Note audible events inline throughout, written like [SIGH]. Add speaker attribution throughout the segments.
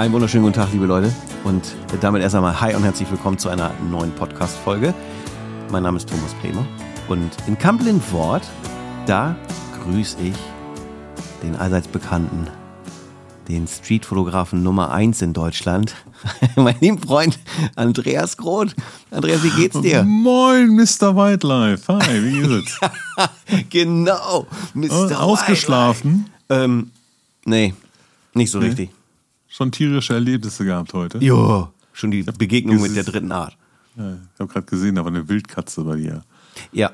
Speaker 1: Einen wunderschönen guten Tag, liebe Leute. Und damit erst einmal hi und herzlich willkommen zu einer neuen Podcast-Folge. Mein Name ist Thomas Bremer. Und in Kamplin Wort, da grüße ich den allseits bekannten, den Streetfotografen Nummer 1 in Deutschland, [LAUGHS] mein lieben Freund Andreas Groth. Andreas, wie geht's dir? [LAUGHS]
Speaker 2: Moin, Mr. Wildlife. Hi, wie ist [LAUGHS]
Speaker 1: es? genau,
Speaker 2: Mr. Ausgeschlafen?
Speaker 1: Ähm, nee, nicht so nee. richtig.
Speaker 2: Schon tierische Erlebnisse gehabt heute?
Speaker 1: Jo, schon die Begegnung mit der dritten Art.
Speaker 2: Ja, ich habe gerade gesehen, da war eine Wildkatze bei dir.
Speaker 1: Ja.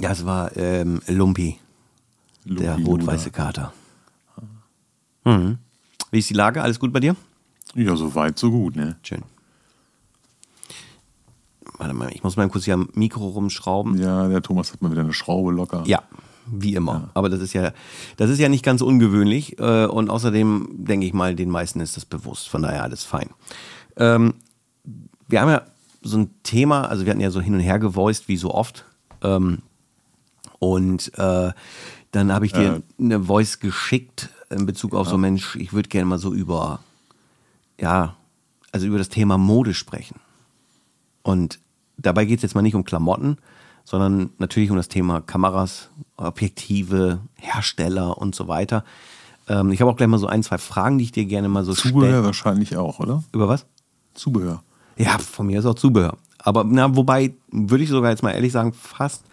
Speaker 1: Ja, es war ähm, Lumpi, Lumpi, der rot-weiße Kater. Mhm. Wie ist die Lage? Alles gut bei dir?
Speaker 2: Ja, so weit, so gut, ne?
Speaker 1: Schön. Warte mal, ich muss mal kurz hier am Mikro rumschrauben.
Speaker 2: Ja, der Thomas hat mal wieder eine Schraube locker.
Speaker 1: Ja, wie immer. Ja. Aber das ist ja, das ist ja nicht ganz ungewöhnlich. Äh, und außerdem denke ich mal, den meisten ist das bewusst. Von daher alles fein. Ähm, wir haben ja so ein Thema, also wir hatten ja so hin und her gevoiced, wie so oft. Ähm, und äh, dann habe ich dir äh. eine Voice geschickt in Bezug auf ja. so Mensch, ich würde gerne mal so über, ja, also über das Thema Mode sprechen. Und dabei geht es jetzt mal nicht um Klamotten, sondern natürlich um das Thema Kameras, Objektive, Hersteller und so weiter. Ähm, ich habe auch gleich mal so ein, zwei Fragen, die ich dir gerne mal so
Speaker 2: stelle. Zubehör stell. wahrscheinlich auch, oder?
Speaker 1: Über was?
Speaker 2: Zubehör.
Speaker 1: Ja, von mir ist auch Zubehör. Aber na, wobei, würde ich sogar jetzt mal ehrlich sagen, fast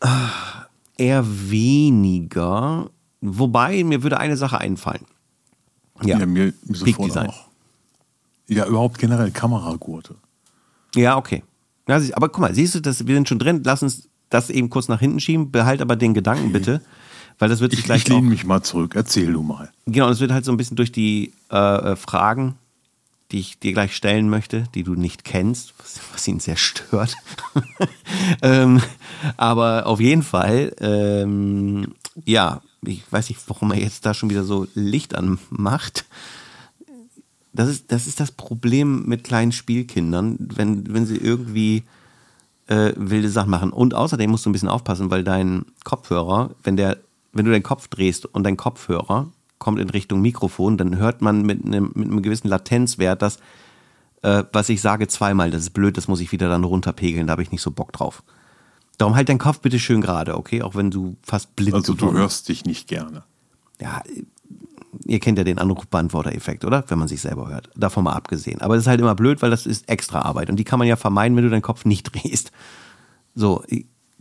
Speaker 1: äh, eher weniger. Wobei, mir würde eine Sache einfallen.
Speaker 2: Ja, ja mir, mir sofort auch. Ja, überhaupt generell Kameragurte.
Speaker 1: Ja, okay. Ja, aber guck mal, siehst du, das, wir sind schon drin. Lass uns das eben kurz nach hinten schieben. Behalt aber den Gedanken bitte, weil das wird sich
Speaker 2: ich,
Speaker 1: gleich.
Speaker 2: Ich lehne mich mal zurück. Erzähl du mal.
Speaker 1: Genau, es wird halt so ein bisschen durch die äh, äh, Fragen, die ich dir gleich stellen möchte, die du nicht kennst, was, was ihn sehr stört. [LAUGHS] ähm, aber auf jeden Fall, ähm, ja, ich weiß nicht, warum er jetzt da schon wieder so Licht anmacht. Das ist, das ist das Problem mit kleinen Spielkindern, wenn, wenn sie irgendwie äh, wilde Sachen machen. Und außerdem musst du ein bisschen aufpassen, weil dein Kopfhörer, wenn der, wenn du deinen Kopf drehst und dein Kopfhörer kommt in Richtung Mikrofon, dann hört man mit einem, mit einem gewissen Latenzwert das, äh, was ich sage, zweimal. Das ist blöd, das muss ich wieder dann runterpegeln, da habe ich nicht so Bock drauf. Darum halt deinen Kopf bitte schön gerade, okay? Auch wenn du fast blind
Speaker 2: bist. Also du hörst dich nicht gerne.
Speaker 1: Ja, ihr kennt ja den Anrufbeantworter-Effekt, oder? Wenn man sich selber hört. Davon mal abgesehen. Aber das ist halt immer blöd, weil das ist extra Arbeit. Und die kann man ja vermeiden, wenn du deinen Kopf nicht [LAUGHS] drehst. So,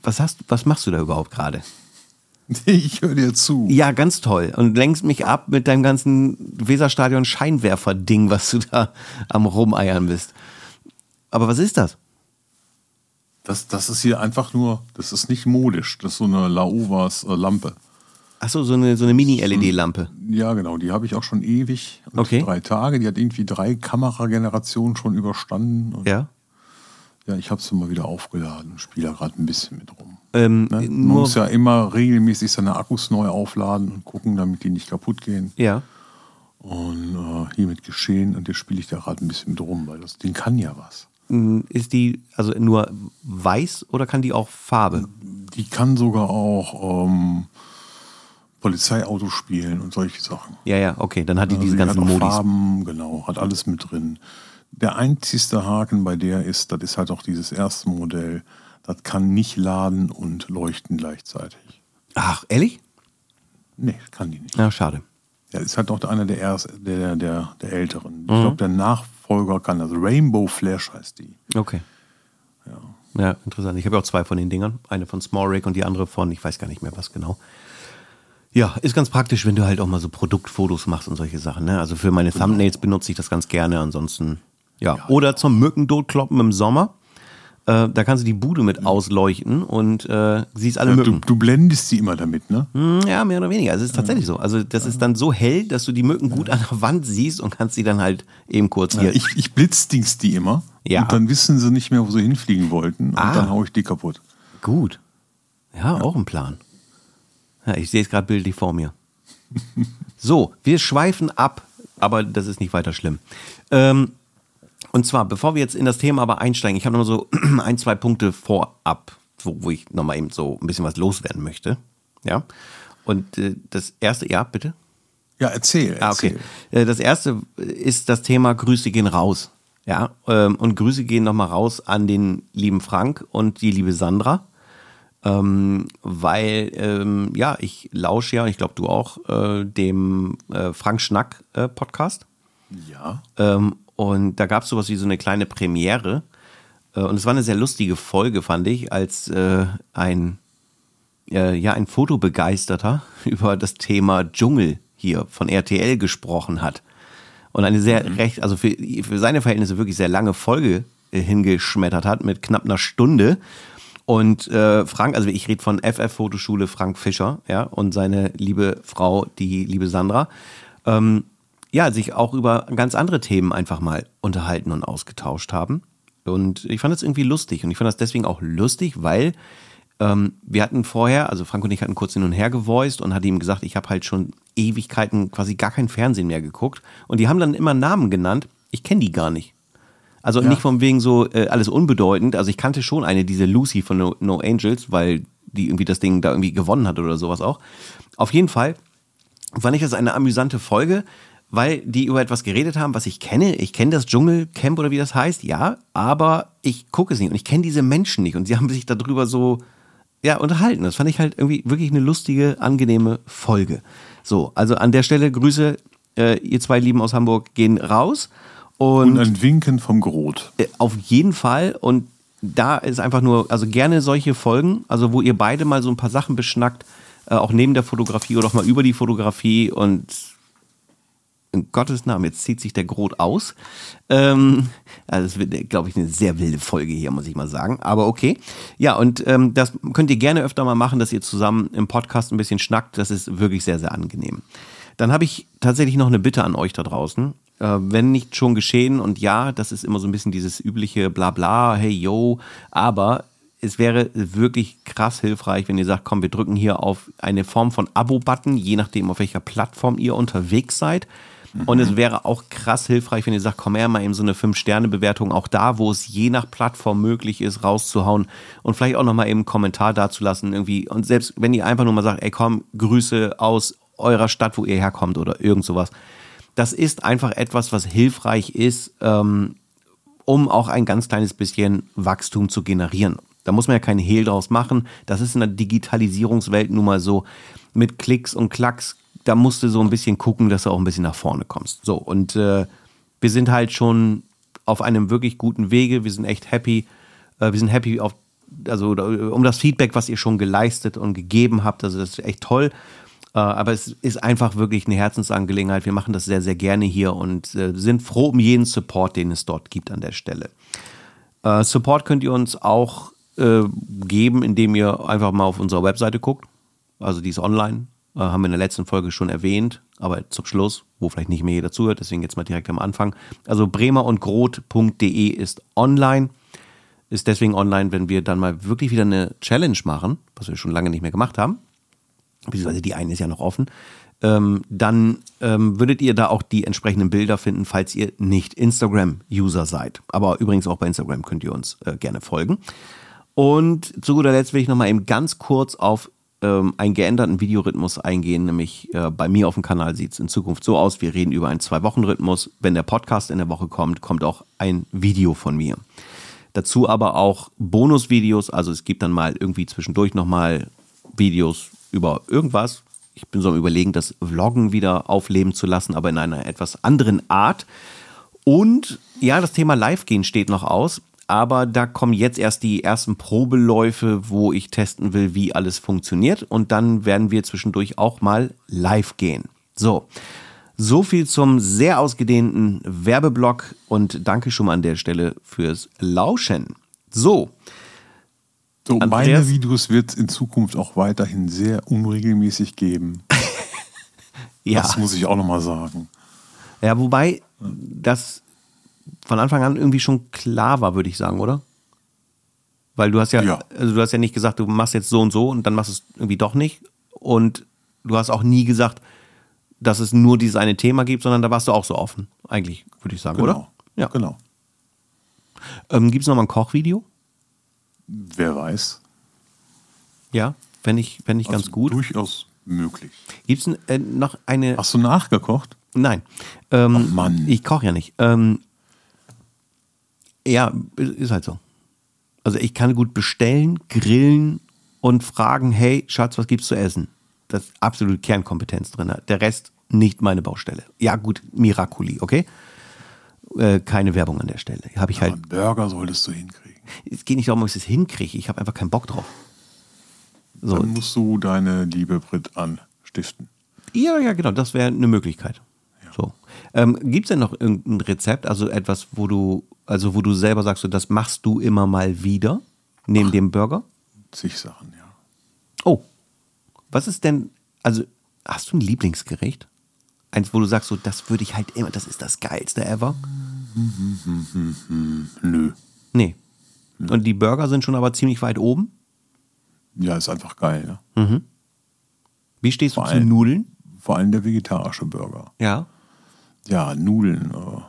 Speaker 1: was hast was machst du da überhaupt gerade?
Speaker 2: Ich höre dir zu.
Speaker 1: Ja, ganz toll. Und lenkst mich ab mit deinem ganzen Weserstadion-Scheinwerfer-Ding, was du da am Rumeiern bist. Aber was ist das?
Speaker 2: Das, das ist hier einfach nur, das ist nicht modisch. Das ist so eine Laovas-Lampe.
Speaker 1: Achso, so eine, so eine Mini-LED-Lampe.
Speaker 2: Ja, genau, die habe ich auch schon ewig.
Speaker 1: Okay.
Speaker 2: Drei Tage. Die hat irgendwie drei Kameragenerationen schon überstanden.
Speaker 1: ja.
Speaker 2: Ja, ich habe sie mal wieder aufgeladen, spiele gerade ein bisschen mit rum.
Speaker 1: Ähm,
Speaker 2: ne? Man muss ja immer regelmäßig seine Akkus neu aufladen und gucken, damit die nicht kaputt gehen.
Speaker 1: Ja.
Speaker 2: Und äh, hiermit geschehen und jetzt spiele ich da gerade ein bisschen mit rum, weil das Ding kann ja was.
Speaker 1: Mm, ist die also nur weiß oder kann die auch Farbe?
Speaker 2: Die kann sogar auch ähm, Polizeiauto spielen und solche Sachen.
Speaker 1: Ja, ja, okay, dann hat die also diese ganzen
Speaker 2: hat
Speaker 1: Modis.
Speaker 2: Farben, genau, hat alles mit drin. Der einzigste Haken bei der ist, das ist halt auch dieses erste Modell, das kann nicht laden und leuchten gleichzeitig.
Speaker 1: Ach, ehrlich?
Speaker 2: Nee, kann die nicht.
Speaker 1: Ja, schade.
Speaker 2: Ja, ist halt auch einer der, erst, der, der, der älteren. Ich mhm. glaube, der Nachfolger kann, also Rainbow Flash heißt die.
Speaker 1: Okay. Ja. Ja, interessant. Ich habe auch zwei von den Dingern. Eine von Small Rig und die andere von, ich weiß gar nicht mehr was genau. Ja, ist ganz praktisch, wenn du halt auch mal so Produktfotos machst und solche Sachen. Ne? Also für meine genau. Thumbnails benutze ich das ganz gerne. Ansonsten, ja. ja Oder zum Mückendot-Kloppen im Sommer. Äh, da kannst du die Bude mit ausleuchten und äh, siehst alle ja, Mücken.
Speaker 2: Du, du, blendest die immer damit, ne?
Speaker 1: Hm, ja, mehr oder weniger. Also es ist tatsächlich so. Also das ist dann so hell, dass du die Mücken gut an der Wand siehst und kannst sie dann halt eben kurz hier.
Speaker 2: ich, ich blitzdings die immer.
Speaker 1: Ja.
Speaker 2: Und dann wissen sie nicht mehr, wo sie hinfliegen wollten. Und
Speaker 1: ah.
Speaker 2: dann haue ich die kaputt.
Speaker 1: Gut. Ja, ja, auch ein Plan. Ja, ich sehe es gerade bildlich vor mir. so, wir schweifen ab, aber das ist nicht weiter schlimm. Ähm, und zwar, bevor wir jetzt in das Thema aber einsteigen, ich habe noch so [CLEARS THROAT] ein, zwei Punkte vorab, wo, wo ich nochmal eben so ein bisschen was loswerden möchte. Ja. Und äh, das erste, ja, bitte?
Speaker 2: Ja, erzähl.
Speaker 1: Ah, okay.
Speaker 2: erzähl.
Speaker 1: Äh, Das erste ist das Thema Grüße gehen raus. Ja, ähm, und Grüße gehen nochmal raus an den lieben Frank und die liebe Sandra. Ähm, weil, ähm, ja, ich lausche ja, und ich glaube du auch, äh, dem äh, Frank Schnack äh, Podcast.
Speaker 2: Ja.
Speaker 1: Ähm, und da gab es sowas wie so eine kleine Premiere. Äh, und es war eine sehr lustige Folge, fand ich, als äh, ein, äh, ja, ein Fotobegeisterter [LAUGHS] über das Thema Dschungel hier von RTL gesprochen hat. Und eine sehr recht, also für, für seine Verhältnisse wirklich sehr lange Folge hingeschmettert hat mit knapp einer Stunde. Und äh, Frank, also ich rede von FF Fotoschule Frank Fischer, ja, und seine liebe Frau, die liebe Sandra, ähm, ja, sich auch über ganz andere Themen einfach mal unterhalten und ausgetauscht haben. Und ich fand das irgendwie lustig. Und ich fand das deswegen auch lustig, weil ähm, wir hatten vorher, also Frank und ich hatten kurz hin und her gevoiced und hatte ihm gesagt, ich habe halt schon Ewigkeiten quasi gar kein Fernsehen mehr geguckt. Und die haben dann immer Namen genannt. Ich kenne die gar nicht. Also
Speaker 2: Ja.
Speaker 1: nicht von wegen so äh, alles unbedeutend. Also ich kannte schon eine, diese Lucy von No, no Angels, weil die irgendwie das Ding da irgendwie gewonnen hat oder sowas auch. Auf jeden Fall fand ich das eine amüsante Folge, weil die über etwas geredet haben, was ich kenne. Ich kenne das Dschungelcamp oder wie das heißt, ja, aber ich gucke es nicht und ich kenne diese Menschen nicht und sie [LAUGHS] haben sich darüber so ja, unterhalten. Das fand ich halt irgendwie wirklich eine lustige, angenehme Folge. So, also an der Stelle Grüße, äh, ihr zwei Lieben aus Hamburg gehen raus und,
Speaker 2: Und ein Winken vom Grot.
Speaker 1: äh, auf jeden Fall und da ist einfach nur, also gerne solche Folgen, also wo ihr beide mal so ein paar Sachen beschnackt, äh, auch neben der Fotografie oder auch mal über die Fotografie und in Gottes Namen, jetzt zieht sich der Grot aus. Ähm, also es wird, glaube ich, eine sehr wilde Folge hier, muss ich mal sagen. Aber okay. Ja, und ähm, das könnt ihr gerne öfter mal machen, dass ihr zusammen im Podcast ein bisschen schnackt. Das ist wirklich sehr, sehr angenehm. Dann habe ich tatsächlich noch eine Bitte an euch da draußen. Äh, wenn nicht schon geschehen, und ja, das ist immer so ein bisschen dieses übliche Blabla, hey yo, aber es wäre wirklich krass hilfreich, wenn ihr sagt, komm, wir drücken hier auf eine Form von Abo-Button, je nachdem, auf welcher Plattform ihr unterwegs seid. Und es wäre auch krass hilfreich, wenn ihr sagt, komm her, mal eben so eine 5-Sterne-Bewertung, auch da, wo es je nach Plattform möglich ist, rauszuhauen und vielleicht auch nochmal eben einen Kommentar dazulassen irgendwie. Und selbst wenn ihr einfach nur mal sagt, ey komm, Grüße aus eurer Stadt, wo ihr herkommt oder irgend sowas. Das ist einfach etwas, was hilfreich ist, ähm, um auch ein ganz kleines bisschen Wachstum zu generieren. Da muss man ja keinen Hehl draus machen. Das ist in der Digitalisierungswelt nun mal so. Mit Klicks und Klacks, da musst du so ein bisschen gucken, dass du auch ein bisschen nach vorne kommst. So, und äh, wir sind halt schon auf einem wirklich guten Wege. Wir sind echt happy. Äh, wir sind happy auf, also äh, um das Feedback, was ihr schon geleistet und gegeben habt. Also das ist echt toll. Äh, aber es ist einfach wirklich eine Herzensangelegenheit. Wir machen das sehr, sehr gerne hier und äh, sind froh um jeden Support, den es dort gibt an der Stelle. Äh, Support könnt ihr uns auch geben, indem ihr einfach mal auf unserer Webseite guckt. Also die ist online. Haben wir in der letzten Folge schon erwähnt, aber zum Schluss, wo vielleicht nicht mehr jeder zuhört, deswegen jetzt mal direkt am Anfang. Also bremerundgrot.de ist online. Ist deswegen online, wenn wir dann mal wirklich wieder eine Challenge machen, was wir schon lange nicht mehr gemacht haben beziehungsweise die eine ist ja noch offen, ähm, dann ähm, würdet ihr da auch die entsprechenden Bilder finden, falls ihr nicht Instagram-User seid. Aber übrigens auch bei Instagram könnt ihr uns äh, gerne folgen. Und zu guter Letzt will ich nochmal eben ganz kurz auf ähm, einen geänderten Videorhythmus eingehen, nämlich äh, bei mir auf dem Kanal sieht es in Zukunft so aus, wir reden über einen Zwei-Wochen-Rhythmus. Wenn der Podcast in der Woche kommt, kommt auch ein Video von mir. Dazu aber auch Bonusvideos, also es gibt dann mal irgendwie zwischendurch nochmal Videos über irgendwas. Ich bin so am Überlegen, das Vloggen wieder aufleben zu lassen, aber in einer etwas anderen Art. Und ja, das Thema Live-Gehen steht noch aus, aber da kommen jetzt erst die ersten Probeläufe, wo ich testen will, wie alles funktioniert. Und dann werden wir zwischendurch auch mal live gehen. So. So viel zum sehr ausgedehnten Werbeblock und danke schon mal an der Stelle fürs Lauschen. So,
Speaker 2: So,
Speaker 1: Andreas?
Speaker 2: meine Videos wird es in Zukunft auch weiterhin sehr unregelmäßig geben. [LAUGHS]
Speaker 1: ja.
Speaker 2: Das muss ich auch nochmal sagen.
Speaker 1: Ja, wobei das von Anfang an irgendwie schon klar war, würde ich sagen, oder? Weil du hast ja,
Speaker 2: Ja.
Speaker 1: also du hast ja nicht gesagt, du machst jetzt so und so und dann machst du es irgendwie doch nicht. Und du hast auch nie gesagt, dass es nur dieses eine Thema gibt, sondern da warst du auch so offen, eigentlich, würde ich sagen,
Speaker 2: Genau.
Speaker 1: oder? Ja.
Speaker 2: Genau.
Speaker 1: Ähm, gibt es nochmal ein Kochvideo?
Speaker 2: Wer weiß.
Speaker 1: Ja, wenn ich, wenn ich ganz
Speaker 2: Also
Speaker 1: gut.
Speaker 2: Durchaus möglich.
Speaker 1: Gibt es äh, noch eine.
Speaker 2: Hast du nachgekocht?
Speaker 1: Nein. Ähm,
Speaker 2: Ach, Mann.
Speaker 1: Ich koche ja nicht. Ähm, ja, ist halt so. Also ich kann gut bestellen, grillen und fragen, hey Schatz, was gibt's zu essen? Das ist absolut Kernkompetenz drin. Der Rest nicht meine Baustelle. Ja gut, Miraculi, okay? Äh, keine Werbung an der Stelle. Habe ich
Speaker 2: Aber
Speaker 1: halt.
Speaker 2: einen Burger solltest du hinkriegen.
Speaker 1: Es geht nicht darum, ob ich es hinkriege. Ich habe einfach keinen Bock drauf. So,
Speaker 2: Dann musst du deine liebe Brit anstiften.
Speaker 1: Ja, ja, genau, das wäre eine Möglichkeit. So. Ähm, Gibt es denn noch irgendein Rezept, also etwas, wo du, also wo du selber sagst, so, das machst du immer mal wieder, neben dem Burger?
Speaker 2: Zig Sachen, ja.
Speaker 1: Oh, was ist denn, also hast du ein Lieblingsgericht? Eins, wo du sagst, so, das würde ich halt immer, das ist das geilste ever? [LAUGHS]
Speaker 2: Nö.
Speaker 1: Nee. Und die Burger sind schon aber ziemlich weit oben?
Speaker 2: Ja, ist einfach geil. Ne?
Speaker 1: Wie stehst du
Speaker 2: Vor
Speaker 1: zu
Speaker 2: allem-
Speaker 1: Nudeln?
Speaker 2: Vor allem der vegetarische Burger.
Speaker 1: Ja.
Speaker 2: Ja, Nudeln. äh,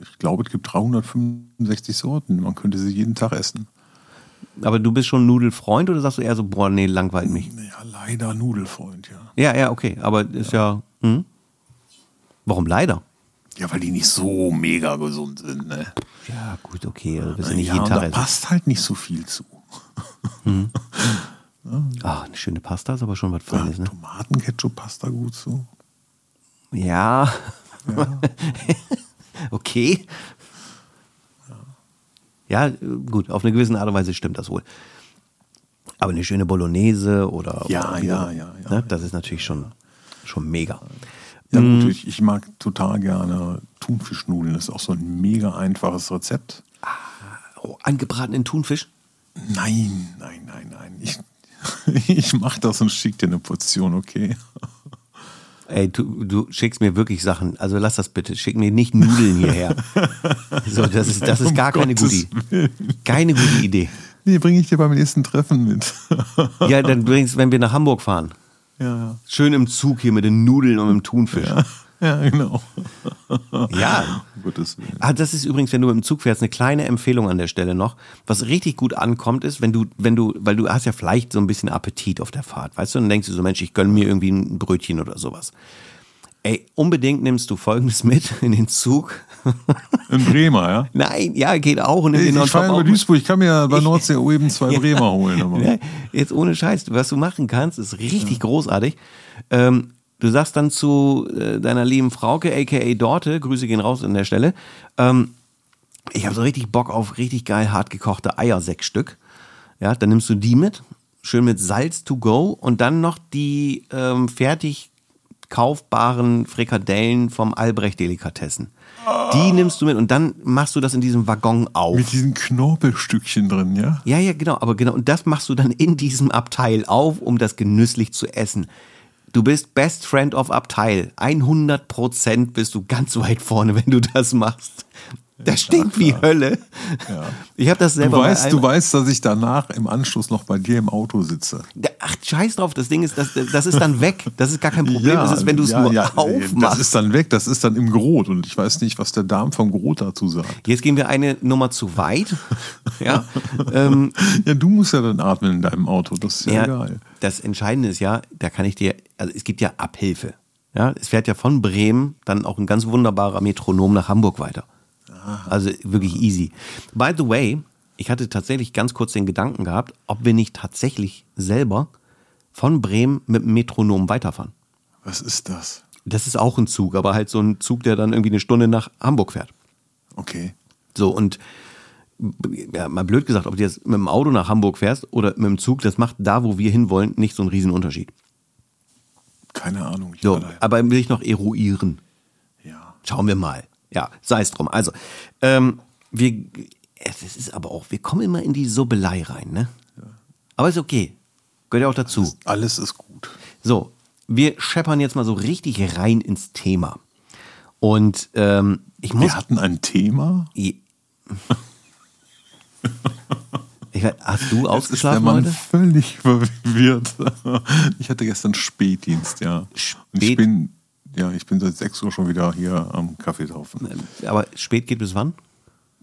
Speaker 2: Ich glaube, es gibt 365 Sorten. Man könnte sie jeden Tag essen.
Speaker 1: Aber du bist schon Nudelfreund oder sagst du eher so, boah, nee, langweilt mich?
Speaker 2: Ja, leider Nudelfreund, ja.
Speaker 1: Ja, ja, okay, aber ist ja. hm? Warum leider?
Speaker 2: Ja, weil die nicht so mega gesund sind. Ne?
Speaker 1: Ja, gut, okay. Also bist du nicht
Speaker 2: ja,
Speaker 1: jeden Tag
Speaker 2: da passt halt nicht so viel zu. [LAUGHS]
Speaker 1: Ah, eine schöne Pasta ist aber schon was
Speaker 2: Ja,
Speaker 1: Feines, ne?
Speaker 2: Tomatenketchup passt da gut zu.
Speaker 1: Ja. [LAUGHS] okay. Ja, gut, auf eine gewisse Art und Weise stimmt das wohl. Aber eine schöne Bolognese oder.
Speaker 2: Ja,
Speaker 1: oder
Speaker 2: ja, ja, ja,
Speaker 1: ne? Das ist natürlich schon, schon mega.
Speaker 2: Ja,
Speaker 1: Mhm.
Speaker 2: gut, ich, ich mag total gerne Thunfischnudeln. Das ist auch so ein mega einfaches Rezept.
Speaker 1: Oh, angebratenen Thunfisch?
Speaker 2: Nein, nein, nein, nein. Ich, [LAUGHS] ich mach das und schick dir eine Portion, okay?
Speaker 1: Ey, du, du schickst mir wirklich Sachen. Also lass das bitte. Schick mir nicht Nudeln hierher. [LAUGHS] so, das ist, das ist
Speaker 2: Um
Speaker 1: gar keine
Speaker 2: Gottes
Speaker 1: gute, keine gute Idee.
Speaker 2: Nee, bringe ich dir beim nächsten Treffen mit.
Speaker 1: Ja, dann bringst, wenn wir nach Hamburg fahren.
Speaker 2: Ja,
Speaker 1: Schön im Zug hier mit den Nudeln und mit dem Thunfisch.
Speaker 2: ja, ja, genau.
Speaker 1: Ja.
Speaker 2: Willen.
Speaker 1: Ah, das ist übrigens, wenn du im Zug fährst, eine kleine Empfehlung an der Stelle noch. Was richtig gut ankommt, ist, wenn du, wenn du, weil du hast ja vielleicht so ein bisschen Appetit auf der Fahrt, weißt du, und dann denkst du so, Mensch, ich gönn mir irgendwie ein Brötchen oder sowas. Ey, unbedingt nimmst du folgendes [LAUGHS] mit in den Zug.
Speaker 2: In Bremer, ja?
Speaker 1: Nein, ja, geht auch. Und nimm
Speaker 2: Ich, fahre über. Duisburg, ich kann mir bei Nordsee eben zwei [LAUGHS] Bremer holen. Aber.
Speaker 1: Ja, jetzt ohne Scheiß, was du machen kannst, ist richtig großartig. Ähm, du sagst dann zu äh, deiner lieben Frauke, aka Dorte, Grüße gehen raus an der Stelle, ähm, ich habe so richtig Bock auf richtig geil hart gekochte Eier, sechs Stück. Ja, dann nimmst du die mit, schön mit Salz to go und dann noch die ähm, fertig kaufbaren Frikadellen vom Albrecht Delikatessen. Die nimmst du mit und dann machst du das in diesem Waggon auf.
Speaker 2: Mit diesen Knorpelstückchen drin, ja?
Speaker 1: Ja, ja, genau, aber genau, und das machst du dann in diesem Abteil auf, um das genüsslich zu essen. Du bist Best Friend of Abteil. 100% bist du ganz weit vorne, wenn du das machst. Das stinkt wie Hölle. Ich habe das
Speaker 2: Du
Speaker 1: selber bei
Speaker 2: weißt, du weißt, dass ich danach im Anschluss noch bei dir im Auto sitze.
Speaker 1: Ach, scheiß drauf, das Ding ist, das, das ist dann weg. Das ist gar kein Problem. das ist, wenn du es
Speaker 2: ja,
Speaker 1: nur
Speaker 2: ja,
Speaker 1: aufmachst.
Speaker 2: Das ist dann weg, das ist dann im Grot und ich weiß nicht, was der Darm vom Grot dazu sagt.
Speaker 1: Jetzt gehen wir eine Nummer zu weit. Ja, ähm,
Speaker 2: Ja, du musst ja dann atmen in deinem Auto, das ist ja,
Speaker 1: Ja,
Speaker 2: geil.
Speaker 1: das Entscheidende ist ja, da kann ich dir, also es gibt ja Abhilfe. Ja, es fährt ja von Bremen dann auch ein ganz wunderbarer Metronom nach Hamburg weiter. Also wirklich easy. By the way, ich hatte tatsächlich ganz kurz den Gedanken gehabt, ob wir nicht tatsächlich selber von Bremen mit dem Metronom weiterfahren.
Speaker 2: Was ist das?
Speaker 1: Das ist auch ein Zug, aber halt so ein Zug, der dann irgendwie eine Stunde nach Hamburg fährt.
Speaker 2: Okay.
Speaker 1: So, und ja, mal blöd gesagt, ob du jetzt mit dem Auto nach Hamburg fährst oder mit dem Zug, das macht da, wo wir hinwollen, nicht so einen riesen Unterschied.
Speaker 2: Keine Ahnung.
Speaker 1: So, aber will ich noch eruieren.
Speaker 2: ja.
Speaker 1: Schauen wir mal. Ja, sei es drum. Also, ähm, wir, es ist aber auch, wir kommen immer in die Sobelei rein, ne? Aber ist okay. Gehört ja auch dazu.
Speaker 2: Alles ist gut.
Speaker 1: So, wir scheppern jetzt mal so richtig rein ins Thema. Und ähm, ich muss.
Speaker 2: Wir hatten ein Thema.
Speaker 1: Ich, weiß, hast du
Speaker 2: Jetzt ist der
Speaker 1: ausgeschlafen
Speaker 2: Mann
Speaker 1: heute?
Speaker 2: völlig [LAUGHS] verwirrt. Ich hatte gestern Spätdienst, ja. Und ich
Speaker 1: Spät-
Speaker 2: bin, ja, ich bin seit 6 Uhr schon wieder hier am Kaffee taufen.
Speaker 1: Aber spät geht bis wann?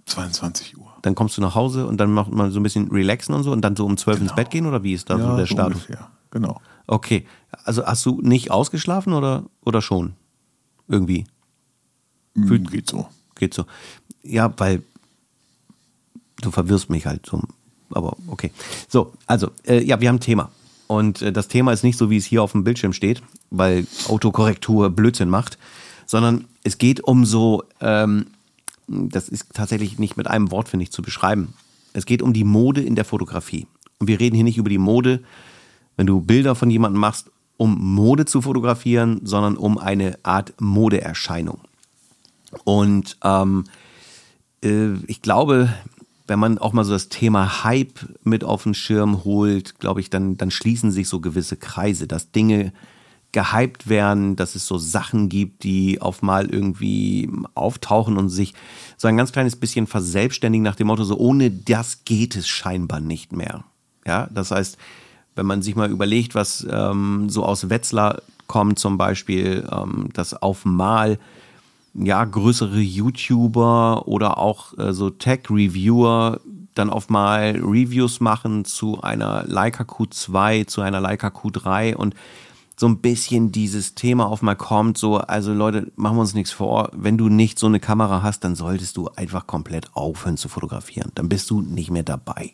Speaker 2: 22 Uhr.
Speaker 1: Dann kommst du nach Hause und dann macht man so ein bisschen relaxen und so und dann so um 12 ins
Speaker 2: Genau.
Speaker 1: Bett gehen oder wie ist da so
Speaker 2: ja,
Speaker 1: der
Speaker 2: so
Speaker 1: Status?
Speaker 2: ungefähr. Genau.
Speaker 1: Okay. also hast du nicht ausgeschlafen oder, oder schon? Irgendwie.
Speaker 2: Hm, geht so.
Speaker 1: Geht so. Ja, weil du verwirrst mich halt so. Aber okay. So, also, äh, ja, wir haben ein Thema. Und äh, das Thema ist nicht so, wie es hier auf dem Bildschirm steht, weil Autokorrektur Blödsinn macht, sondern es geht um so, ähm, das ist tatsächlich nicht mit einem Wort, finde ich, zu beschreiben. Es geht um die Mode in der Fotografie. Und wir reden hier nicht über die Mode, wenn du Bilder von jemandem machst, um Mode zu fotografieren, sondern um eine Art Modeerscheinung. Und ähm, äh, ich glaube, wenn man auch mal so das Thema Hype mit auf den Schirm holt, glaube ich, dann, dann schließen sich so gewisse Kreise, dass Dinge gehypt werden, dass es so Sachen gibt, die auf mal irgendwie auftauchen und sich so ein ganz kleines bisschen verselbstständigen nach dem Motto, so ohne das geht es scheinbar nicht mehr. Ja, das heißt, wenn man sich mal überlegt, was ähm, so aus Wetzlar kommt, zum Beispiel, ähm, dass auf mal ja, größere YouTuber oder auch äh, so Tech-Reviewer dann auf mal Reviews machen zu einer Leica Q2, zu einer Leica Q3 und so ein bisschen dieses Thema auf mal kommt, so, also Leute, machen wir uns nichts vor, wenn du nicht so eine Kamera hast, dann solltest du einfach komplett aufhören zu fotografieren. Dann bist du nicht mehr dabei.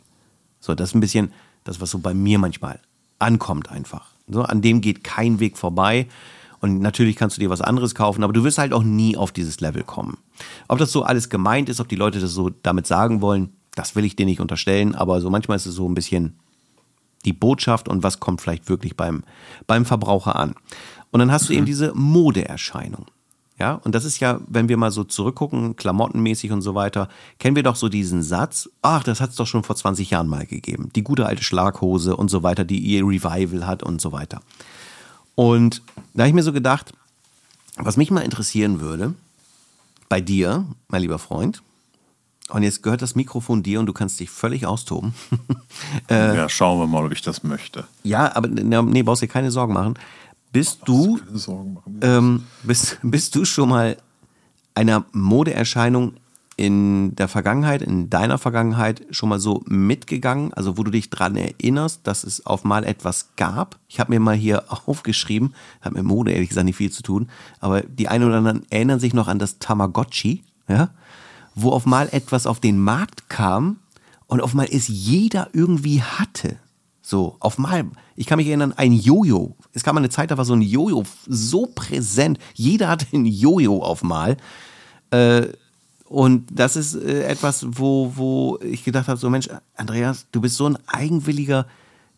Speaker 1: So, das ist ein bisschen das, was so bei mir manchmal ankommt einfach. So, an dem geht kein Weg vorbei. Und natürlich kannst du dir was anderes kaufen, aber du wirst halt auch nie auf dieses Level kommen. Ob das so alles gemeint ist, ob die Leute das so damit sagen wollen, das will ich dir nicht unterstellen, aber so manchmal ist es so ein bisschen die Botschaft und was kommt vielleicht wirklich beim, beim Verbraucher an. Und dann hast du eben mhm. diese Modeerscheinung. Ja, und das ist ja, wenn wir mal so zurückgucken, klamottenmäßig und so weiter, kennen wir doch so diesen Satz, ach, das hat es doch schon vor 20 Jahren mal gegeben. Die gute alte Schlaghose und so weiter, die ihr Revival hat und so weiter. Und da habe ich mir so gedacht, was mich mal interessieren würde, bei dir, mein lieber Freund, und jetzt gehört das Mikrofon dir und du kannst dich völlig austoben. [LAUGHS]
Speaker 2: äh, ja, schauen wir mal, ob ich das möchte.
Speaker 1: Ja, aber nee, brauchst dir keine Sorgen machen. Bist du, ähm, bist, bist du schon mal einer Modeerscheinung in der Vergangenheit, in deiner Vergangenheit schon mal so mitgegangen, also wo du dich daran erinnerst, dass es auf mal etwas gab? Ich habe mir mal hier [LAUGHS] aufgeschrieben, hat mit Mode ehrlich gesagt nicht viel zu tun, aber die einen oder anderen erinnern sich noch an das Tamagotchi, ja? wo auf mal etwas auf den Markt kam und auf mal es jeder irgendwie hatte. So, auf mal, ich kann mich erinnern, ein Jojo. Es mal eine Zeit, da war so ein Jojo so präsent. Jeder hatte ein Jojo auf mal. Äh, und das ist äh, etwas, wo, wo ich gedacht habe, so Mensch, Andreas, du bist so ein eigenwilliger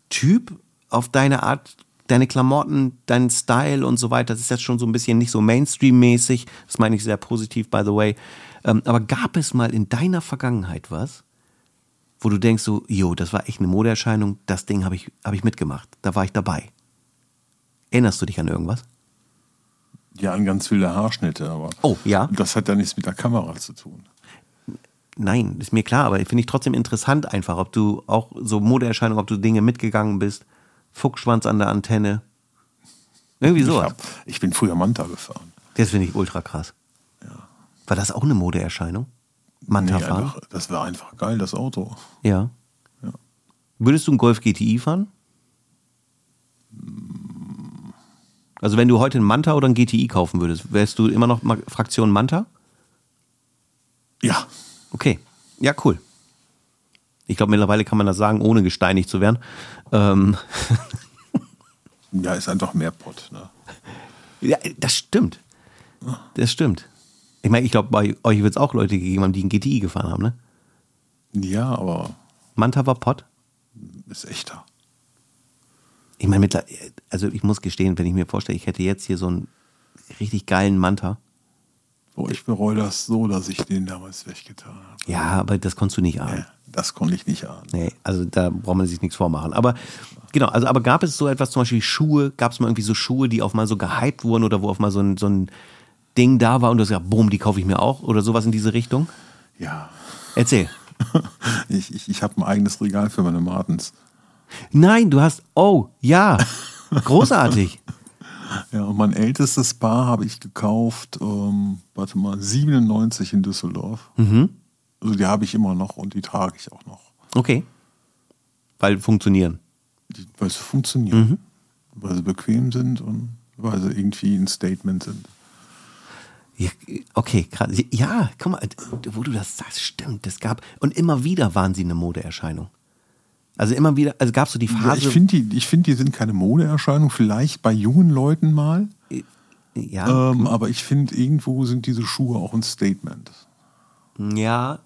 Speaker 1: Typ auf deine Art, deine Klamotten, deinen Style und so weiter. Das ist jetzt schon so ein bisschen nicht so Mainstream-mäßig. Das meine ich sehr positiv, by the way. Ähm, aber gab es mal in deiner Vergangenheit was, wo du denkst so, jo, das war echt eine Modeerscheinung, das Ding habe ich, hab ich mitgemacht, da war ich dabei. Erinnerst du dich an irgendwas?
Speaker 2: Ja, an ganz viele Haarschnitte, aber
Speaker 1: oh, ja.
Speaker 2: das hat ja nichts mit der Kamera zu tun.
Speaker 1: Nein, ist mir klar, aber finde ich trotzdem interessant einfach, ob du auch so Modeerscheinungen, ob du Dinge mitgegangen bist, Fuchsschwanz an der Antenne, irgendwie so.
Speaker 2: Ich, ich bin früher Manta gefahren.
Speaker 1: Das finde ich ultra krass. War das auch eine Modeerscheinung? Manta nee, fahren?
Speaker 2: Einfach, das war einfach geil, das Auto.
Speaker 1: Ja. ja. Würdest du einen Golf GTI fahren? Also wenn du heute einen Manta oder einen GTI kaufen würdest, wärst du immer noch Fraktion Manta?
Speaker 2: Ja.
Speaker 1: Okay. Ja, cool. Ich glaube, mittlerweile kann man das sagen, ohne gesteinigt zu werden. Ähm. [LAUGHS]
Speaker 2: Ja, ist einfach mehr Pott. Ne?
Speaker 1: Ja, das stimmt. Das stimmt. Ich meine, ich glaube, bei euch wird es auch Leute gegeben haben, die einen GTI gefahren haben, ne?
Speaker 2: Ja, aber.
Speaker 1: Manta war Pott?
Speaker 2: Ist echter.
Speaker 1: Ich meine, also ich muss gestehen, wenn ich mir vorstelle, ich hätte jetzt hier so einen richtig geilen Manta.
Speaker 2: Oh, ich bereue das so, dass ich den damals weggetan habe.
Speaker 1: Ja, aber das konntest du nicht ahnen. Ja,
Speaker 2: das konnte ich nicht ahnen.
Speaker 1: Nee, also da braucht man sich nichts vormachen. Aber genau, also aber gab es so etwas, zum Beispiel Schuhe, gab es mal irgendwie so Schuhe, die auf mal so gehypt wurden oder wo auf mal so ein, so ein Ding da war und du hast gesagt, boom, die kaufe ich mir auch oder sowas in diese Richtung?
Speaker 2: Ja.
Speaker 1: Erzähl. [LAUGHS]
Speaker 2: ich ich, ich habe ein eigenes Regal für meine Martens.
Speaker 1: Nein, du hast, oh, ja, [LAUGHS] großartig.
Speaker 2: ja, und mein ältestes Paar habe ich gekauft, ähm, warte mal, 97 in Düsseldorf. Mhm. Also die habe ich immer noch und die trage ich auch noch.
Speaker 1: Okay. Weil funktionieren.
Speaker 2: Die, weil sie funktionieren. Mhm. weil sie bequem sind und weil sie irgendwie ein Statement sind.
Speaker 1: Ja, okay, krass. Ja, guck mal, wo du das sagst, stimmt. Das gab, und immer wieder waren sie eine Modeerscheinung. Also immer wieder, also gab es so die
Speaker 2: Ja,
Speaker 1: Phase.
Speaker 2: ich finde, die, ich find, die sind keine Modeerscheinung, vielleicht bei jungen Leuten mal.
Speaker 1: ja,
Speaker 2: Ähm, aber ich finde, irgendwo sind diese Schuhe auch ein Statement.
Speaker 1: ja,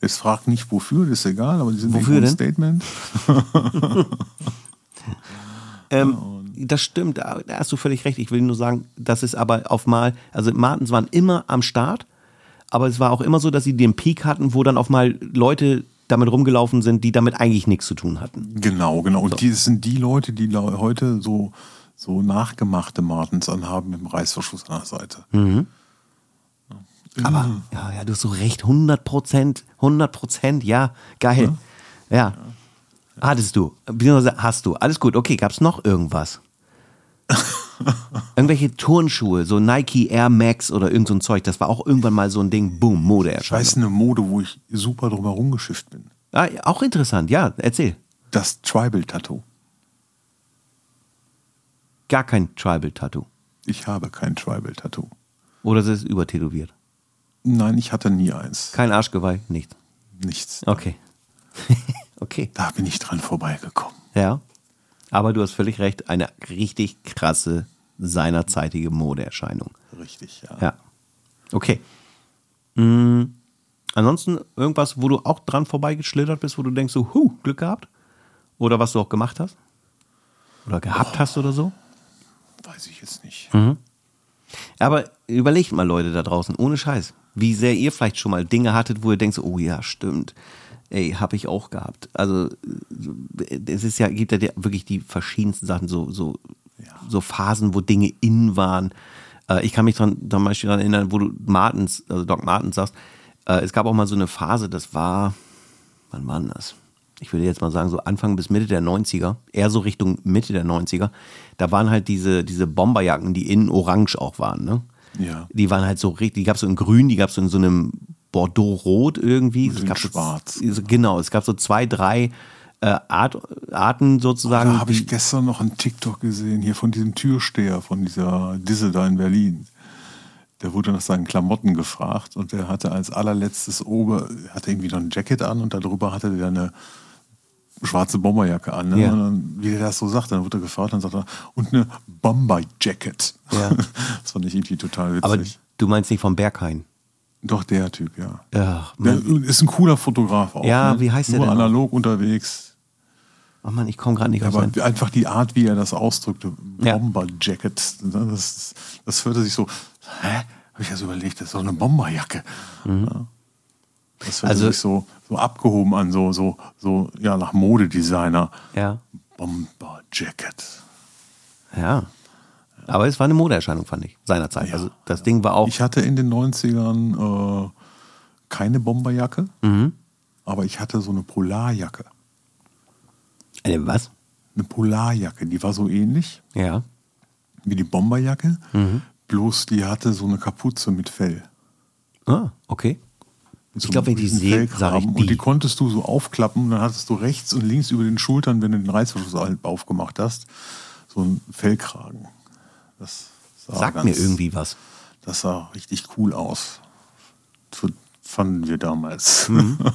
Speaker 2: Es fragt nicht wofür, das ist egal, aber die sind
Speaker 1: Wofür
Speaker 2: ein? Statement. [LAUGHS]
Speaker 1: Ähm, das stimmt, da da hast du völlig recht. Ich will nur sagen, das ist aber auf mal, also Martens waren immer am Start, aber es war auch immer so, dass sie den Peak hatten, wo dann auf mal Leute damit rumgelaufen sind, die damit eigentlich nichts zu tun hatten.
Speaker 2: Genau, genau. Und die, das sind die Leute, die heute so, so nachgemachte Martens anhaben mit dem Reißverschluss an der Seite.
Speaker 1: Aber ja, ja, du hast so recht, 100 Prozent, 100 Prozent, ja, geil. Ja. Hattest du, beziehungsweise hast du. Alles gut, okay, gab's noch irgendwas? [LAUGHS] Irgendwelche Turnschuhe, so Nike Air Max oder irgend so ein Zeug, das war auch irgendwann mal so ein Ding, boom, Modeerscheinung.
Speaker 2: weiß eine Mode, wo ich super drum herum geschifft bin.
Speaker 1: Ah, auch interessant, ja, erzähl.
Speaker 2: Das Tribal-Tattoo.
Speaker 1: Gar kein Tribal-Tattoo.
Speaker 2: Ich habe kein Tribal-Tattoo.
Speaker 1: Oder es ist übertätowiert.
Speaker 2: Nein, ich hatte nie eins.
Speaker 1: Kein Arschgeweih, nichts.
Speaker 2: Nichts.
Speaker 1: Okay. [LAUGHS] okay.
Speaker 2: Da bin ich dran vorbeigekommen.
Speaker 1: Ja. Aber du hast völlig recht, eine richtig krasse seinerzeitige Modeerscheinung.
Speaker 2: Richtig, ja.
Speaker 1: Ja. Okay. Mm, ansonsten irgendwas, wo du auch dran vorbeigeschlittert bist, wo du denkst so, huh, Glück gehabt? Oder was du auch gemacht hast? Oder gehabt hast oder so?
Speaker 2: Weiß ich jetzt nicht.
Speaker 1: Aber überlegt mal, Leute da draußen, ohne Scheiß, wie sehr ihr vielleicht schon mal Dinge hattet, wo ihr denkt, so, oh ja, stimmt. Ey, habe ich auch gehabt. Also es ist ja, gibt ja wirklich die verschiedensten Sachen, so, so, so Phasen, wo Dinge in waren. Äh, ich kann mich dran, zum Beispiel daran erinnern, wo du Martens, also Doc Martens sagst, äh, es gab auch mal so eine Phase, das war, wann war denn das? Ich würde jetzt mal sagen, so Anfang bis Mitte der 90er, eher so Richtung Mitte der 90er, da waren halt diese, diese Bomberjacken, die innen orange auch waren, ne?
Speaker 2: Ja.
Speaker 1: Die waren halt so richtig, die gab es so in grün, die gab es so in so einem Bordeaux-Rot irgendwie. Es gab
Speaker 2: schwarz.
Speaker 1: so- genau, es gab so zwei, drei äh, Art, Arten sozusagen.
Speaker 2: Da habe ich gestern noch einen TikTok gesehen, hier von diesem Türsteher, von dieser Disse da in Berlin. Der wurde nach seinen Klamotten gefragt und der hatte als allerletztes Ober, hatte irgendwie noch ein Jacket an und darüber hatte der eine schwarze Bomberjacke an. Ne?
Speaker 1: Ja.
Speaker 2: Und dann, wie der das so sagt, dann wurde er gefragt und sagt er, und eine Bomber-Jacket.
Speaker 1: Ja. [LAUGHS]
Speaker 2: Das fand ich irgendwie total witzig.
Speaker 1: aber du meinst nicht vom Berghain.
Speaker 2: Doch, der Typ, ja.
Speaker 1: Ja,
Speaker 2: Der ist ein cooler Fotograf auch.
Speaker 1: Ja,
Speaker 2: ne?
Speaker 1: wie heißt der
Speaker 2: Nur
Speaker 1: denn noch?
Speaker 2: analog unterwegs.
Speaker 1: oh Mann, ich komme gerade nicht auf
Speaker 2: Aber
Speaker 1: sein.
Speaker 2: einfach die Art, wie er das ausdrückte,
Speaker 1: Ja.
Speaker 2: Bomberjacket, ne, das, das hörte sich so, hä? Habe ich ja so überlegt, das ist doch eine Bomberjacke. Ja. Das hörte
Speaker 1: Also-
Speaker 2: sich so, so abgehoben an, so, so, so ja, nach Modedesigner.
Speaker 1: Ja,
Speaker 2: Bomberjacket.
Speaker 1: ja. Aber es war eine Modeerscheinung, fand ich, seinerzeit.
Speaker 2: Ja,
Speaker 1: also das Ding war auch.
Speaker 2: Ich hatte in den 90ern äh, keine Bomberjacke,
Speaker 1: Mhm.
Speaker 2: aber ich hatte so eine Polarjacke.
Speaker 1: Äh, was?
Speaker 2: Eine Polarjacke, die war so ähnlich
Speaker 1: Ja.
Speaker 2: wie die Bomberjacke,
Speaker 1: Mhm.
Speaker 2: bloß die hatte so eine Kapuze mit Fell.
Speaker 1: Ah, okay. Ich
Speaker 2: so
Speaker 1: glaub,
Speaker 2: einem
Speaker 1: wenn ich die sehe,
Speaker 2: Fellgraben.
Speaker 1: sag ich
Speaker 2: Und
Speaker 1: die.
Speaker 2: die konntest du so aufklappen und dann hattest du rechts und links über den Schultern, wenn du den Reißverschluss halt aufgemacht hast, so ein Fellkragen. Das sah
Speaker 1: Sagt
Speaker 2: ganz-
Speaker 1: mir irgendwie was.
Speaker 2: Das sah richtig cool aus. So fanden wir damals.
Speaker 1: Mhm. [LAUGHS]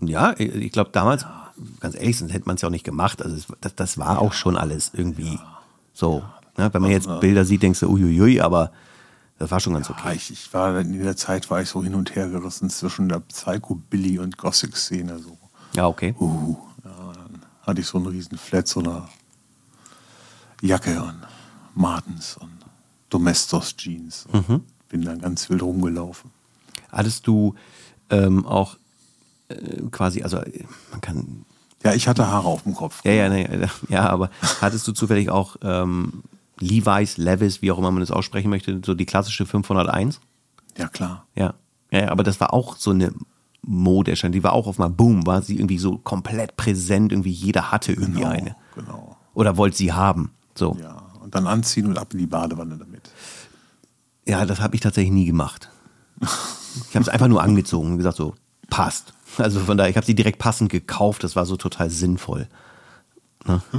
Speaker 1: Ja, ich ich glaube damals, ganz ehrlich, sonst hätte man es ja auch nicht gemacht. Also das, das war auch schon alles irgendwie so. Ne? Wenn man jetzt Bilder sieht, denkst du, uiuiui, aber das war schon ganz
Speaker 2: Ja,
Speaker 1: okay.
Speaker 2: ich, ich war in der Zeit war ich so hin und her gerissen zwischen der Psycho-Billy und Gothic-Szene. So.
Speaker 1: Ja, okay.
Speaker 2: Uh, ja, dann hatte ich so einen riesen Flat, so eine Jacke und Martens und Domestos Jeans. Und
Speaker 1: Mhm.
Speaker 2: Bin dann ganz wild rumgelaufen.
Speaker 1: Hattest du ähm, auch äh, quasi, also man kann,
Speaker 2: Ja, ich hatte Haare auf dem Kopf.
Speaker 1: ja, ja, nee, [LAUGHS] ja, aber hattest du zufällig auch ähm, Levi's, Levis, wie auch immer man das aussprechen möchte, so die klassische 501?
Speaker 2: Ja, klar.
Speaker 1: Ja. ja, aber das war auch so eine Modeerscheinung, die war auch auf mal Boom, war sie irgendwie so komplett präsent, irgendwie jeder hatte irgendwie
Speaker 2: Genau,
Speaker 1: eine.
Speaker 2: genau.
Speaker 1: Oder wollte sie haben. So.
Speaker 2: Ja, und dann anziehen und ab in die Badewanne damit.
Speaker 1: Ja, das habe ich tatsächlich nie gemacht. Ich habe es einfach nur angezogen und gesagt, so, passt. Also von daher, ich habe sie direkt passend gekauft, das war so total sinnvoll. Ne? [LAUGHS]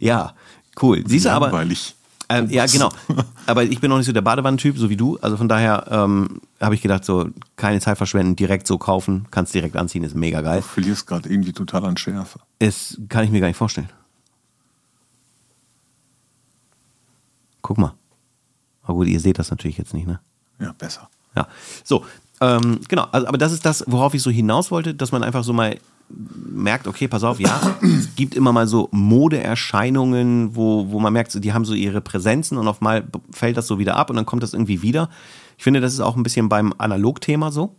Speaker 1: Ja, cool. Siehst du aber. Ähm, ja, genau. [LAUGHS] Aber ich bin noch nicht so der Badewannentyp, so wie du. Also von daher ähm, habe ich gedacht, so keine Zeit verschwenden, direkt so kaufen, kannst direkt anziehen, ist mega geil.
Speaker 2: Du verlierst gerade irgendwie total an Schärfe.
Speaker 1: Das kann ich mir gar nicht vorstellen. Guck mal. Aber gut, ihr seht das natürlich jetzt nicht, ne?
Speaker 2: Ja, besser.
Speaker 1: Ja. So, ähm, genau. Also, aber das ist das, worauf ich so hinaus wollte, dass man einfach so mal merkt, okay, pass auf, ja, es gibt immer mal so Modeerscheinungen, wo, wo man merkt, die haben so ihre Präsenzen und auf mal fällt das so wieder ab und dann kommt das irgendwie wieder. Ich finde, das ist auch ein bisschen beim Analogthema so.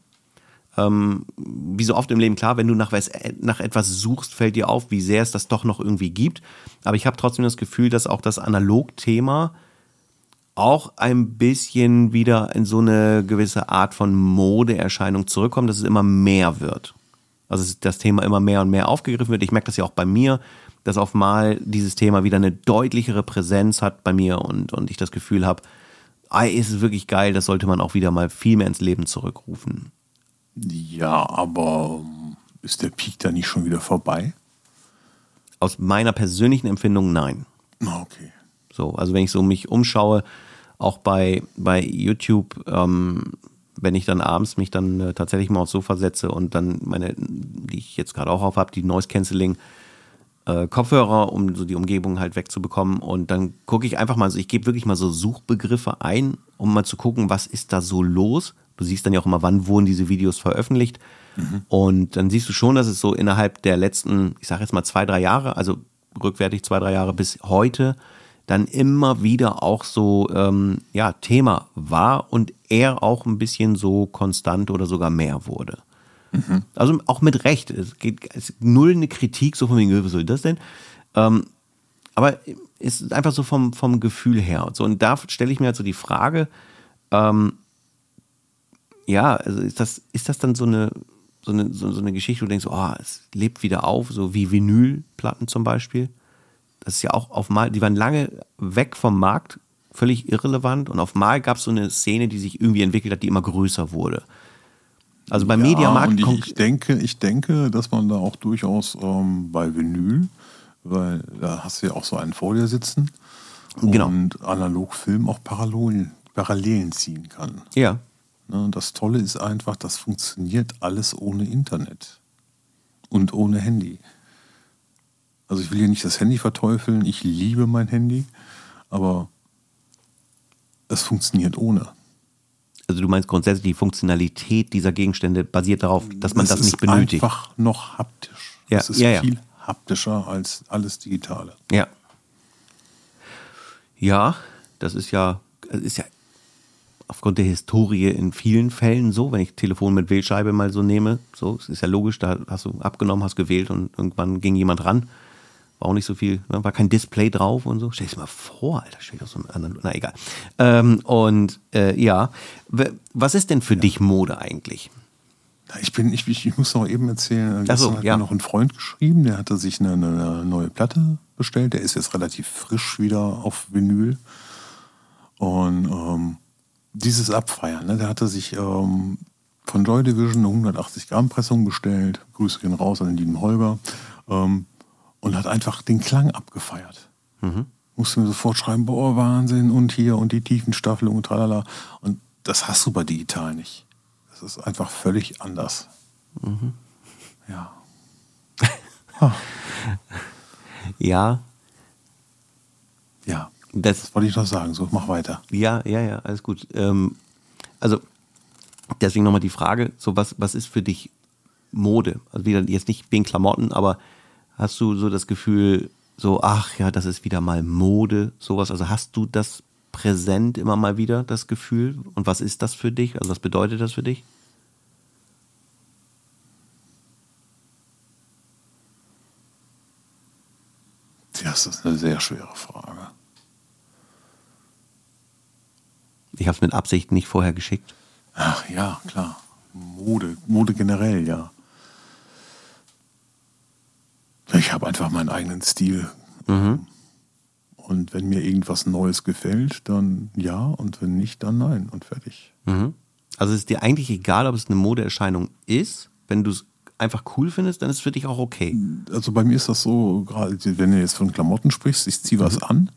Speaker 1: Ähm, wie so oft im Leben, klar, wenn du nach, was, nach etwas suchst, fällt dir auf, wie sehr es das doch noch irgendwie gibt. Aber ich habe trotzdem das Gefühl, dass auch das Analogthema auch ein bisschen wieder in so eine gewisse Art von Modeerscheinung zurückkommt, dass es immer mehr wird. Also dass das Thema immer mehr und mehr aufgegriffen wird. Ich merke das ja auch bei mir, dass auf mal dieses Thema wieder eine deutlichere Präsenz hat bei mir und, und ich das Gefühl habe, ey, ist es wirklich geil, das sollte man auch wieder mal viel mehr ins Leben zurückrufen.
Speaker 2: Ja, aber ist der Peak da nicht schon wieder vorbei?
Speaker 1: Aus meiner persönlichen Empfindung nein.
Speaker 2: Ah, Okay.
Speaker 1: So, also wenn ich so mich umschaue, auch bei, bei YouTube, ähm, wenn ich dann abends mich dann äh, tatsächlich mal aufs Sofa setze und dann meine, die ich jetzt gerade auch auf habe, die Noise Cancelling äh, Kopfhörer, um so die Umgebung halt wegzubekommen. Und dann gucke ich einfach mal, also ich gebe wirklich mal so Suchbegriffe ein, um mal zu gucken, was ist da so los. Du siehst dann ja auch immer, wann wurden diese Videos veröffentlicht. Und dann siehst du schon, dass es so innerhalb der letzten, ich sage jetzt mal zwei, drei Jahre, also rückwärtig zwei, drei Jahre bis heute, dann immer wieder auch so ähm, ja, Thema war und er auch ein bisschen so konstant oder sogar mehr wurde. Also auch mit Recht. Es geht es ist null eine Kritik, so von wegen, was soll das denn? Ähm, aber es ist einfach so vom, vom Gefühl her. So, und da stelle ich mir halt so die Frage, ähm, ja, also ist das, ist das dann so eine, so eine, so, so eine Geschichte, wo du denkst, oh, es lebt wieder auf, so wie Vinylplatten zum Beispiel. Das ist ja auch auf Mal, die waren lange weg vom Markt, völlig irrelevant. Und auf Mal gab es so eine Szene, die sich irgendwie entwickelt hat, die immer größer wurde. Also beim
Speaker 2: Ja,
Speaker 1: Mediamarkt
Speaker 2: ich, ich denke, ich denke, dass man da auch durchaus ähm, bei Vinyl, weil da hast du ja auch so einen vor dir sitzen
Speaker 1: Genau.
Speaker 2: und Analogfilm auch Parallelen, Parallelen ziehen kann.
Speaker 1: Ja,
Speaker 2: Ne, das Tolle ist einfach, das funktioniert alles ohne Internet und ohne Handy. Also ich will hier nicht das Handy verteufeln, ich liebe mein Handy, aber es funktioniert ohne.
Speaker 1: also du meinst grundsätzlich, die Funktionalität dieser Gegenstände basiert darauf, dass man
Speaker 2: es
Speaker 1: das nicht benötigt.
Speaker 2: einfach noch haptisch.
Speaker 1: Ja,
Speaker 2: es ist
Speaker 1: ja, ja.
Speaker 2: viel haptischer als alles Digitale.
Speaker 1: Ja. Ja, das ist ja, ist ja aufgrund der Historie in vielen Fällen so, wenn ich Telefon mit Wählscheibe mal so nehme, so, es ist ja logisch, da hast du abgenommen, hast gewählt und irgendwann ging jemand ran. War auch nicht so viel, ne, war kein Display drauf und so. Stell dir mal vor, Alter, steht auf so einem anderen, na egal. Ähm, und äh, ja, was ist denn für dich Mode eigentlich?
Speaker 2: Ich, bin, ich, ich, muss noch eben erzählen,
Speaker 1: so,
Speaker 2: gestern hat
Speaker 1: ja.
Speaker 2: mir noch ein Freund geschrieben, der hatte sich eine, eine neue Platte bestellt. Der ist jetzt relativ frisch wieder auf Vinyl. Und ähm, dieses Abfeiern, ne, der hatte sich ähm, von Joy Division eine 180 Gramm Pressung bestellt. Grüße gehen raus an den lieben Holger. Ähm, und hat einfach den Klang abgefeiert. Musste mir sofort schreiben, boah, Wahnsinn, und hier und die Tiefenstaffelung und tralala. Und das hast du bei digital nicht. Das ist einfach völlig anders. Ja. [LAUGHS]
Speaker 1: Ja,
Speaker 2: Ja.
Speaker 1: das,
Speaker 2: Das wollte ich noch sagen. So, mach weiter.
Speaker 1: Ja, ja, ja, alles gut. Ähm, also, deswegen nochmal die Frage: so was, was ist für dich Mode? Also, wieder jetzt nicht wegen Klamotten, aber hast du so das Gefühl, so, ach ja, das ist wieder mal Mode, sowas? Also, hast du das präsent immer mal wieder, das Gefühl? Und was ist das für dich? Also, was bedeutet das für dich?
Speaker 2: Das ist eine sehr schwere Frage.
Speaker 1: Ich habe es mit Absicht nicht vorher geschickt.
Speaker 2: Ach ja, klar. Mode, Mode generell, ja. Ich habe einfach meinen eigenen Stil. Und wenn mir irgendwas Neues gefällt, dann ja. Und wenn nicht, dann nein. Und fertig.
Speaker 1: Mhm. Also, es ist dir eigentlich egal, ob es eine Modeerscheinung ist, wenn du es einfach cool findest, dann ist es für dich auch okay.
Speaker 2: Also bei mir ist das so, gerade wenn du jetzt von Klamotten sprichst, ich ziehe was an,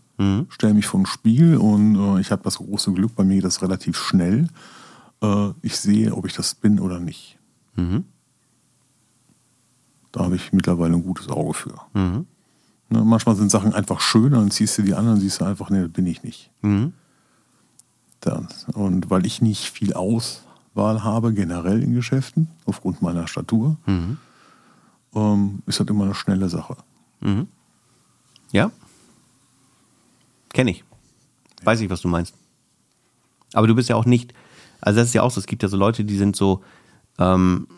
Speaker 2: stelle mich vor den Spiegel und äh, ich habe das große Glück, bei mir geht das relativ schnell. Äh, ich sehe, ob ich das bin oder nicht. Da habe ich mittlerweile ein gutes Auge für. Ne, manchmal sind Sachen einfach schön, dann ziehst du die an und siehst du einfach, nee, das bin ich nicht. Dann, und weil ich nicht viel Auswahl habe, generell in Geschäften, aufgrund meiner Statur, ähm, ist das immer eine schnelle Sache.
Speaker 1: Ja? Kenne ich. Weiß ich, was du meinst. Aber du bist ja auch nicht, also das ist ja auch so, es gibt ja so Leute, die sind so ähm,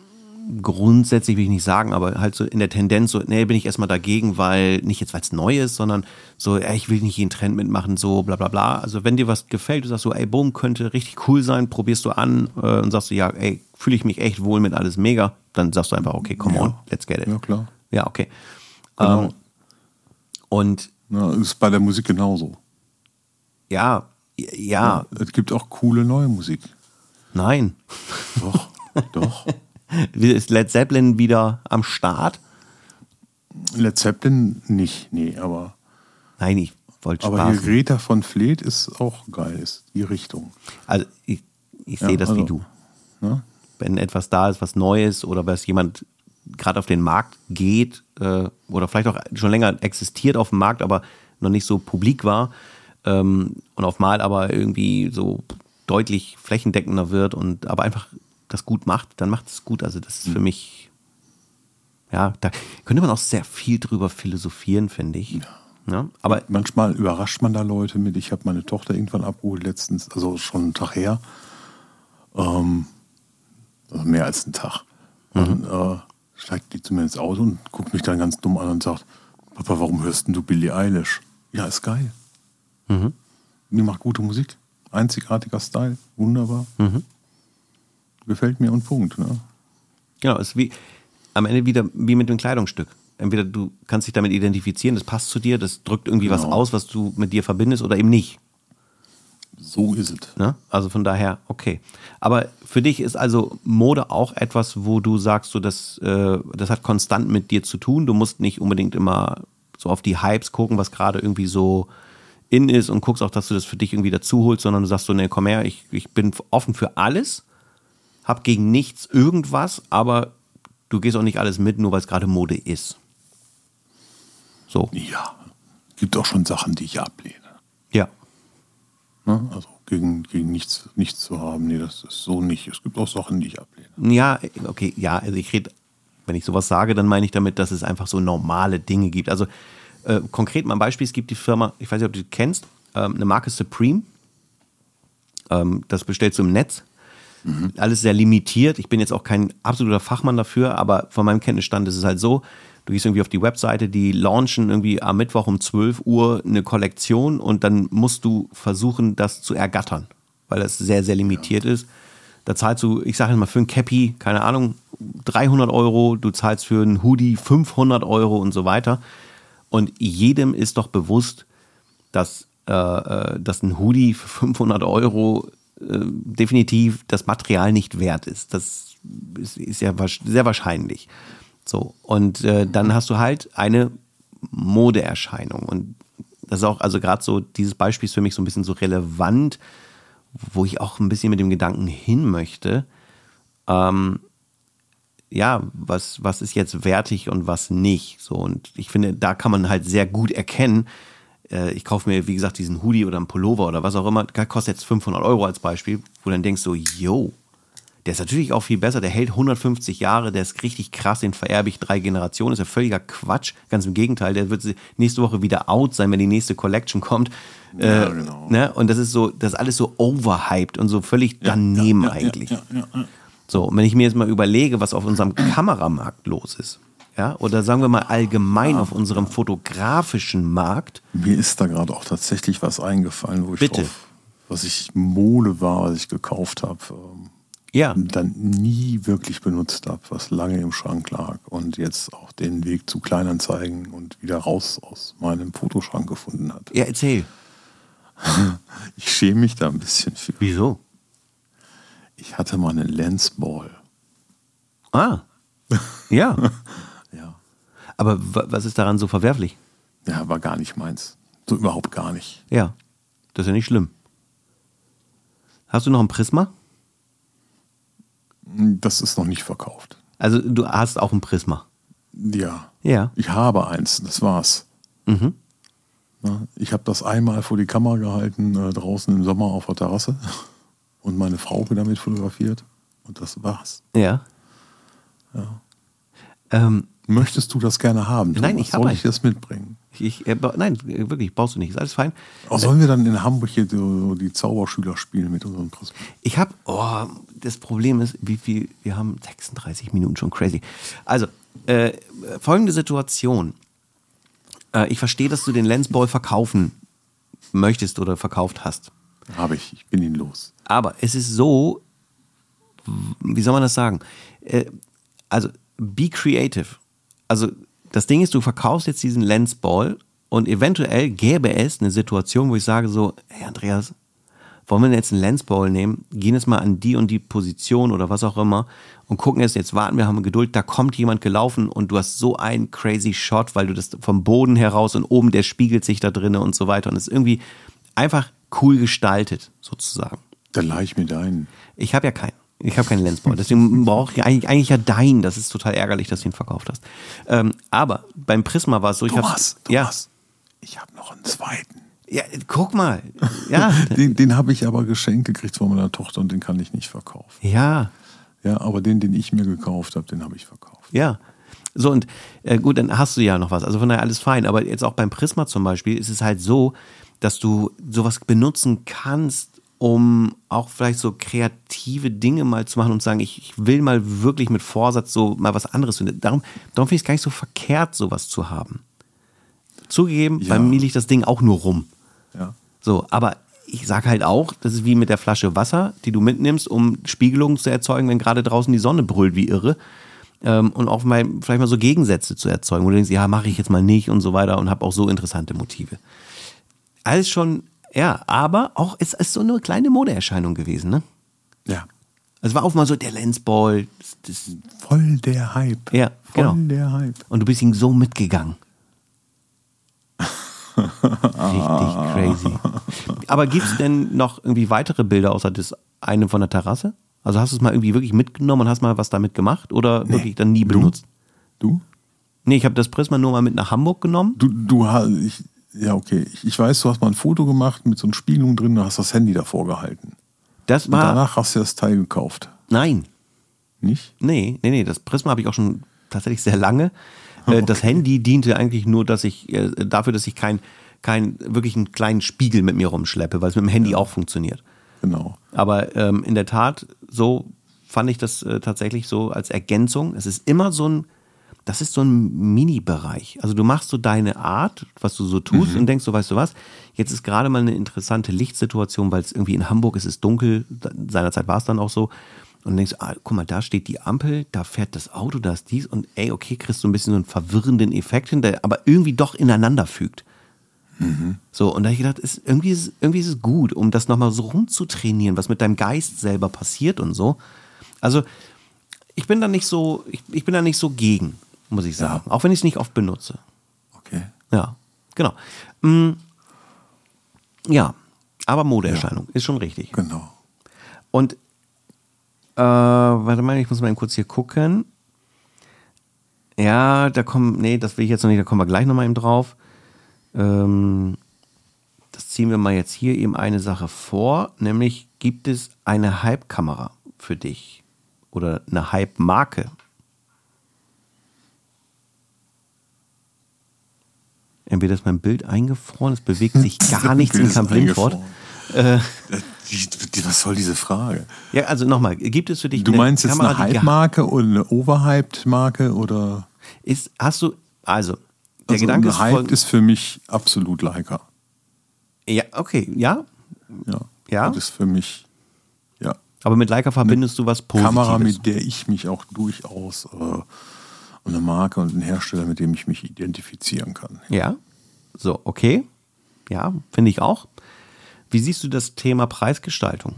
Speaker 1: grundsätzlich, will ich nicht sagen, aber halt so in der Tendenz so, nee, bin ich erstmal dagegen, weil, nicht jetzt, weil es neu ist, sondern so, ey, ich will nicht jeden Trend mitmachen, so bla bla bla. Also wenn dir was gefällt, du sagst so, ey, Boom, könnte richtig cool sein, probierst du an äh, und sagst du, ja, ey, fühle ich mich echt wohl mit alles mega, dann sagst du einfach, okay, come
Speaker 2: Ja.
Speaker 1: on, let's get it.
Speaker 2: Ja, klar.
Speaker 1: Ja, okay.
Speaker 2: Genau.
Speaker 1: Ähm, und
Speaker 2: Ja, ist bei der Musik genauso.
Speaker 1: ja, ja,
Speaker 2: Es gibt auch coole neue Musik.
Speaker 1: nein.
Speaker 2: Doch, doch. [LAUGHS]
Speaker 1: Ist Led Zeppelin wieder am Start?
Speaker 2: Led Zeppelin nicht, nee, aber,
Speaker 1: Nein, ich wollte
Speaker 2: aber hier
Speaker 1: Spaß.
Speaker 2: Greta von Fleet ist auch geil, ist die Richtung.
Speaker 1: Also ich, ich
Speaker 2: Ja,
Speaker 1: sehe das wie
Speaker 2: also,
Speaker 1: du.
Speaker 2: Ne?
Speaker 1: Wenn etwas da ist, was Neues oder was jemand gerade auf den Markt geht äh, oder vielleicht auch schon länger existiert auf dem Markt, aber noch nicht so publik war ähm, und auf Mal aber irgendwie so deutlich flächendeckender wird und aber einfach das gut macht, dann macht es gut. Also das ist für mich, ja, da könnte man auch sehr viel drüber philosophieren, finde ich. Ja. aber
Speaker 2: Manchmal überrascht man da Leute mit. Ich habe meine Tochter irgendwann abgeholt letztens, also schon einen Tag her. Ähm, also mehr als einen Tag. Dann äh, steigt die zu mir ins Auto und guckt mich dann ganz dumm an und sagt, Papa, warum hörst denn du Billie Eilish? Ja, ist geil. Die macht gute Musik. Einzigartiger Style. Wunderbar. Gefällt mir und Punkt. Ne?
Speaker 1: Genau, ist wie am Ende wieder wie mit dem Kleidungsstück. Entweder du kannst dich damit identifizieren, das passt zu dir, das drückt irgendwie was
Speaker 2: Genau.
Speaker 1: aus, was du mit dir verbindest oder eben nicht.
Speaker 2: So ist es.
Speaker 1: Ne? Also von daher, okay. Aber für dich ist also Mode auch etwas, wo du sagst, so, das, äh, das hat konstant mit dir zu tun. Du musst nicht unbedingt immer so auf die Hypes gucken, was gerade irgendwie so in ist und guckst auch, dass du das für dich irgendwie dazu holst, sondern du sagst so, nee, komm her, ich, ich bin offen für alles, hab gegen nichts irgendwas, aber du gehst auch nicht alles mit, nur weil es gerade Mode ist. So,
Speaker 2: Ja, gibt auch schon Sachen, die ich ablehne.
Speaker 1: ja.
Speaker 2: Ne? Also gegen, gegen nichts, nichts zu haben. Nee, das ist so nicht. Es gibt auch Sachen, die ich ablehne.
Speaker 1: Ja, okay, ja, also ich rede, wenn ich sowas sage, dann meine ich damit, dass es einfach so normale Dinge gibt. Also äh, konkret mal ein Beispiel, es gibt die Firma, ich weiß nicht, ob du die kennst, ähm, eine Marke Supreme. Ähm, das bestellst du im Netz. Alles sehr limitiert. Ich bin jetzt auch kein absoluter Fachmann dafür, aber von meinem Kenntnisstand ist es halt so, du gehst irgendwie auf die Webseite, die launchen irgendwie am Mittwoch um 12 Uhr eine Kollektion und dann musst du versuchen, das zu ergattern, weil das sehr, sehr limitiert ist. Da zahlst du, ich sage mal, für ein Cappy, keine Ahnung, 300 Euro, du zahlst für einen Hoodie 500 Euro und so weiter. Und jedem ist doch bewusst, dass, äh, äh, dass ein Hoodie für 500 Euro äh, definitiv das Material nicht wert ist. Das ist, ist ja sehr wahrscheinlich. So, und äh, dann hast du halt eine Modeerscheinung. Und das ist auch, also gerade so, dieses Beispiel ist für mich so ein bisschen so relevant, wo ich auch ein bisschen mit dem Gedanken hin möchte. Ähm, ja, was, was ist jetzt wertig und was nicht. So, und ich finde, da kann man halt sehr gut erkennen. Äh, ich kaufe mir, wie gesagt, diesen Hoodie oder einen Pullover oder was auch immer, kostet jetzt 500 Euro als Beispiel, wo du dann denkst so, yo, der ist natürlich auch viel besser, der hält 150 Jahre, der ist richtig krass, den vererbe ich drei Generationen, ist ja völliger Quatsch. Ganz im Gegenteil, der wird nächste Woche wieder out sein, wenn die nächste Collection kommt.
Speaker 2: Ja,
Speaker 1: äh,
Speaker 2: genau.
Speaker 1: ne? Und das ist so, das ist alles so overhyped und so völlig daneben eigentlich.
Speaker 2: Ja, ja, ja.
Speaker 1: So, und wenn ich mir jetzt mal überlege, was auf unserem Kameramarkt los ist, ja, oder sagen wir mal allgemein auf unserem fotografischen Markt,
Speaker 2: Mir ist da gerade auch tatsächlich was eingefallen, wo ich
Speaker 1: Bitte.
Speaker 2: drauf, was ich Mode war, was ich gekauft habe, ähm,
Speaker 1: ja,
Speaker 2: dann nie wirklich benutzt habe, was lange im Schrank lag und jetzt auch den Weg zu Kleinanzeigen und wieder raus aus meinem Fotoschrank gefunden hat.
Speaker 1: ja, erzähl. [LAUGHS]
Speaker 2: Ich schäme mich da ein bisschen für.
Speaker 1: Wieso?
Speaker 2: Ich hatte mal eine Lensball.
Speaker 1: Ah, Ja. [LAUGHS]
Speaker 2: Ja.
Speaker 1: Aber wa- was ist daran so verwerflich?
Speaker 2: Ja, war gar nicht meins. So überhaupt gar nicht.
Speaker 1: Ja. Das ist ja nicht schlimm. Hast du noch ein Prisma?
Speaker 2: Das ist noch nicht verkauft.
Speaker 1: Also du hast auch ein Prisma.
Speaker 2: Ja.
Speaker 1: Ja.
Speaker 2: Ich habe eins, das war's.
Speaker 1: Mhm.
Speaker 2: Ja, ich habe das einmal vor die Kamera gehalten, äh, draußen im Sommer auf der Terrasse und meine Frau damit fotografiert und das war's.
Speaker 1: Ja. Ähm,
Speaker 2: Möchtest du das gerne haben?
Speaker 1: Nein,
Speaker 2: Thomas?
Speaker 1: ich hab
Speaker 2: Soll ich das mitbringen?
Speaker 1: ich, äh, nein, wirklich, brauchst du nicht. Ist alles fein.
Speaker 2: Oh, sollen wir dann in Hamburg hier so die Zauberschüler spielen mit unserem Prisma?
Speaker 1: Ich habe, oh, das Problem ist, wie viel, wir haben 36 Minuten schon crazy. Also, äh, folgende Situation. Äh, ich verstehe, dass du den Lensball verkaufen möchtest oder verkauft hast.
Speaker 2: Habe ich, ich bin ihn los.
Speaker 1: Aber es ist so, wie soll man das sagen? Äh, also, be creative. Also, das Ding ist, du verkaufst jetzt diesen Lensball und eventuell gäbe es eine Situation, wo ich sage so, hey Andreas, wollen wir denn jetzt einen Lensball nehmen, gehen jetzt mal an die und die Position oder was auch immer und gucken jetzt, jetzt warten wir, haben Geduld, da kommt jemand gelaufen und du hast so einen crazy Shot, weil du das vom Boden heraus und oben, der spiegelt sich da drinnen und so weiter und es ist irgendwie einfach cool gestaltet, sozusagen.
Speaker 2: Dann leih ich mir deinen.
Speaker 1: Ich habe ja keinen. Ich habe keinen Lensball. Deswegen brauche ich eigentlich, eigentlich ja deinen. Das ist total ärgerlich, dass du ihn verkauft hast. Ähm, aber beim Prisma war es so, ich habe
Speaker 2: Thomas,
Speaker 1: ja,
Speaker 2: Thomas, ich habe noch einen zweiten.
Speaker 1: ja, guck mal. Ja, [LAUGHS]
Speaker 2: Den, den habe ich aber geschenkt gekriegt von meiner Tochter und den kann ich nicht verkaufen.
Speaker 1: ja,
Speaker 2: Ja, aber den, den ich mir gekauft habe, den habe ich verkauft.
Speaker 1: ja. So, und äh, gut, dann hast du ja noch was. Also von daher alles fein. Aber jetzt auch beim Prisma zum Beispiel ist es halt so, dass du sowas benutzen kannst, um auch vielleicht so kreative Dinge mal zu machen und zu sagen, ich, ich will mal wirklich mit Vorsatz so mal was anderes. finden. Darum, darum finde ich es gar nicht so verkehrt, sowas zu haben. Zugegeben,
Speaker 2: Ja.
Speaker 1: bei mir liegt das Ding auch nur rum.
Speaker 2: Ja.
Speaker 1: So, aber ich sage halt auch, das ist wie mit der Flasche Wasser, die du mitnimmst, um Spiegelungen zu erzeugen, wenn gerade draußen die Sonne brüllt wie irre. Ähm, und auch mal vielleicht mal so Gegensätze zu erzeugen, wo du denkst, ja, mache ich jetzt mal nicht und so weiter und habe auch so interessante Motive. Alles schon, ja, aber auch, es ist so eine kleine Modeerscheinung gewesen, ne?
Speaker 2: Ja.
Speaker 1: Es war auch mal so der Lensball. Das, das,
Speaker 2: Voll der Hype.
Speaker 1: Ja,
Speaker 2: Voll
Speaker 1: genau.
Speaker 2: der Hype.
Speaker 1: und du bist ihm so mitgegangen. Richtig crazy. Aber gibt es denn noch irgendwie weitere Bilder außer das eine von der Terrasse? Also hast du es mal irgendwie wirklich mitgenommen und hast mal was damit gemacht oder wirklich dann nie
Speaker 2: Du?
Speaker 1: benutzt?
Speaker 2: Du?
Speaker 1: Nee, ich habe das Prisma nur mal mit nach Hamburg genommen.
Speaker 2: Du, du hast, ich, ja, okay. Ich, ich weiß, du hast mal ein Foto gemacht mit so einer Spiegelung drin, du hast das Handy davor gehalten.
Speaker 1: Das
Speaker 2: Und
Speaker 1: war.
Speaker 2: danach hast du das Teil gekauft.
Speaker 1: Nein.
Speaker 2: Nicht?
Speaker 1: Nee, nee, nee. Das Prisma habe ich auch schon tatsächlich sehr lange. [LAUGHS] Äh, Das Handy diente eigentlich nur, dass ich äh, dafür, dass ich kein, kein wirklich einen kleinen Spiegel mit mir rumschleppe, weil es mit dem Handy auch funktioniert.
Speaker 2: Genau.
Speaker 1: Aber ähm, in der Tat, so fand ich das äh, tatsächlich so als Ergänzung. Es ist immer so ein, das ist so ein Mini-Bereich. Also du machst so deine Art, was du so tust und denkst so, weißt du was, jetzt ist gerade mal eine interessante Lichtsituation, weil es irgendwie in Hamburg ist es dunkel, seinerzeit war es dann auch so. Und denkst, ah, guck mal, da steht die Ampel, da fährt das Auto, da ist dies und ey, okay, kriegst du ein bisschen so einen verwirrenden Effekt hin, der aber irgendwie doch ineinander fügt. So, und da habe ich gedacht, ist, irgendwie, ist, irgendwie ist es gut, um das nochmal so rumzutrainieren, was mit deinem Geist selber passiert und so. Also, ich bin da nicht so, ich, ich bin da nicht so gegen, muss ich sagen. Auch wenn ich es nicht oft benutze.
Speaker 2: Okay.
Speaker 1: Ja, genau. Mm, ja, aber Modeerscheinung ist schon richtig.
Speaker 2: Genau.
Speaker 1: Und, äh, warte mal, ich muss mal eben kurz hier gucken. Ja, da kommen, nee, das will ich jetzt noch nicht, da kommen wir gleich nochmal eben drauf. Ähm, das ziehen wir mal jetzt hier eben eine Sache vor, nämlich gibt es eine Hype-Kamera für dich oder eine Hype-Marke? Entweder ist mein Bild eingefroren, es bewegt sich [LAUGHS] gar nichts in.
Speaker 2: Wie- wie- Was soll diese Frage?
Speaker 1: Ja, also nochmal, gibt es für dich
Speaker 2: Du
Speaker 1: eine
Speaker 2: meinst jetzt
Speaker 1: Kamera,
Speaker 2: eine Hype-Marke oder eine Overhyped-Marke oder?
Speaker 1: Ist, hast du, also, der
Speaker 2: Also
Speaker 1: Gedanke
Speaker 2: eine
Speaker 1: ist,
Speaker 2: Hype ist für mich absolut Leica.
Speaker 1: ja, okay, ja,
Speaker 2: Ja.
Speaker 1: Ja?
Speaker 2: Das ist für mich, ja.
Speaker 1: aber mit Leica verbindest du was Positives.
Speaker 2: Kamera, mit der ich mich auch durchaus äh, und eine Marke und einen Hersteller, mit dem ich mich identifizieren kann.
Speaker 1: Ja, so, okay, ja, finde ich auch. Wie siehst du das Thema Preisgestaltung?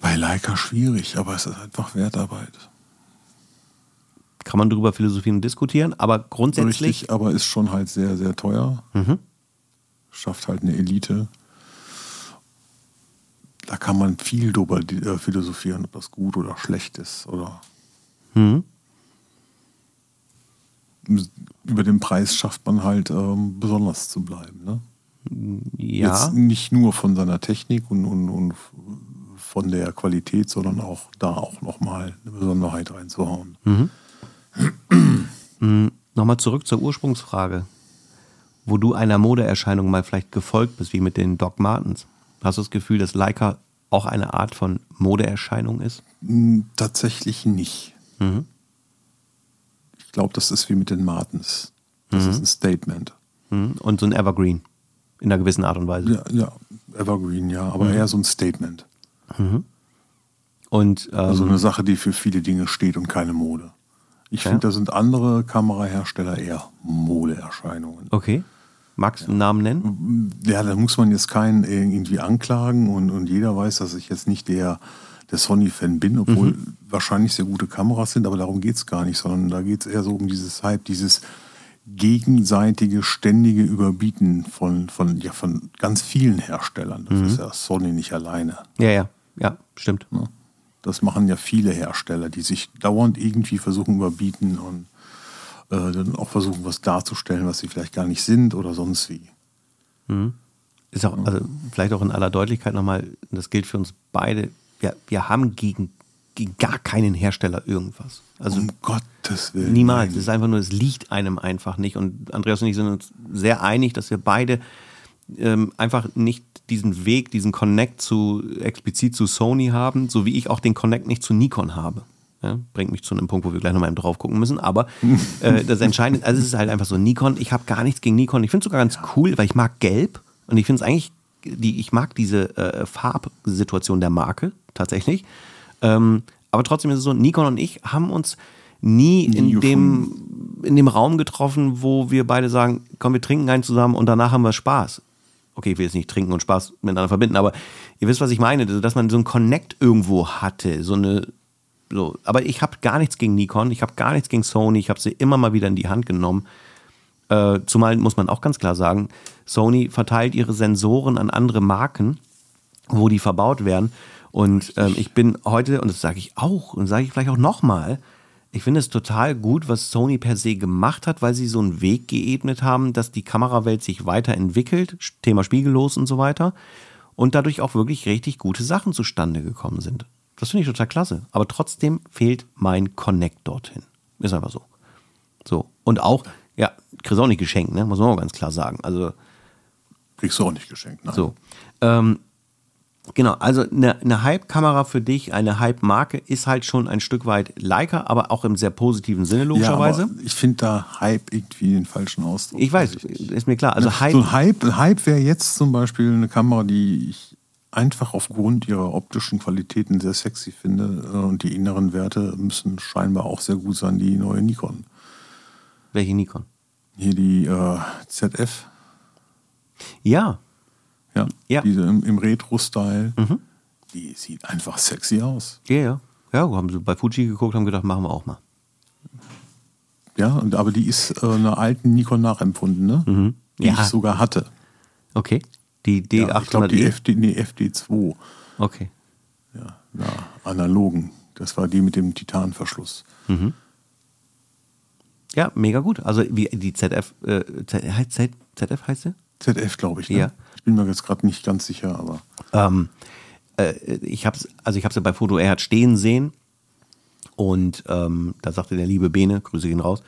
Speaker 2: Bei Leica schwierig, aber es ist einfach Wertarbeit.
Speaker 1: kann man darüber philosophieren und diskutieren, aber grundsätzlich.
Speaker 2: Richtig, aber ist schon halt sehr, sehr teuer. Schafft halt eine Elite. Da kann man viel drüber äh, philosophieren, ob das gut oder schlecht ist. Oder
Speaker 1: Mhm.
Speaker 2: über den Preis schafft man halt ähm, besonders zu bleiben. Ne?
Speaker 1: Ja.
Speaker 2: Jetzt nicht nur von seiner Technik und, und, und von der Qualität, sondern auch da auch nochmal eine Besonderheit reinzuhauen. [CLEARS THROAT]
Speaker 1: Nochmal zurück zur Ursprungsfrage, wo du einer Modeerscheinung mal vielleicht gefolgt bist, wie mit den Doc Martens. Hast du das Gefühl, dass Leica auch eine Art von Modeerscheinung ist?
Speaker 2: Hm, Tatsächlich nicht. Ich glaube, das ist wie mit den Martens. Das ist ein Statement.
Speaker 1: Mhm. Und so ein Evergreen in einer gewissen Art und Weise.
Speaker 2: Ja, ja Evergreen, ja, aber eher so ein Statement.
Speaker 1: Und ähm,
Speaker 2: Also eine Sache, die für viele Dinge steht und keine Mode. Ich
Speaker 1: Ja.
Speaker 2: finde, da sind andere Kamerahersteller eher Modeerscheinungen.
Speaker 1: okay. Magst du einen Namen nennen?
Speaker 2: Ja, da muss man jetzt keinen irgendwie anklagen und, und jeder weiß, dass ich jetzt nicht der, der Sony-Fan bin, obwohl wahrscheinlich sehr gute Kameras sind, aber darum geht es gar nicht, sondern da geht es eher so um dieses Hype, dieses gegenseitige, ständige Überbieten von, von, ja, von ganz vielen Herstellern. Das ist ja Sony nicht alleine.
Speaker 1: Ja, ja, ja, stimmt.
Speaker 2: Ne? Das machen ja viele Hersteller, die sich dauernd irgendwie versuchen überbieten und äh, dann auch versuchen, was darzustellen, was sie vielleicht gar nicht sind oder sonst wie.
Speaker 1: Ist auch, also vielleicht auch in aller Deutlichkeit nochmal, das gilt für uns beide, wir, wir haben gegen, gegen gar keinen Hersteller irgendwas. Also
Speaker 2: um Gottes Willen.
Speaker 1: Niemals. Es ist einfach nur, es liegt einem einfach nicht. Und Andreas und ich sind uns sehr einig, dass wir beide ähm, einfach nicht diesen Weg, diesen Connect zu explizit zu Sony haben, so wie ich auch den Connect nicht zu Nikon habe. Ja, bringt mich zu einem Punkt, wo wir gleich nochmal drauf gucken müssen. Aber [LAUGHS] äh, das Entscheidende, also es ist halt einfach so, Nikon, ich habe gar nichts gegen Nikon. Ich finde es sogar ganz cool, weil ich mag Gelb und ich finde es eigentlich, die, ich mag diese äh, Farbsituation der Marke tatsächlich. Ähm, aber trotzdem ist es so, Nikon und ich haben uns nie, in dem in dem Raum getroffen, wo wir beide sagen, komm, wir trinken einen zusammen und danach haben wir Spaß. Okay, ich will jetzt nicht trinken und Spaß miteinander verbinden, aber ihr wisst, was ich meine, also, dass man so einen Connect irgendwo hatte, so eine so, aber ich habe gar nichts gegen Nikon, ich habe gar nichts gegen Sony, ich habe sie immer mal wieder in die Hand genommen. Äh, zumal muss man auch ganz klar sagen, Sony verteilt ihre Sensoren an andere Marken, wo die verbaut werden. Und ähm, ich bin heute, und das sage ich auch, und sage ich vielleicht auch nochmal, ich finde es total gut, was Sony per se gemacht hat, weil sie so einen Weg geebnet haben, dass die Kamerawelt sich weiterentwickelt, Thema spiegellos und so weiter, und dadurch auch wirklich richtig gute Sachen zustande gekommen sind. Das finde ich total klasse. Aber trotzdem fehlt mein Connect dorthin. Ist einfach so. So. Und auch, ja, kriegst auch nicht geschenkt, ne? Muss man auch ganz klar sagen. Also,
Speaker 2: Kriegst du auch nicht geschenkt. Nein.
Speaker 1: so. Ähm, genau, also eine, eine Hype-Kamera für dich, eine Hype-Marke ist halt schon ein Stück weit Leica, aber auch im sehr positiven Sinne,
Speaker 2: Ja,
Speaker 1: logischerweise.
Speaker 2: aber ich finde da Hype irgendwie den falschen Ausdruck.
Speaker 1: ich weiß, ist mir klar. Also Hype,
Speaker 2: So ein Hype, ein Hype wäre jetzt zum Beispiel eine Kamera, die ich einfach aufgrund ihrer optischen Qualitäten sehr sexy finde. äh, Und die inneren Werte müssen scheinbar auch sehr gut sein, die neue Nikon.
Speaker 1: welche Nikon?
Speaker 2: Hier die äh, ZF,
Speaker 1: Ja,
Speaker 2: ja,
Speaker 1: Ja.
Speaker 2: diese im, im Retro-Style, die sieht einfach sexy aus.
Speaker 1: ja, ja. Ja, haben sie bei Fuji geguckt, haben gedacht, machen wir auch mal.
Speaker 2: Ja, und, aber die ist äh, einer alten Nikon nachempfunden, ne? Die
Speaker 1: Mhm. Ja.
Speaker 2: ich sogar hatte.
Speaker 1: Okay. Die D800E?
Speaker 2: Ja, ich glaube, die FD, nee, FD2.
Speaker 1: okay.
Speaker 2: Ja, na, analogen. Das war die mit dem Titanverschluss.
Speaker 1: Ja, mega gut. Also wie die ZF, äh, Z, heißt- Z, ZF heißt sie?
Speaker 2: ZF, glaube ich. Ne?
Speaker 1: Ja.
Speaker 2: Ich bin mir jetzt gerade nicht ganz sicher, aber
Speaker 1: Ähm, äh, ich habe also ich habe sie bei Foto Erhard stehen sehen und ähm, da sagte der liebe Bene, Grüße gehen raus,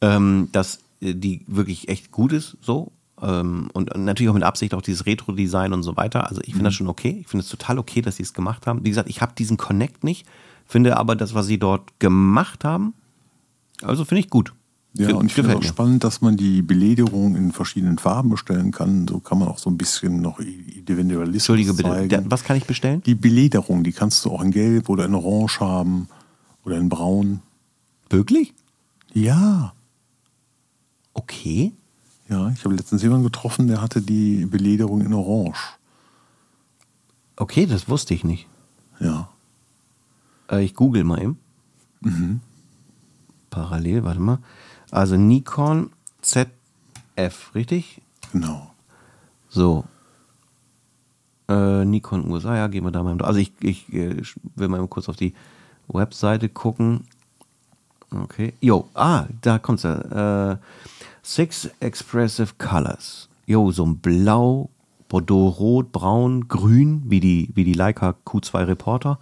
Speaker 1: ähm, dass äh, die wirklich echt gut ist, so ähm, und natürlich auch mit Absicht auch dieses Retro-Design und so weiter. Also ich finde das schon okay. Ich finde es total okay, dass sie es gemacht haben. Wie gesagt, ich habe diesen Connect nicht, finde aber das, was sie dort gemacht haben, also finde ich gut.
Speaker 2: Ja, und ich finde auch spannend, dass man die Belederung in verschiedenen Farben bestellen kann. So kann man auch so ein bisschen noch Individualismus
Speaker 1: Entschuldige bitte,
Speaker 2: zeigen.
Speaker 1: der, was kann ich bestellen?
Speaker 2: Die Belederung, die kannst du auch in Gelb oder in Orange haben oder in Braun.
Speaker 1: Wirklich?
Speaker 2: Ja,
Speaker 1: Okay.
Speaker 2: ja. Ich habe letztens jemanden getroffen, der hatte die Belederung in Orange.
Speaker 1: Okay, das wusste ich nicht.
Speaker 2: Ja.
Speaker 1: Äh, ich google mal eben. parallel, warte mal. Also Nikon ZF, richtig?
Speaker 2: Genau.
Speaker 1: So. Äh, Nikon USA, ja, gehen wir da mal. Also ich, ich äh, will mal kurz auf die Webseite gucken. Okay. Jo, ah, da kommt's ja. Äh, Six Expressive Colors. Jo, so ein Blau, Bordeaux, Rot, Braun, Grün, wie die, wie die Leica Q2 Reporter.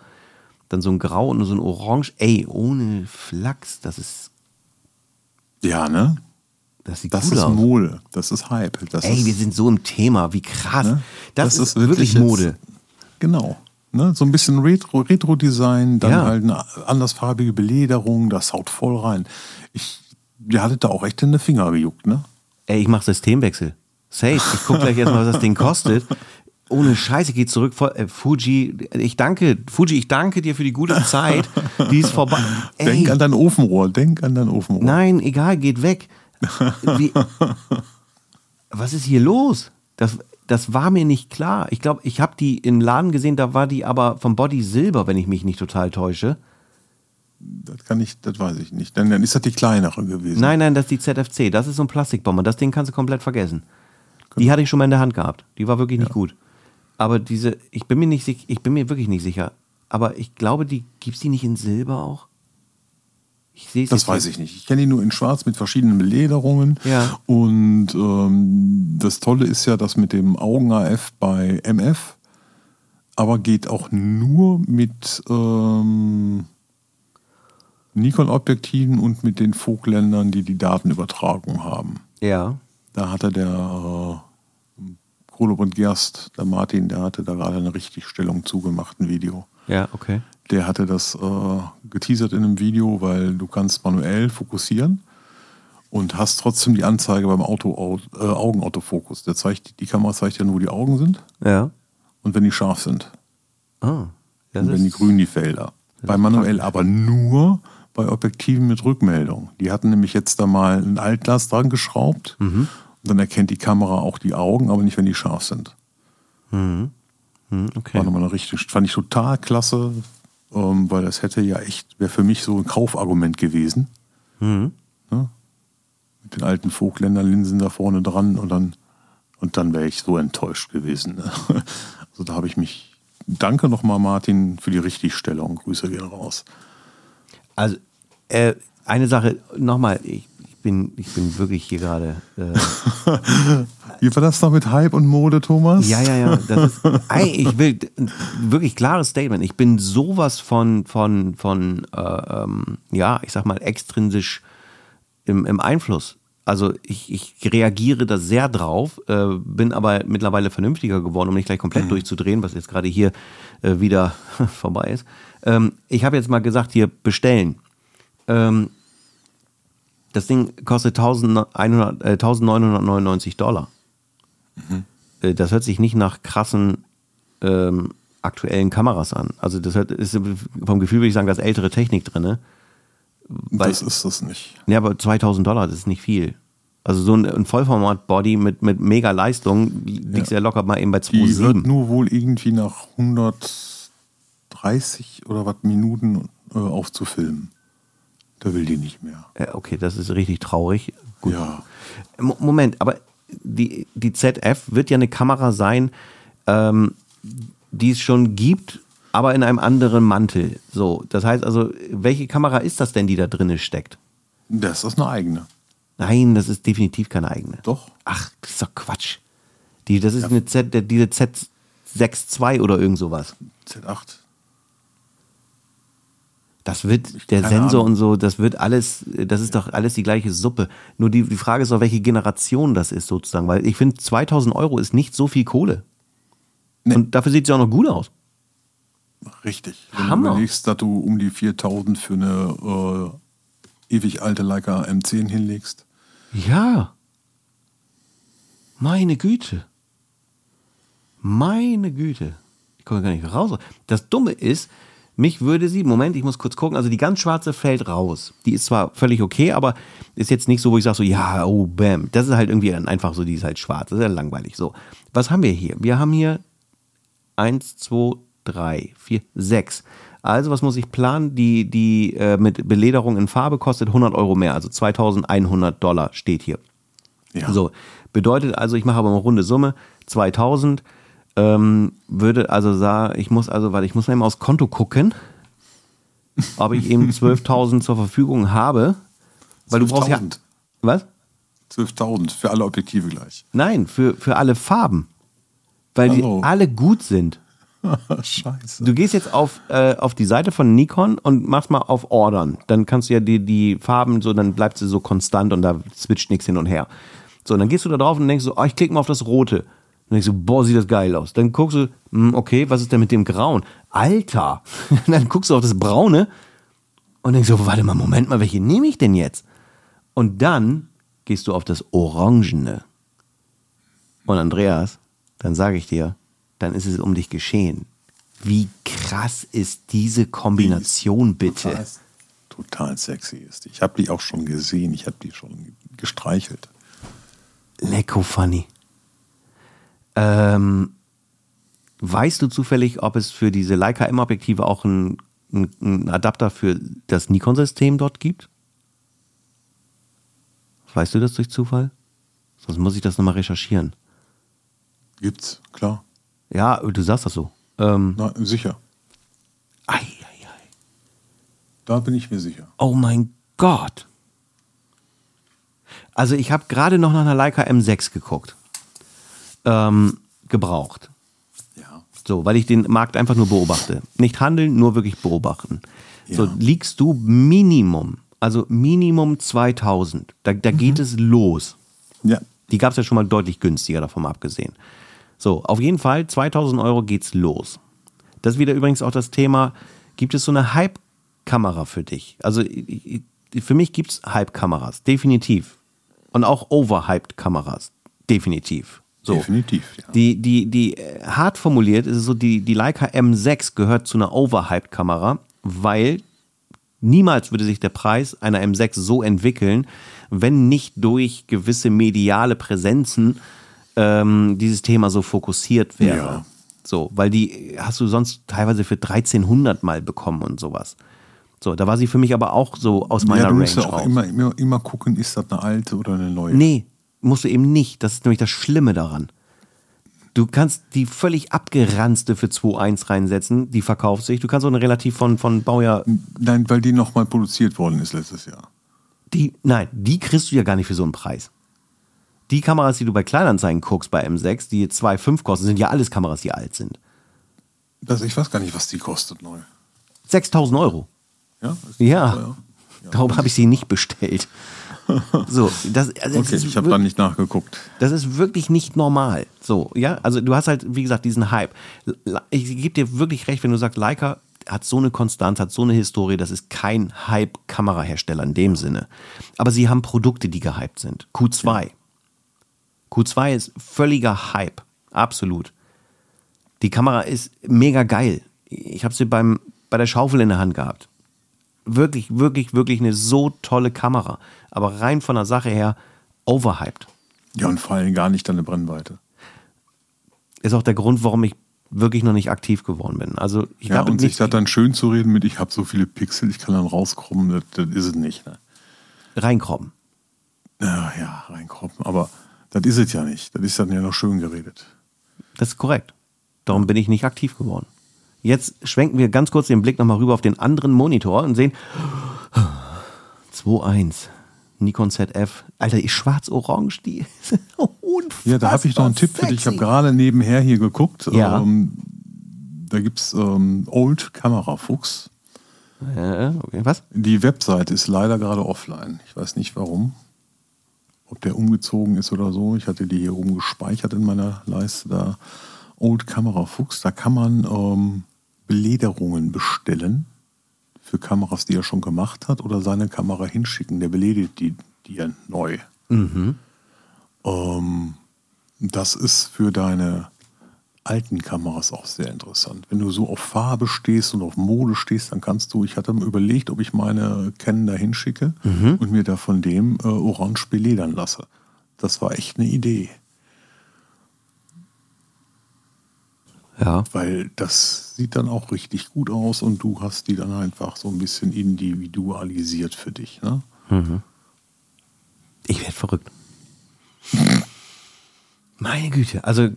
Speaker 1: Dann so ein Grau und so ein Orange. Ey, ohne Flachs, das ist.
Speaker 2: Ja, ne?
Speaker 1: Das sieht
Speaker 2: Das
Speaker 1: gut
Speaker 2: ist
Speaker 1: aus.
Speaker 2: Mode. Das ist Hype. Das
Speaker 1: Ey,
Speaker 2: ist,
Speaker 1: wir sind so im Thema, wie krass.
Speaker 2: Ne?
Speaker 1: Das,
Speaker 2: Das
Speaker 1: ist,
Speaker 2: wirklich
Speaker 1: wirklich Mode.
Speaker 2: jetzt- Genau. Ne? So ein bisschen Retro- Retro-Design, dann
Speaker 1: Ja.
Speaker 2: halt eine andersfarbige Belederung, das haut voll rein. Ich, ihr hattet da auch echt in die Finger gejuckt, ne?
Speaker 1: Ey, ich mach Systemwechsel. Safe. Ich guck gleich erstmal, was das Ding kostet. [LAUGHS] Ohne Scheiße, geht zurück. Äh, Fuji, ich danke, Fuji, ich danke dir für die gute Zeit. Die ist vorbei. [LAUGHS] Ey,
Speaker 2: Denk an dein Ofenrohr, denk an dein Ofenrohr.
Speaker 1: nein, egal, geht weg. [LAUGHS] Wie, was ist hier los? Das, das war mir nicht klar. Ich glaube, ich habe die im Laden gesehen, da war die aber vom Body Silber, wenn ich mich nicht total täusche.
Speaker 2: Das kann ich, das weiß ich nicht. Dann, dann ist das die kleinere gewesen.
Speaker 1: Nein, nein, das ist die ZFC. Das ist so ein Plastikbomber. Das Ding kannst du komplett vergessen. Die hatte ich schon mal in der Hand gehabt. Die war wirklich nicht gut. Aber diese, ich bin mir nicht sicher, ich bin mir wirklich nicht sicher. Aber ich glaube, die gibt's die nicht in Silber auch? Ich sehe
Speaker 2: Das weiß ich nicht. Ich kenne die nur in Schwarz mit verschiedenen Belederungen.
Speaker 1: Ja.
Speaker 2: Und ähm, das Tolle ist ja, dass mit dem Augen-AF bei MF, aber geht auch nur mit ähm, Nikon-Objektiven und mit den Vogländern, die die Datenübertragung haben.
Speaker 1: Ja.
Speaker 2: Da hatte der Krolob und Gerst, der Martin, der hatte da gerade eine Richtigstellung zugemacht, ein Video.
Speaker 1: Ja, okay.
Speaker 2: Der hatte das äh, geteasert in einem Video, weil du kannst manuell fokussieren und hast trotzdem die Anzeige beim Auto, äh, Augenautofokus. Der zeigt, die Kamera zeigt ja nur, wo die Augen sind
Speaker 1: Ja.
Speaker 2: und wenn die scharf sind.
Speaker 1: Ah. Das
Speaker 2: und wenn die grün die Felder. Bei manuell aber nur bei Objektiven mit Rückmeldung. Die hatten nämlich jetzt da mal ein Altglas dran geschraubt
Speaker 1: Mhm.
Speaker 2: Dann erkennt die Kamera auch die Augen, aber nicht, wenn die scharf sind.
Speaker 1: hm, okay.
Speaker 2: War nochmal eine richtig, fand ich total klasse, ähm, weil das hätte ja echt, wäre für mich so ein Kaufargument gewesen.
Speaker 1: Mhm.
Speaker 2: Ne? Mit den alten Vogtländerlinsen da vorne dran und dann, und dann wäre ich so enttäuscht gewesen. Ne? [LAUGHS] Also da habe ich mich, danke nochmal Martin für die Richtigstellung, Grüße gehen raus.
Speaker 1: Also, äh, eine Sache nochmal, ich, bin, ich bin wirklich hier gerade. Äh, [LAUGHS]
Speaker 2: Wie war das noch mit Hype und Mode, Thomas?
Speaker 1: Ja, ja, ja. Das ist, [LAUGHS] ey, ich will ein wirklich klares Statement. Ich bin sowas von, von, von äh, ähm, ja, ich sag mal, extrinsisch im, im Einfluss. Also ich, ich reagiere da sehr drauf, äh, bin aber mittlerweile vernünftiger geworden, um nicht gleich komplett durchzudrehen, was jetzt gerade hier äh, wieder [LAUGHS] vorbei ist. Ähm, ich habe jetzt mal gesagt, hier bestellen. Ähm, das Ding kostet 1100, äh, 1999 Dollar. Äh, das hört sich nicht nach krassen ähm, aktuellen Kameras an. Also das hört, ist vom Gefühl würde ich sagen, da ist ältere Technik drin. Ne? Weil,
Speaker 2: das ist das nicht.
Speaker 1: ja, aber 2000 Dollar, das ist nicht viel. Also so ein, ein Vollformat-Body mit, mit mega Leistung liegt sehr locker mal eben bei
Speaker 2: Die hört
Speaker 1: 2,7.
Speaker 2: nur wohl irgendwie nach 130 oder was Minuten äh, aufzufilmen. Da will die nicht mehr.
Speaker 1: Ja, okay, das ist richtig traurig. Gut.
Speaker 2: Ja.
Speaker 1: Mo- Moment, aber die, die ZF wird ja eine Kamera sein, ähm, die es schon gibt, aber in einem anderen Mantel. So, das heißt also, welche Kamera ist das denn, die da drin steckt?
Speaker 2: Das ist eine eigene.
Speaker 1: Nein, das ist definitiv keine eigene.
Speaker 2: Doch.
Speaker 1: Ach, das ist doch Quatsch. Die, das ist eine Z, diese Z62 oder irgend sowas.
Speaker 2: Z8.
Speaker 1: Das wird, der
Speaker 2: keine
Speaker 1: Sensor
Speaker 2: Ahnung.
Speaker 1: und so, das wird alles, das ist doch alles die gleiche Suppe. Nur die, die Frage ist doch, welche Generation das ist sozusagen, weil ich finde, 2000 Euro ist nicht so viel Kohle.
Speaker 2: Nee.
Speaker 1: Und dafür sieht sie auch noch gut aus.
Speaker 2: Richtig. Wenn
Speaker 1: Hammer.
Speaker 2: du überlegst, dass du um die 4000 für eine äh, ewig alte Leica M10 hinlegst.
Speaker 1: Ja. Meine Güte. Meine Güte. Ich komme gar nicht raus. Das Dumme ist, mich würde sie, Moment, ich muss kurz gucken, also die ganz schwarze fällt raus. Die ist zwar völlig okay, aber ist jetzt nicht so, wo ich sage so, ja, oh, bam. Das ist halt irgendwie einfach so, die ist halt schwarz. Das ist ja langweilig. So, was haben wir hier? Wir haben hier eins, zwei, drei, vier, sechs. Also, was muss ich planen? Die, die äh, mit Belederung in Farbe kostet 100 Euro mehr, also 2100 Dollar steht hier.
Speaker 2: Ja.
Speaker 1: So, bedeutet also, ich mache aber eine runde Summe, 2000, ähm, würde also sagen, ich muss also, weil ich muss mal eben aufs Konto gucken, ob ich eben [LAUGHS] 12.000 zur Verfügung habe, weil du brauchst ja,
Speaker 2: 12.000.
Speaker 1: was?
Speaker 2: 12.000 für alle Objektive gleich.
Speaker 1: Nein, für, für alle Farben, weil die
Speaker 2: Oh.
Speaker 1: alle gut sind. [LAUGHS]
Speaker 2: Scheiße.
Speaker 1: Du gehst jetzt auf, äh, auf die Seite von Nikon und machst mal auf Ordern. Dann kannst du ja die, die Farben so, dann bleibt sie so konstant und da switcht nichts hin und her. So, und dann gehst du da drauf und denkst so, oh, ich klicke mal auf das Rote. Dann denkst du, boah, sieht das geil aus. Dann guckst du, hm, okay, was ist denn mit dem Grauen? Alter! [LAUGHS] dann guckst du auf das Braune und denkst so, warte mal, Moment mal, welche nehme ich denn jetzt? Und dann gehst du auf das Orangene. Und Andreas, dann sage ich dir, dann ist es um dich geschehen. Wie krass ist diese Kombination bitte?
Speaker 2: Total, total sexy ist die. Ich habe die auch schon gesehen. Ich habe die schon gestreichelt.
Speaker 1: Lecko funny. Ähm, weißt du zufällig, ob es für diese Leica M-Objektive auch einen einen Adapter für das Nikon-System dort gibt? Weißt du das durch Zufall? Sonst muss ich das nochmal recherchieren.
Speaker 2: Gibt's, klar.
Speaker 1: Ja, du sagst das so. Ähm,
Speaker 2: Na, sicher.
Speaker 1: ei, ei, ei.
Speaker 2: Da bin ich mir sicher.
Speaker 1: Oh mein Gott. Also ich habe gerade noch nach einer Leica M6 geguckt. Ähm, gebraucht.
Speaker 2: Ja.
Speaker 1: So, weil ich den Markt einfach nur beobachte. Nicht handeln, nur wirklich beobachten. So,
Speaker 2: Ja.
Speaker 1: liegst du Minimum, also Minimum 2000. Da, da geht es los.
Speaker 2: Ja.
Speaker 1: Die gab es ja schon mal deutlich günstiger, davon abgesehen. So, auf jeden Fall, 2000 Euro geht's los. Das ist wieder übrigens auch das Thema, gibt es so eine Hype-Kamera für dich? Also für mich gibt es Hype-Kameras, definitiv. Und auch Overhyped-Kameras, definitiv. So.
Speaker 2: Definitiv, ja.
Speaker 1: Die, die, die, äh, hart formuliert ist es so, die, die Leica M6 gehört zu einer Overhyped-Kamera, weil niemals würde sich der Preis einer M6 so entwickeln, wenn nicht durch gewisse mediale Präsenzen ähm, dieses Thema so fokussiert wäre.
Speaker 2: Ja.
Speaker 1: So, weil die hast du sonst teilweise für 1300 mal bekommen und sowas. So, da war sie für mich aber auch so aus meiner
Speaker 2: ja, du
Speaker 1: Range
Speaker 2: musst ja auch
Speaker 1: raus.
Speaker 2: immer, immer, immer gucken, ist das eine alte oder eine neue.
Speaker 1: Nee, musst du eben nicht. Das ist nämlich das Schlimme daran. Du kannst die völlig abgeranzte für 2.1 reinsetzen, die verkauft sich. Du kannst auch eine relativ von, von Baujahr,
Speaker 2: Nein, weil die nochmal produziert worden ist letztes Jahr.
Speaker 1: die, nein, die kriegst du ja gar nicht für so einen Preis. Die Kameras, die du bei Kleinanzeigen guckst, bei M6, die 2,5 kosten, sind ja alles Kameras, die alt sind.
Speaker 2: Das, ich weiß gar nicht, was die kostet neu.
Speaker 1: 6.000 Euro.
Speaker 2: Ja?
Speaker 1: Ja.
Speaker 2: teuer?
Speaker 1: Darum habe ich sie nicht bestellt. So, das, [LAUGHS] also
Speaker 2: Okay,
Speaker 1: ist
Speaker 2: ich habe
Speaker 1: wirklich-
Speaker 2: da nicht nachgeguckt.
Speaker 1: Das ist wirklich nicht normal. So, ja, also du hast halt, wie gesagt, diesen Hype. Ich gebe dir wirklich recht, wenn du sagst, Leica hat so eine Konstanz, hat so eine Historie, das ist kein Hype-Kamerahersteller in dem Sinne. Aber sie haben Produkte, die gehypt sind. Q2. Q2 ist völliger Hype. Absolut. Die Kamera ist mega geil. Ich habe sie beim, bei der Schaufel in der Hand gehabt. Wirklich, wirklich, wirklich eine so tolle Kamera. Aber rein von der Sache her overhyped.
Speaker 2: Ja, und vor allem gar nicht deine Brennweite.
Speaker 1: ist auch der Grund, warum ich wirklich noch nicht aktiv geworden bin. Also ich
Speaker 2: Ja,
Speaker 1: glaube
Speaker 2: und sich das dann schön zu reden mit, ich habe so viele Pixel, ich kann dann rauskommen, das, das ist es nicht. Ne?
Speaker 1: reinkroppen.
Speaker 2: Ja, ja, reinkroppen. Aber das ist es ja nicht. Das ist dann ja noch schön geredet.
Speaker 1: Das ist korrekt. Darum bin ich nicht aktiv geworden. Jetzt schwenken wir ganz kurz den Blick nochmal rüber auf den anderen Monitor und sehen 2.1 Nikon ZF. Alter, die schwarz-orange, die [LAUGHS] unfassbar
Speaker 2: Ja, da habe ich noch einen Tipp für dich. Ich habe gerade nebenher hier geguckt.
Speaker 1: Ja.
Speaker 2: Ähm, da gibt es ähm, Old Kamerafuchs.
Speaker 1: Äh, okay, was?
Speaker 2: Die Website ist leider gerade offline. Ich weiß nicht warum. Ob der umgezogen ist oder so. Ich hatte die hier oben gespeichert in meiner Leiste. Da Old Camera Fuchs. Da kann man ähm, Belederungen bestellen für Kameras, die er schon gemacht hat oder seine Kamera hinschicken. Der beledet die, die ja neu. Ähm, das ist für deine alten Kameras auch sehr interessant. Wenn du so auf Farbe stehst und auf Mode stehst, dann kannst du, ich hatte mir überlegt, ob ich meine Canon da hinschicke und mir da von dem äh, orange beledern lasse. Das war echt eine Idee.
Speaker 1: Ja.
Speaker 2: Weil das sieht dann auch richtig gut aus und du hast die dann einfach so ein bisschen individualisiert für dich. Ne?
Speaker 1: Ich werde verrückt. [LAUGHS] Meine Güte, also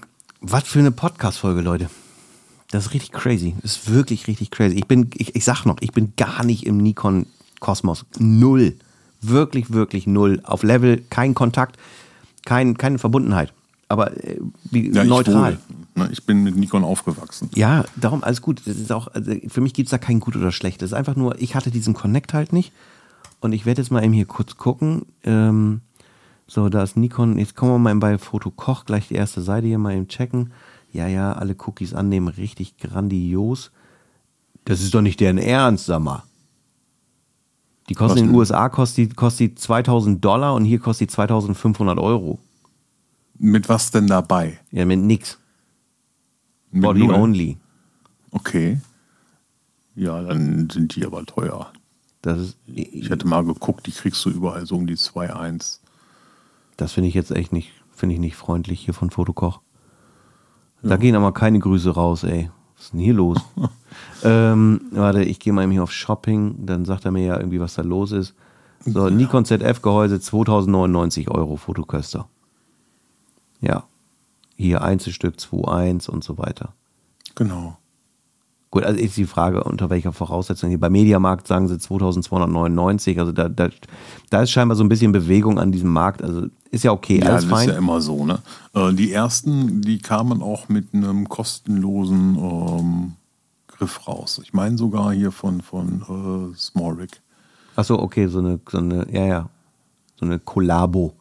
Speaker 1: was für eine Podcast-Folge, Leute. Das ist richtig crazy. Das ist wirklich richtig crazy. Ich bin, ich, ich sag noch, ich bin gar nicht im Nikon-Kosmos. Null. Wirklich, wirklich null. Auf Level, kein Kontakt, kein, keine Verbundenheit. Aber äh, wie,
Speaker 2: Ja,
Speaker 1: neutral.
Speaker 2: wohl. Ne, Ich bin mit Nikon aufgewachsen.
Speaker 1: Ja, darum alles gut. Das ist auch, also für mich gibt es da kein gut oder schlecht. Das ist einfach nur, ich hatte diesen Connect halt nicht. Und ich werde jetzt mal eben hier kurz gucken. Ähm, so, da ist Nikon. Jetzt kommen wir mal bei Foto Koch gleich die erste Seite hier mal eben checken. Ja, ja, alle Cookies annehmen, richtig grandios. Das ist doch nicht deren Ernst, sag mal. Die kosten in den? USA kostet die, kostet die 2000 Dollar und hier kostet die 2500 Euro.
Speaker 2: Mit was denn dabei?
Speaker 1: Ja, mit nix. Body
Speaker 2: null?
Speaker 1: only.
Speaker 2: Okay. Ja, dann sind die aber teuer.
Speaker 1: Das ist,
Speaker 2: Ich hätte mal geguckt, die kriegst du überall so um die 2,1.
Speaker 1: Das finde ich jetzt echt nicht, finde ich nicht freundlich hier von Fotokoch. Da gehen aber keine Grüße raus, ey. Was ist denn hier los? [LAUGHS] ähm, warte, ich gehe mal eben hier auf Shopping, dann sagt er mir ja irgendwie, was da los ist. So, Nikon ZF-Gehäuse 2099 Euro Fotoköster. Ja. Hier Einzelstück 2.1 und so weiter.
Speaker 2: Genau.
Speaker 1: Gut, also ist die Frage, unter welcher Voraussetzung. Hier bei Mediamarkt sagen sie 2299, also da, da, da ist scheinbar so ein bisschen Bewegung an diesem Markt. Also ist ja okay,
Speaker 2: Ja,
Speaker 1: alles
Speaker 2: das
Speaker 1: fein.
Speaker 2: ist ja immer so. Ne? Äh, Die ersten, die kamen auch mit einem kostenlosen ähm, Griff raus. Ich meine sogar hier von, von äh, Smallrick.
Speaker 1: Achso, okay, so eine, so eine, ja, ja, so eine Kollabo.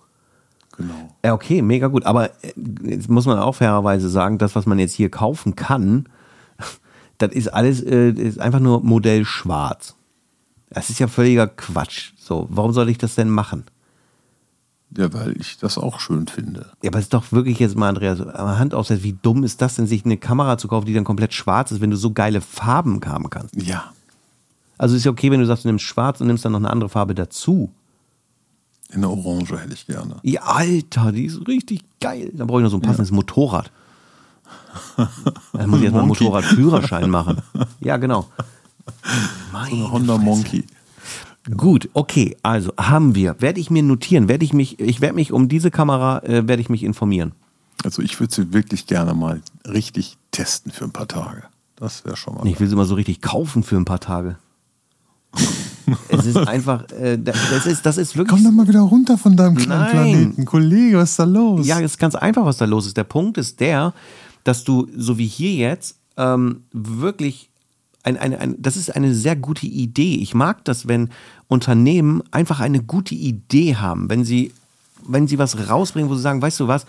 Speaker 2: Genau.
Speaker 1: Ja, okay, mega gut. Aber äh, jetzt muss man auch fairerweise sagen, das, was man jetzt hier kaufen kann, [LAUGHS] das ist alles äh, ist einfach nur Modell schwarz. Das ist ja völliger Quatsch. So, warum soll ich das denn machen?
Speaker 2: Ja, weil ich das auch schön finde.
Speaker 1: Ja, aber es ist doch wirklich jetzt mal, Andreas, Hand aufsetzt, wie dumm ist das denn, sich eine Kamera zu kaufen, die dann komplett schwarz ist, wenn du so geile Farben haben kannst?
Speaker 2: Ja.
Speaker 1: Also ist ja okay, wenn du sagst, du nimmst schwarz und nimmst dann noch eine andere Farbe dazu.
Speaker 2: In der Orange hätte ich gerne.
Speaker 1: Ja, Alter, die ist richtig geil. Dann brauche ich noch so ein passendes Motorrad. Dann muss ich erstmal einen. Motorradführerschein machen. Ja, genau.
Speaker 2: So eine Honda Monkey.
Speaker 1: Gut, okay, also haben wir. Werde ich mir notieren, werde ich mich, ich werde mich um diese Kamera, äh, werde ich mich informieren.
Speaker 2: Also ich würde sie wirklich gerne mal richtig testen für ein paar Tage. Das wäre schon mal.
Speaker 1: Ich will sie mal so richtig kaufen für ein paar Tage. [LAUGHS] es ist einfach, äh, das ist, das ist wirklich.
Speaker 2: Komm doch mal wieder runter von deinem kleinen
Speaker 1: Nein.
Speaker 2: Planeten. Kollege, was ist da los?
Speaker 1: Ja, es ist ganz einfach, was da los ist. Der Punkt ist der, dass du, so wie hier jetzt, ähm, wirklich ein, ein, ein, das ist eine sehr gute Idee. Ich mag das, wenn Unternehmen einfach eine gute Idee haben, wenn sie, wenn sie was rausbringen, wo sie sagen, weißt du was,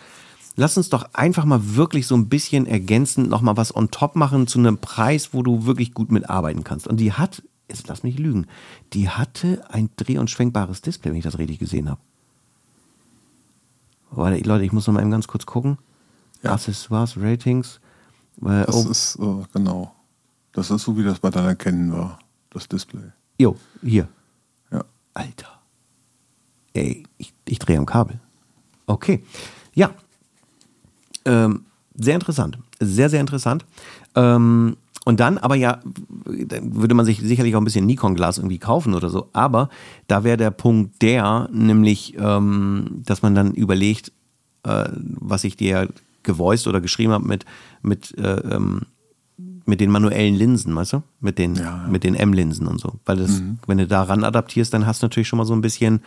Speaker 1: lass uns doch einfach mal wirklich so ein bisschen ergänzend nochmal was on top machen zu einem Preis, wo du wirklich gut mitarbeiten kannst. Und die hat, jetzt lass mich lügen, die hatte ein dreh- und schwenkbares Display, wenn ich das richtig gesehen habe. Warte, Leute, ich muss noch mal eben ganz kurz gucken.
Speaker 2: Ja.
Speaker 1: Accessoires, Ratings. Äh,
Speaker 2: Das
Speaker 1: oh,
Speaker 2: ist, äh, genau. Das ist so, wie das bei deiner Canon war. Das Display.
Speaker 1: jo, hier.
Speaker 2: Ja.
Speaker 1: Alter. Ey, ich, ich drehe am Kabel. Okay. Ja. Ähm, sehr interessant. Sehr, sehr interessant. Ähm, und dann aber ja, dann würde man sich sicherlich auch ein bisschen Nikon-Glas irgendwie kaufen oder so. Aber da wäre der Punkt der, nämlich, ähm, dass man dann überlegt, äh, was ich dir gevoiced oder geschrieben habe mit, mit, äh, ähm, mit den manuellen Linsen, weißt du? Mit den,
Speaker 2: Ja, ja.
Speaker 1: mit den M-Linsen und so. Weil das, wenn du daran adaptierst, dann hast du natürlich schon mal so ein bisschen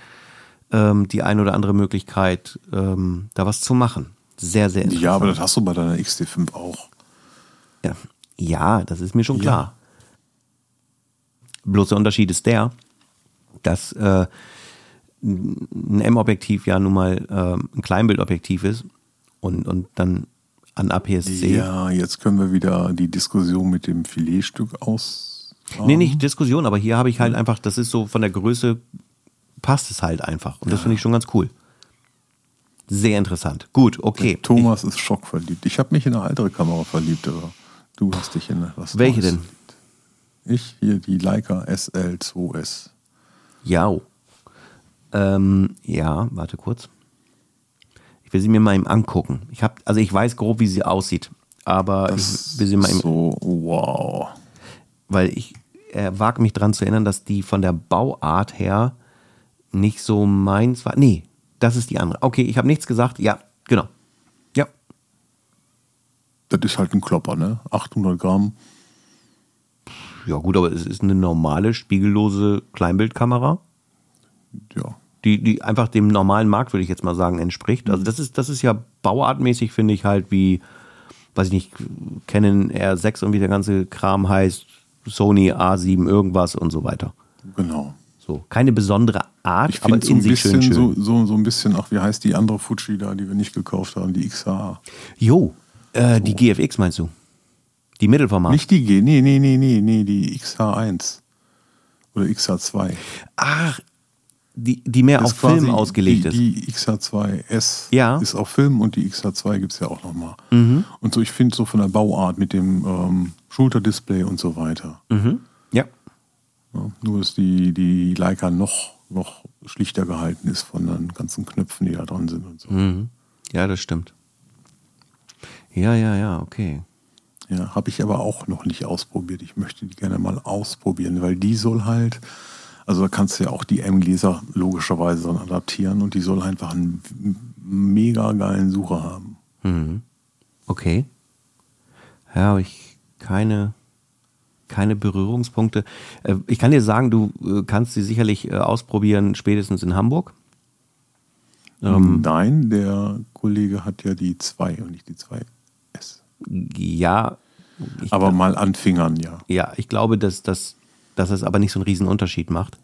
Speaker 1: ähm, die ein oder andere Möglichkeit, ähm, da was zu machen. Sehr, sehr interessant.
Speaker 2: Ja, aber das hast du bei deiner XT5 auch.
Speaker 1: Ja, ja das ist mir schon klar. Bloß der Unterschied ist der, dass äh, ein M-Objektiv ja nun mal ähm, ein Kleinbildobjektiv ist und, und dann an APS-C.
Speaker 2: Ja, jetzt können wir wieder die Diskussion mit dem Filetstück aus.
Speaker 1: Nee, nicht Diskussion, aber hier habe ich halt einfach, das ist so von der Größe, passt es halt einfach. Und das finde ich schon ganz cool. Sehr interessant. Gut, okay.
Speaker 2: Thomas ist schockverliebt. Ich habe mich in eine ältere Kamera verliebt, aber du hast dich in was
Speaker 1: Welche
Speaker 2: Neues
Speaker 1: denn?
Speaker 2: Ich hier die Leica SL2S.
Speaker 1: Ja. Ähm, ja, warte kurz. Ich will sie mir mal eben angucken. Ich hab, also ich weiß grob, wie sie aussieht. Aber
Speaker 2: Das
Speaker 1: ich will sie mal im,
Speaker 2: so, wow.
Speaker 1: weil ich äh, wage mich daran zu erinnern, dass die von der Bauart her nicht so meins war. Nee, das ist die andere. Okay, ich habe nichts gesagt. Ja, genau.
Speaker 2: Das ist halt ein Klopper, ne? 800 Gramm.
Speaker 1: ja gut, aber es ist eine normale spiegellose Kleinbildkamera,
Speaker 2: Ja.
Speaker 1: die, die einfach dem normalen Markt, würde ich jetzt mal sagen, entspricht. Also das ist, das ist ja bauartmäßig, finde ich halt wie, weiß ich nicht, Canon R6 und wie der ganze Kram heißt, Sony A7 irgendwas und so weiter.
Speaker 2: Genau.
Speaker 1: So, keine besondere Art,
Speaker 2: Ich
Speaker 1: aber
Speaker 2: finde so
Speaker 1: in
Speaker 2: ein
Speaker 1: sich schön
Speaker 2: bisschen,
Speaker 1: schön.
Speaker 2: so, so, so ein bisschen, ach, wie heißt die andere Fuji da, die wir nicht gekauft haben, die XH.
Speaker 1: Jo, äh, die GFX meinst du? Die Mittelformat.
Speaker 2: Nicht die G, nee, nee, nee, nee, nee, die XH1 oder XH2.
Speaker 1: Ach, die, die mehr auf Film ausgelegt
Speaker 2: die,
Speaker 1: ist.
Speaker 2: Die XH2S
Speaker 1: Ja.
Speaker 2: ist auf Film und die XH2 gibt es ja auch nochmal.
Speaker 1: Mhm.
Speaker 2: Und so, ich finde so von der Bauart mit dem ähm, Schulterdisplay und so weiter.
Speaker 1: Mhm. Ja.
Speaker 2: Ja, nur, dass die, die Leica noch, noch schlichter gehalten ist von den ganzen Knöpfen, die da dran sind und so.
Speaker 1: Mhm. Ja, das stimmt. Ja, ja, ja, okay.
Speaker 2: Ja, habe ich aber auch noch nicht ausprobiert. Ich möchte die gerne mal ausprobieren, weil die soll halt, also da kannst du ja auch die M-Gläser logischerweise dann adaptieren und die soll einfach einen mega geilen Sucher haben.
Speaker 1: Mhm. Okay. Ja, aber ich keine, keine Berührungspunkte. Äh, Ich kann dir sagen, du äh, kannst sie sicherlich äh, ausprobieren, spätestens in Hamburg. Ähm,
Speaker 2: Nein, der Kollege hat ja die 2 und nicht die 2S.
Speaker 1: Ja, ich,
Speaker 2: Aber mal anfingern, ja.
Speaker 1: ja, ich glaube, dass, dass, dass es aber nicht so einen riesen Unterschied macht.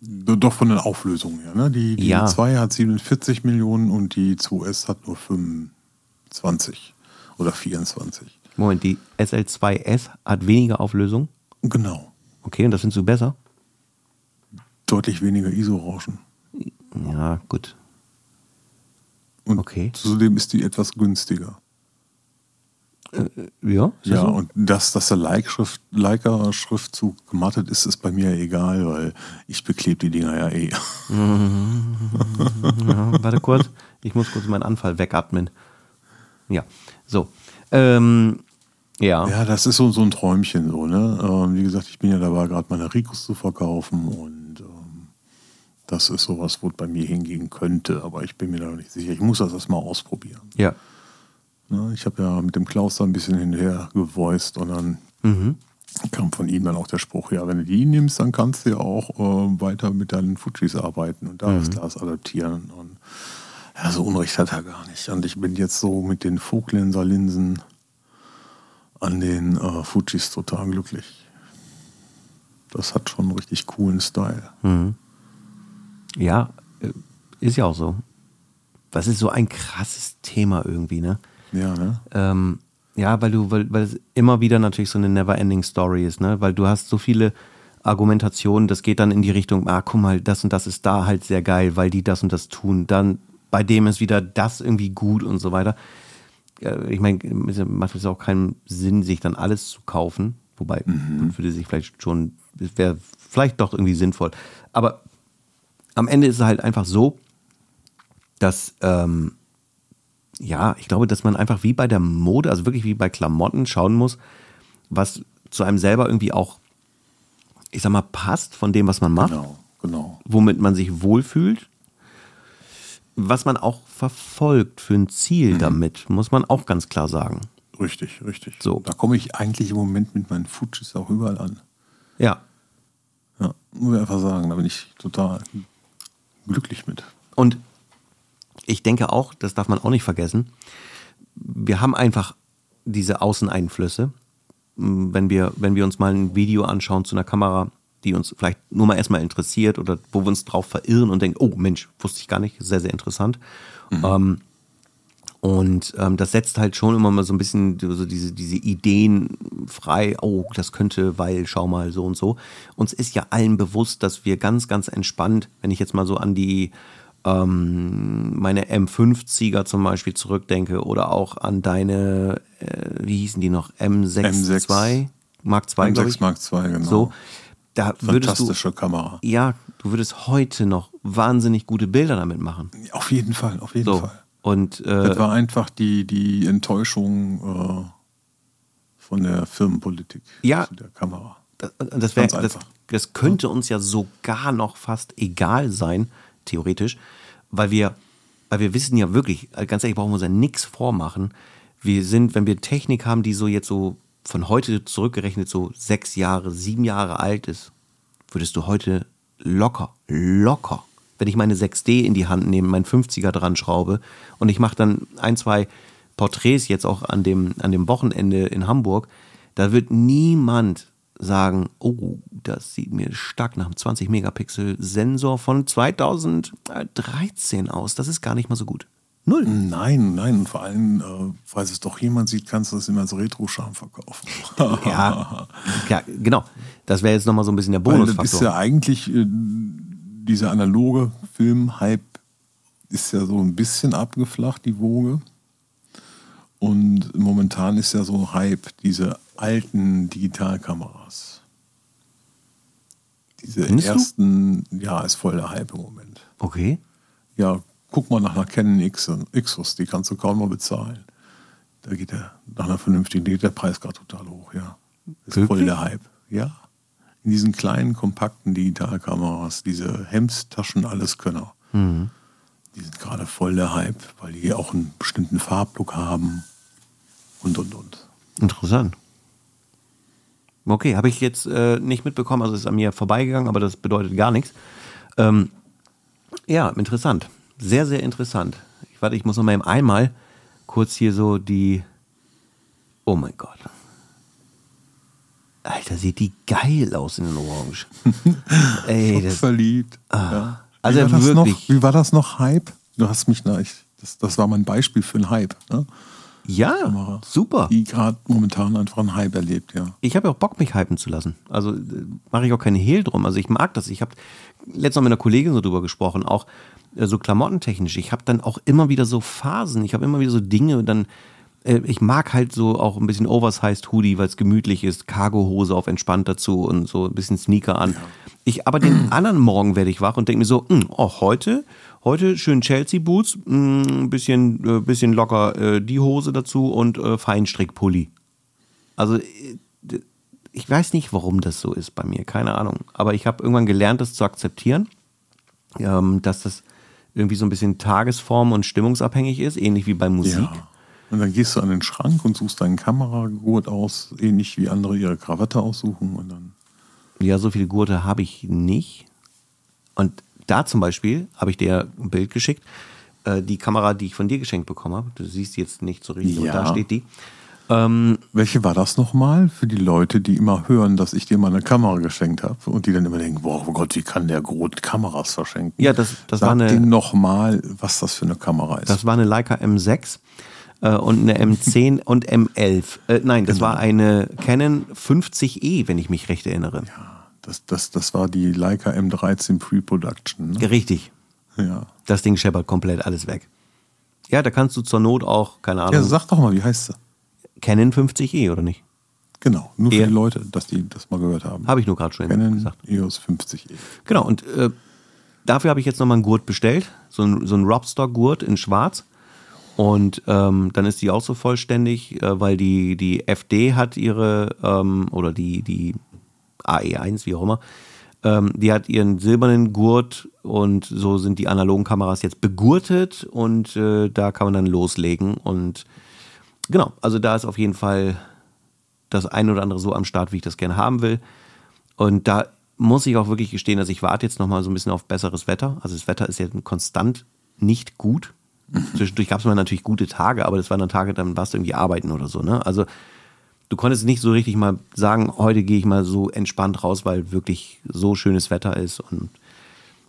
Speaker 2: Doch von den Auflösungen her. Ne? Die, die
Speaker 1: Ja.
Speaker 2: 2 hat 47 Millionen und die 2S hat nur 25 oder 24.
Speaker 1: Moment, die SL2S hat weniger Auflösung.
Speaker 2: Genau.
Speaker 1: Okay, und das findest du besser?
Speaker 2: Deutlich weniger ISO-Rauschen.
Speaker 1: Ja, gut.
Speaker 2: Und
Speaker 1: Okay.
Speaker 2: zudem ist die etwas günstiger.
Speaker 1: Ja, ist das
Speaker 2: Ja,
Speaker 1: so?
Speaker 2: und dass, dass der Like-Schrift, Leica-Schriftzug gemattet ist, ist bei mir egal, weil ich beklebe die Dinger ja eh.
Speaker 1: Ja, warte kurz. Ich muss kurz meinen Anfall wegatmen. Ja, so. Ähm, ja.
Speaker 2: Ja, das ist so, so ein Träumchen so, ne? Ähm, wie gesagt, ich bin ja dabei, gerade meine Ricos zu verkaufen und ähm, das ist sowas, wo es bei mir hingehen könnte, aber ich bin mir da noch nicht sicher. Ich muss das erstmal ausprobieren.
Speaker 1: Ja.
Speaker 2: Ne? Ich habe ja mit dem Klaus da ein bisschen hinterher gevoiced und dann
Speaker 1: Mhm.
Speaker 2: kam von ihm dann auch der Spruch, ja, wenn du die nimmst, dann kannst du ja auch äh, weiter mit deinen Fujis arbeiten und da das Glas adaptieren. Und ja, so Unrecht hat er gar nicht. Und ich bin jetzt so mit den Vogtlenser-Linsen an den äh, Fujis total glücklich. Das hat schon einen richtig coolen Style.
Speaker 1: Ja, äh, ist ja auch so. Das ist so ein krasses Thema irgendwie, ne?
Speaker 2: Ja, ne?
Speaker 1: Ähm, ja, weil du, weil, weil es immer wieder natürlich so eine never-ending Story ist, ne? Weil du hast so viele Argumentationen, das geht dann in die Richtung, ah, guck mal, das und das ist da halt sehr geil, weil die das und das tun. Dann bei dem ist wieder das irgendwie gut und so weiter. Ich meine, es macht es auch keinen Sinn, sich dann alles zu kaufen. Wobei, würde sich vielleicht schon, es wäre vielleicht doch irgendwie sinnvoll. Aber am Ende ist es halt einfach so, dass, ähm, ja, ich glaube, dass man einfach wie bei der Mode, also wirklich wie bei Klamotten schauen muss, was zu einem selber irgendwie auch, ich sag mal, passt von dem, was man macht,
Speaker 2: Genau, genau.
Speaker 1: womit man sich wohlfühlt, was man auch verfolgt für ein Ziel damit, muss man auch ganz klar sagen.
Speaker 2: Richtig, richtig.
Speaker 1: So.
Speaker 2: Da komme ich eigentlich im Moment mit meinen Fujis auch überall an.
Speaker 1: Ja.
Speaker 2: Ja, muss ich einfach sagen, da bin ich total glücklich mit.
Speaker 1: Und ich denke auch, das darf man auch nicht vergessen, wir haben einfach diese Außeneinflüsse. Wenn wir, wenn wir uns mal ein Video anschauen zu einer Kamera, die uns vielleicht nur mal erstmal interessiert oder wo wir uns drauf verirren und denken, oh Mensch, wusste ich gar nicht, sehr, sehr interessant. Ähm, und ähm, das setzt halt schon immer mal so ein bisschen so diese, diese Ideen frei, oh, das könnte, weil, schau mal, so und so. Uns ist ja allen bewusst, dass wir ganz, ganz entspannt, wenn ich jetzt mal so an die ähm, meine M50er zum Beispiel zurückdenke oder auch an deine, äh, wie hießen die noch, M6 II, Mark II, glaube ich.
Speaker 2: M6 Mark II, genau.
Speaker 1: So, da würdest du,
Speaker 2: Fantastische Kamera.
Speaker 1: ja, du würdest heute noch wahnsinnig gute Bilder damit machen.
Speaker 2: Auf jeden Fall, auf jeden
Speaker 1: So.
Speaker 2: Fall.
Speaker 1: Und äh,
Speaker 2: Das war einfach die, die Enttäuschung äh, von der Firmenpolitik
Speaker 1: Ja.
Speaker 2: zu der Kamera.
Speaker 1: das, das, wär, das, das könnte uns ja sogar noch fast egal sein, theoretisch, weil wir, weil wir wissen ja wirklich, äh, ganz ehrlich, brauchen wir uns ja nichts vormachen. Wir sind, wenn wir Technik haben, die so jetzt so von heute zurückgerechnet so sechs Jahre, sieben Jahre alt ist, würdest du heute locker, locker, wenn ich meine 6D in die Hand nehme, meinen 50er dran schraube und ich mache dann ein, zwei Porträts jetzt auch an dem, an dem Wochenende in Hamburg, da wird niemand sagen, oh, das sieht mir stark nach einem 20 Megapixel Sensor von 2013 aus. Das ist gar nicht mal so gut. Null.
Speaker 2: Nein, nein, und vor allem, äh, falls es doch jemand sieht, kannst du das immer als Retro-Charme verkaufen. [LAUGHS]
Speaker 1: Ja, ja genau. Das wäre jetzt nochmal so ein bisschen der
Speaker 2: Weil das ist
Speaker 1: Bonusfaktor.
Speaker 2: ja eigentlich, äh, dieser analoge Film-Hype ist ja so ein bisschen abgeflacht, die Woge. Und momentan ist ja so Hype, diese alten Digitalkameras. Diese
Speaker 1: Findest du?
Speaker 2: ersten, ja, ist voll der Hype im Moment.
Speaker 1: Okay.
Speaker 2: Ja, guck mal nach einer Canon X, Xus, die kannst du kaum noch bezahlen. Da geht der, nach einer vernünftigen, geht der Preis gerade total hoch, ja. Ist voll
Speaker 1: Wirklich?
Speaker 2: der Hype, ja. In diesen kleinen, kompakten Digitalkameras, diese Hemdtaschen, Alleskönner,
Speaker 1: Mhm.
Speaker 2: Die sind gerade voll der Hype, weil die auch einen bestimmten Farblook haben und, und, und.
Speaker 1: Interessant. Okay, habe ich jetzt äh, nicht mitbekommen, also ist an mir vorbeigegangen, aber das bedeutet gar nichts. Ähm, ja, interessant. Sehr, sehr interessant. Ich warte, ich muss noch mal eben einmal kurz hier so die. Oh mein Gott. Alter, sieht die geil aus in den Orange. [LAUGHS] Ey, das,
Speaker 2: verliebt. ja.
Speaker 1: Also
Speaker 2: wie, war das
Speaker 1: wirklich.
Speaker 2: noch, wie war das noch Hype? Du hast mich nach, ich, das, das war mein Beispiel für einen Hype. Ne?
Speaker 1: ja,
Speaker 2: Kamera.
Speaker 1: super.
Speaker 2: Die gerade momentan einfach einen Hype erlebt, ja.
Speaker 1: ich habe ja auch Bock, mich hypen zu lassen. Also äh, mache ich auch keine Hehl drum. Also ich mag das. Ich habe letztens noch mit einer Kollegin so drüber gesprochen, auch äh, so klamottentechnisch. Ich habe dann auch immer wieder so Phasen. Ich habe immer wieder so Dinge. Dann äh, ich mag halt so auch ein bisschen oversized Hoodie, weil es gemütlich ist. Cargohose auf entspannt dazu und so ein bisschen Sneaker an. Ich aber den [CLEARS THROAT] anderen Morgen werde ich wach und denke mir so, hm, oh, heute Heute schön Chelsea Boots, ein bisschen, äh, bisschen locker äh, die Hose dazu und äh, Feinstrickpulli. Also äh, ich weiß nicht, warum das so ist bei mir, keine Ahnung. Aber ich habe irgendwann gelernt, das zu akzeptieren, ähm, dass das irgendwie so ein bisschen tagesform- und stimmungsabhängig ist, ähnlich wie bei Musik.
Speaker 2: Ja. Und dann gehst du an den Schrank und suchst deinen Kameragurt aus, ähnlich wie andere ihre Krawatte aussuchen. Und dann
Speaker 1: Ja, so viele Gurte habe ich nicht. Und da zum Beispiel habe ich dir ein Bild geschickt. Äh, die Kamera, die ich von dir geschenkt bekommen habe. Du siehst sie jetzt nicht so richtig,
Speaker 2: Ja.
Speaker 1: aber da steht die. Ähm,
Speaker 2: Welche war das nochmal für die Leute, die immer hören, dass ich dir mal eine Kamera geschenkt habe und die dann immer denken, boah, oh Gott, wie kann der Grot Kameras verschenken?
Speaker 1: Ja, das- das
Speaker 2: Sag
Speaker 1: war eine-
Speaker 2: denen nochmal, was das für eine Kamera ist.
Speaker 1: Das war eine Leica M6 äh, und eine [LAUGHS] M10 und M11. Äh, nein, das war eine Canon 50E, wenn ich mich recht erinnere.
Speaker 2: das, das, das war die Leica M13 Pre-Production. Ne?
Speaker 1: Richtig.
Speaker 2: Ja.
Speaker 1: Das Ding scheppert komplett alles weg. Ja, da kannst du zur Not auch, keine Ahnung,
Speaker 2: ja, sag doch mal, wie heißt sie?
Speaker 1: Canon 50E, oder nicht?
Speaker 2: Genau, nur für
Speaker 1: Ja.
Speaker 2: die Leute, dass die das mal gehört haben.
Speaker 1: Habe ich nur gerade schon
Speaker 2: Canon
Speaker 1: gesagt.
Speaker 2: EOS 50E.
Speaker 1: Genau, und äh, dafür habe ich jetzt nochmal einen Gurt bestellt. So ein, so ein Robstock-Gurt in schwarz. Und ähm, dann ist die auch so vollständig, äh, weil die, die FD hat ihre, ähm, oder die, die AE1, wie auch immer, ähm, die hat ihren silbernen Gurt und so sind die analogen Kameras jetzt begurtet und äh, da kann man dann loslegen. Und genau, also da ist auf jeden Fall das ein oder andere so am Start, wie ich das gerne haben will. Und da muss ich auch wirklich gestehen, dass ich warte jetzt noch mal so ein bisschen auf besseres Wetter. Also das Wetter ist ja konstant nicht gut. Zwischendurch gab es mal natürlich gute Tage, aber das waren dann Tage, dann warst du irgendwie arbeiten oder so. Ne? Also du konntest nicht so richtig mal sagen, heute gehe ich mal so entspannt raus, weil wirklich so schönes Wetter ist und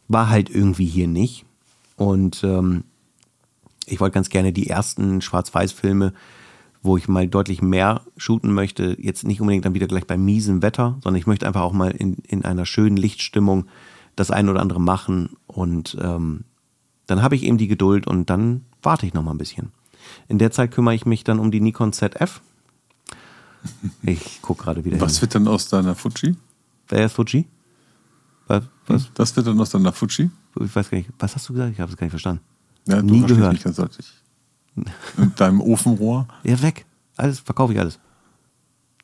Speaker 1: war halt irgendwie hier nicht. Und ähm, ich wollte ganz gerne die ersten Schwarz-Weiß-Filme, wo ich mal deutlich mehr shooten möchte, jetzt nicht unbedingt dann wieder gleich bei miesem Wetter, sondern ich möchte einfach auch mal in, in einer schönen Lichtstimmung das ein oder andere machen und ähm, dann habe ich eben die Geduld und dann warte ich noch mal ein bisschen. In der Zeit kümmere ich mich dann um die Nikon ZF. Ich gucke gerade wieder
Speaker 2: Was
Speaker 1: hin.
Speaker 2: wird denn aus deiner Fuji?
Speaker 1: Wer ist Fuji? Was? was?
Speaker 2: Das wird dann aus deiner Fuji?
Speaker 1: Ich weiß gar nicht. Was hast du gesagt? Ich habe es gar nicht verstanden.
Speaker 2: Ja,
Speaker 1: Nie gehört.
Speaker 2: Nicht ganz deutlich. Mit deinem Ofenrohr.
Speaker 1: Ja, weg. Alles, verkaufe ich alles.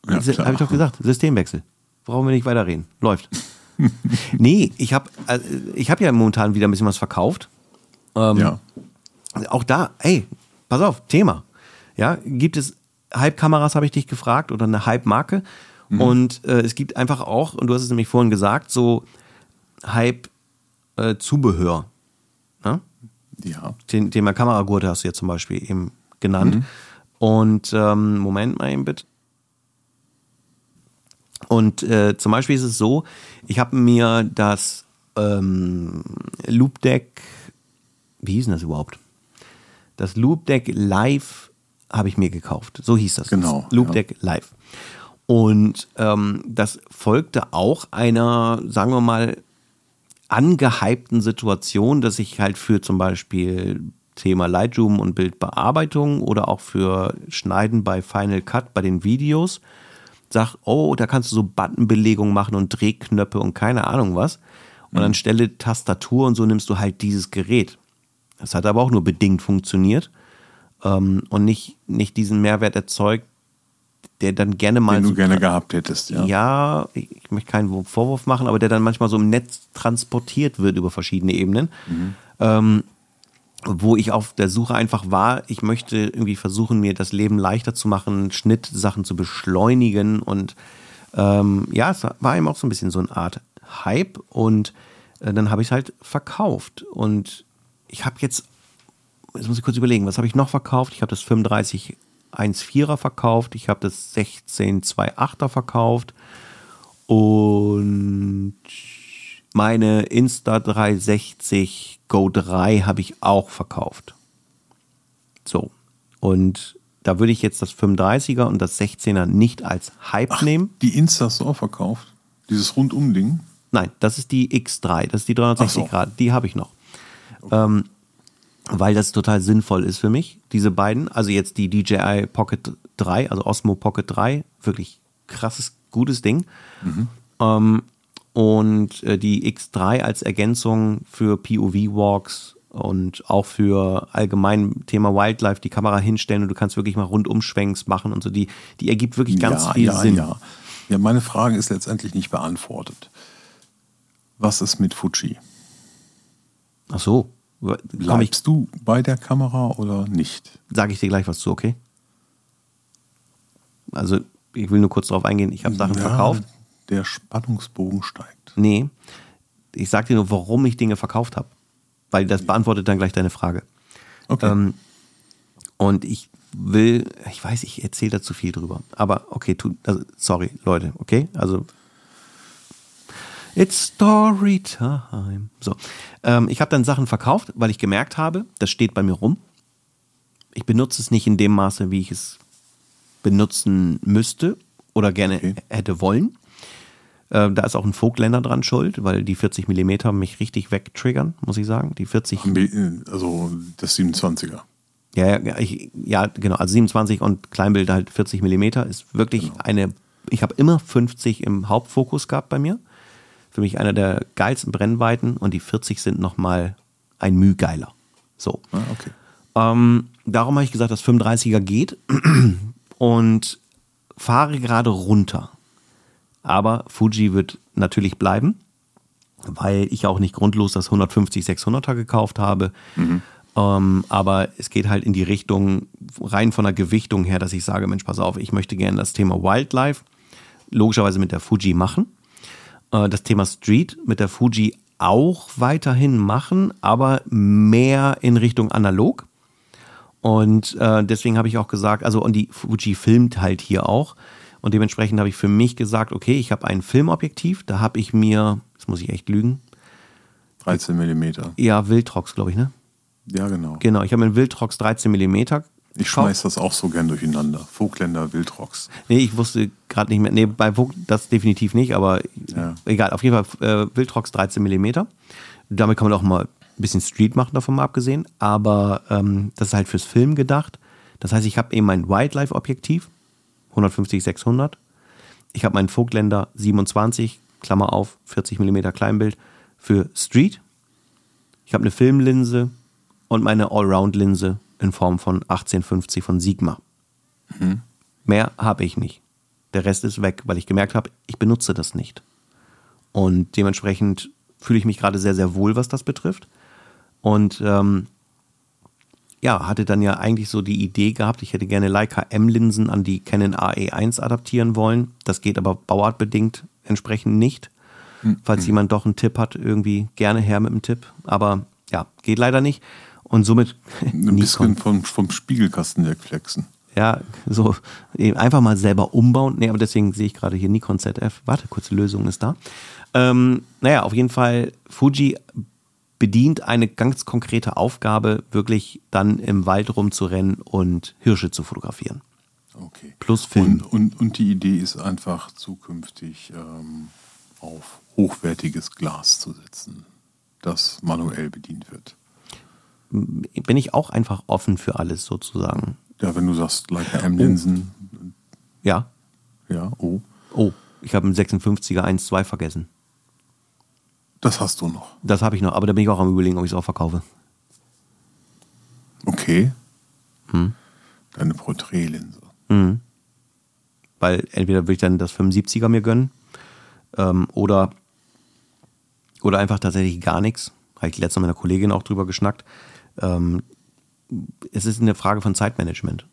Speaker 2: Ja,
Speaker 1: Habe ich doch gesagt, Systemwechsel. Brauchen wir nicht weiterreden. Läuft. [LAUGHS] nee, ich habe äh, ich hab ja momentan wieder ein bisschen was verkauft. Ähm,
Speaker 2: Ja.
Speaker 1: Auch da, ey, pass auf, Thema. Ja, gibt es Hype-Kameras, habe ich dich gefragt, oder eine Hype-Marke? Und äh, es gibt einfach auch, und du hast es nämlich vorhin gesagt, so Hype-Zubehör. ne?
Speaker 2: Ja.
Speaker 1: Den Thema Kameragurte hast du ja zum Beispiel eben genannt. Und ähm, Moment mal eben bitte. Und äh, zum Beispiel ist es so, ich habe mir das ähm, Loop Deck, wie hieß denn das überhaupt? Das Loop Deck Live habe ich mir gekauft. So hieß das.
Speaker 2: Genau,
Speaker 1: Das Loop
Speaker 2: ja.
Speaker 1: Deck Live. Und ähm, das folgte auch einer, sagen wir mal, angehypten Situation, dass ich halt für zum Beispiel Thema Lightroom und Bildbearbeitung oder auch für Schneiden bei Final Cut bei den Videos sag, oh, da kannst du so Buttonbelegung machen und Drehknöpfe und keine Ahnung was. Und anstelle Tastatur und so nimmst du halt dieses Gerät. Das hat aber auch nur bedingt funktioniert ähm, und nicht, nicht diesen Mehrwert erzeugt, der dann gerne mal
Speaker 2: Den du
Speaker 1: so
Speaker 2: gerne gehabt hättest, ja.
Speaker 1: ja, ich möchte keinen Vorwurf machen, aber der dann manchmal so im Netz transportiert wird über verschiedene Ebenen. Ähm, wo ich auf der Suche einfach war, ich möchte irgendwie versuchen, mir das Leben leichter zu machen, Schnittsachen zu beschleunigen und ähm, ja, es war eben auch so ein bisschen so eine Art Hype und äh, dann habe ich es halt verkauft und ich habe jetzt, jetzt muss ich kurz überlegen, was habe ich noch verkauft? Ich habe das 35 1.4er verkauft, ich habe das 16 2.8er verkauft und meine Insta 360 Go 3 habe ich auch verkauft. So. Und da würde ich jetzt das 35er und das 16er nicht als Hype nehmen.
Speaker 2: Die Insta hast du auch verkauft? Dieses Rundum-Ding?
Speaker 1: Nein, das ist die X3, das ist die 360
Speaker 2: Ach so.
Speaker 1: Grad, die habe ich noch. Ähm, weil das total sinnvoll ist für mich, diese beiden. Also jetzt die DJI Pocket 3, also Osmo Pocket 3, wirklich krasses, gutes Ding. Ähm, und äh, die X3 als Ergänzung für POV-Walks und auch für allgemein Thema Wildlife die Kamera hinstellen und du kannst wirklich mal Rundumschwenks machen und so. Die, die ergibt wirklich ganz
Speaker 2: ja,
Speaker 1: viel
Speaker 2: ja,
Speaker 1: Sinn.
Speaker 2: Ja. ja, meine Frage ist letztendlich nicht beantwortet. Was ist mit Fuji?
Speaker 1: Ach so. Komm ich,
Speaker 2: Bleibst du bei der Kamera oder nicht?
Speaker 1: sage ich dir gleich was zu, okay? Also, ich will nur kurz darauf eingehen, ich habe Sachen
Speaker 2: Ja,
Speaker 1: verkauft.
Speaker 2: Der Spannungsbogen steigt.
Speaker 1: Nee, ich sage dir nur, warum ich Dinge verkauft habe. Weil das beantwortet dann gleich deine Frage.
Speaker 2: Okay.
Speaker 1: Ähm, und ich will, ich weiß, ich erzähle da zu viel drüber. Aber okay, tu, also, sorry, Leute, okay? Also, it's story time. So, ähm, ich habe dann Sachen verkauft, weil ich gemerkt habe, das steht bei mir rum. Ich benutze es nicht in dem Maße, wie ich es benutzen müsste oder gerne
Speaker 2: Okay.
Speaker 1: hätte wollen. Äh, da ist auch ein Vogtländer dran schuld, weil die 40 Millimeter mich richtig wegtriggern, muss ich sagen. Die 40
Speaker 2: Also das 27er.
Speaker 1: ja, ja, ich, ja, genau. Also 27 und Kleinbild halt 40 Millimeter ist wirklich eine. Ich habe immer 50 im Hauptfokus gehabt bei mir. Für mich einer der geilsten Brennweiten und die 40 sind nochmal ein Müh geiler. So.
Speaker 2: Ah, okay.
Speaker 1: Ähm, darum habe ich gesagt, das 35er geht [CLEARS THROAT] und fahre gerade runter. Aber Fuji wird natürlich bleiben, weil ich auch nicht grundlos das 150 600er gekauft habe. Ähm, aber es geht halt in die Richtung, rein von der Gewichtung her, dass ich sage, Mensch, pass auf, ich möchte gerne das Thema Wildlife logischerweise mit der Fuji machen. Äh, das Thema Street mit der Fuji auch weiterhin machen, aber mehr in Richtung analog. Und äh, deswegen habe ich auch gesagt, also und die Fuji filmt halt hier auch. Und dementsprechend habe ich für mich gesagt, okay, ich habe ein Filmobjektiv, da habe ich mir, jetzt muss ich echt lügen,
Speaker 2: 13 Millimeter.
Speaker 1: ja, Wildrox, glaube ich, ne?
Speaker 2: Ja, genau.
Speaker 1: Genau, ich habe mir einen Wildrox 13 mm.
Speaker 2: Ich schmeiß das auch so gern durcheinander. Vogtländer Wildrocks.
Speaker 1: Nee, ich wusste gerade nicht mehr. Nee, bei Vogue das definitiv nicht, aber
Speaker 2: Ja.
Speaker 1: egal. Auf jeden Fall äh, Wildrox 13 mm. Damit kann man auch mal ein bisschen Street machen, davon mal abgesehen. Aber ähm, das ist halt fürs Film gedacht. Das heißt, ich habe eben mein Wildlife-Objektiv, 150, 600. Ich habe meinen Vogtländer 27, Klammer auf, 40 mm Kleinbild für Street. Ich habe eine Filmlinse und meine Allround-Linse in Form von 1850 von Sigma. Mehr habe ich nicht. Der Rest ist weg, weil ich gemerkt habe, ich benutze das nicht. Und dementsprechend fühle ich mich gerade sehr, sehr wohl, was das betrifft. Und ähm, ja, hatte dann ja eigentlich so die Idee gehabt, ich hätte gerne Leica M-Linsen an die Canon AE1 adaptieren wollen. Das geht aber bauartbedingt entsprechend nicht. Falls jemand doch einen Tipp hat, irgendwie gerne her mit dem Tipp. Aber ja, geht leider nicht. Und somit
Speaker 2: Ein [LAUGHS] bisschen vom, vom Spiegelkasten wegflexen.
Speaker 1: ja, so eben einfach mal selber umbauen. Nee, aber deswegen sehe ich gerade hier Nikon ZF. Warte, kurze Lösung ist da. Ähm, naja, auf jeden Fall, Fuji bedient eine ganz konkrete Aufgabe, wirklich dann im Wald rumzurennen und Hirsche zu fotografieren.
Speaker 2: Okay.
Speaker 1: Plus Film.
Speaker 2: Und, und, und die Idee ist einfach zukünftig ähm, auf hochwertiges Glas zu setzen, das manuell bedient wird.
Speaker 1: Bin ich auch einfach offen für alles sozusagen.
Speaker 2: Ja, wenn du sagst, Leica M-Linsen,
Speaker 1: Ja.
Speaker 2: ja, oh,
Speaker 1: Oh, ich habe einen 56er 1.2 vergessen.
Speaker 2: das hast du noch.
Speaker 1: Das habe ich noch, aber da bin ich auch am überlegen, ob ich es auch verkaufe.
Speaker 2: Okay.
Speaker 1: Hm.
Speaker 2: Deine Porträtlinse.
Speaker 1: Weil entweder würde ich dann das 75er mir gönnen ähm, oder, oder einfach tatsächlich gar nichts. Habe ich letztens mit einer Kollegin auch drüber geschnackt. Ähm, es ist eine Frage von Zeitmanagement.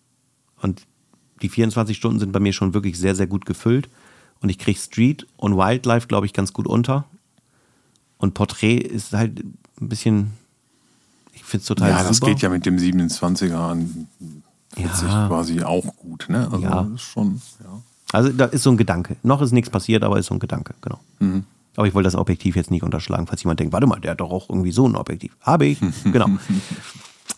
Speaker 1: Und die 24 Stunden sind bei mir schon wirklich sehr, sehr gut gefüllt. Und ich kriege Street und Wildlife, glaube ich, ganz gut unter. Und Porträt ist halt ein bisschen, ich finde es total
Speaker 2: Ja, das
Speaker 1: super.
Speaker 2: geht ja mit dem 27er an 40
Speaker 1: Ja.
Speaker 2: quasi auch gut, ne? Also
Speaker 1: Ja.
Speaker 2: das ist schon, ja.
Speaker 1: Also da ist so ein Gedanke. Noch ist nichts passiert, aber ist so ein Gedanke, genau.
Speaker 2: Mhm.
Speaker 1: Aber ich wollte das Objektiv jetzt nicht unterschlagen, falls jemand denkt, warte mal, der hat doch auch irgendwie so ein Objektiv. Habe ich, [LAUGHS] genau.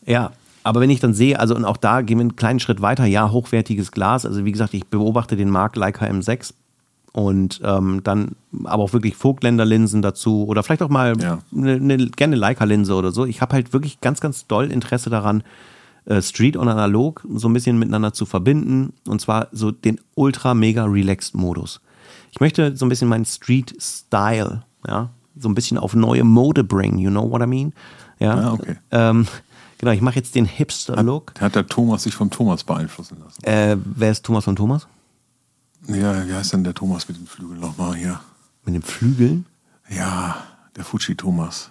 Speaker 1: Ja, aber wenn ich dann sehe, also und auch da gehen wir einen kleinen Schritt weiter, ja, hochwertiges Glas. Also wie gesagt, ich beobachte den Markt Leica M6 und ähm, dann aber auch wirklich Vogtländer-Linsen dazu oder vielleicht auch mal
Speaker 2: Ja.
Speaker 1: eine, eine, gerne Leica-Linse oder so. Ich habe halt wirklich ganz, ganz doll Interesse daran, äh, Street und Analog so ein bisschen miteinander zu verbinden und zwar so den ultra mega relaxed Modus. Ich möchte so ein bisschen meinen Street Style, ja, so ein bisschen auf neue Mode bringen, you know what I mean? Ja,
Speaker 2: Ah, okay.
Speaker 1: ähm, genau, ich mache jetzt den Hipster Look.
Speaker 2: Hat der Thomas sich vom Thomas beeinflussen lassen?
Speaker 1: Äh, wer ist Thomas von Thomas?
Speaker 2: Ja, wie heißt denn der Thomas mit den Flügeln nochmal hier?
Speaker 1: Mit den Flügeln?
Speaker 2: Ja, der Fuji Thomas.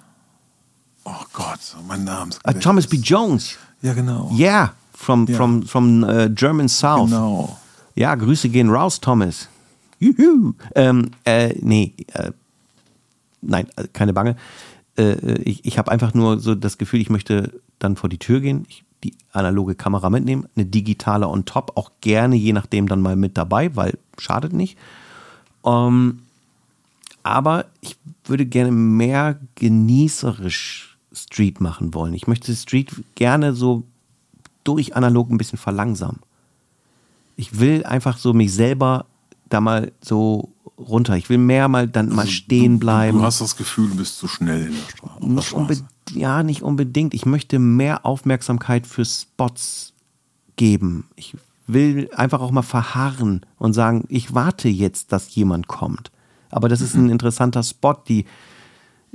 Speaker 2: Oh Gott, mein Name ist.
Speaker 1: Ah, Thomas B. Jones.
Speaker 2: Ja, genau.
Speaker 1: Yeah, from,
Speaker 2: Ja.
Speaker 1: from, from äh, German South.
Speaker 2: Genau.
Speaker 1: Ja, Grüße gehen raus, Thomas. Juhu. Ähm, äh, nee, äh, nein, äh, keine Bange. Äh, ich ich habe einfach nur so das Gefühl, ich möchte dann vor die Tür gehen, ich, die analoge Kamera mitnehmen, eine digitale on top, auch gerne je nachdem dann mal mit dabei, weil schadet nicht. Ähm, aber ich würde gerne mehr genießerisch Street machen wollen. Ich möchte Street gerne so durch analog ein bisschen verlangsamen. Ich will einfach so mich selber da mal so runter. Ich will mehr mal dann mal stehen bleiben.
Speaker 2: Du hast das Gefühl, du bist zu schnell in der Stra der
Speaker 1: Nicht
Speaker 2: Straße.
Speaker 1: ja, nicht unbedingt. Ich möchte mehr Aufmerksamkeit für Spots geben. Ich will einfach auch mal verharren und sagen, ich warte jetzt, dass jemand kommt. Aber das ist ein interessanter Spot, die,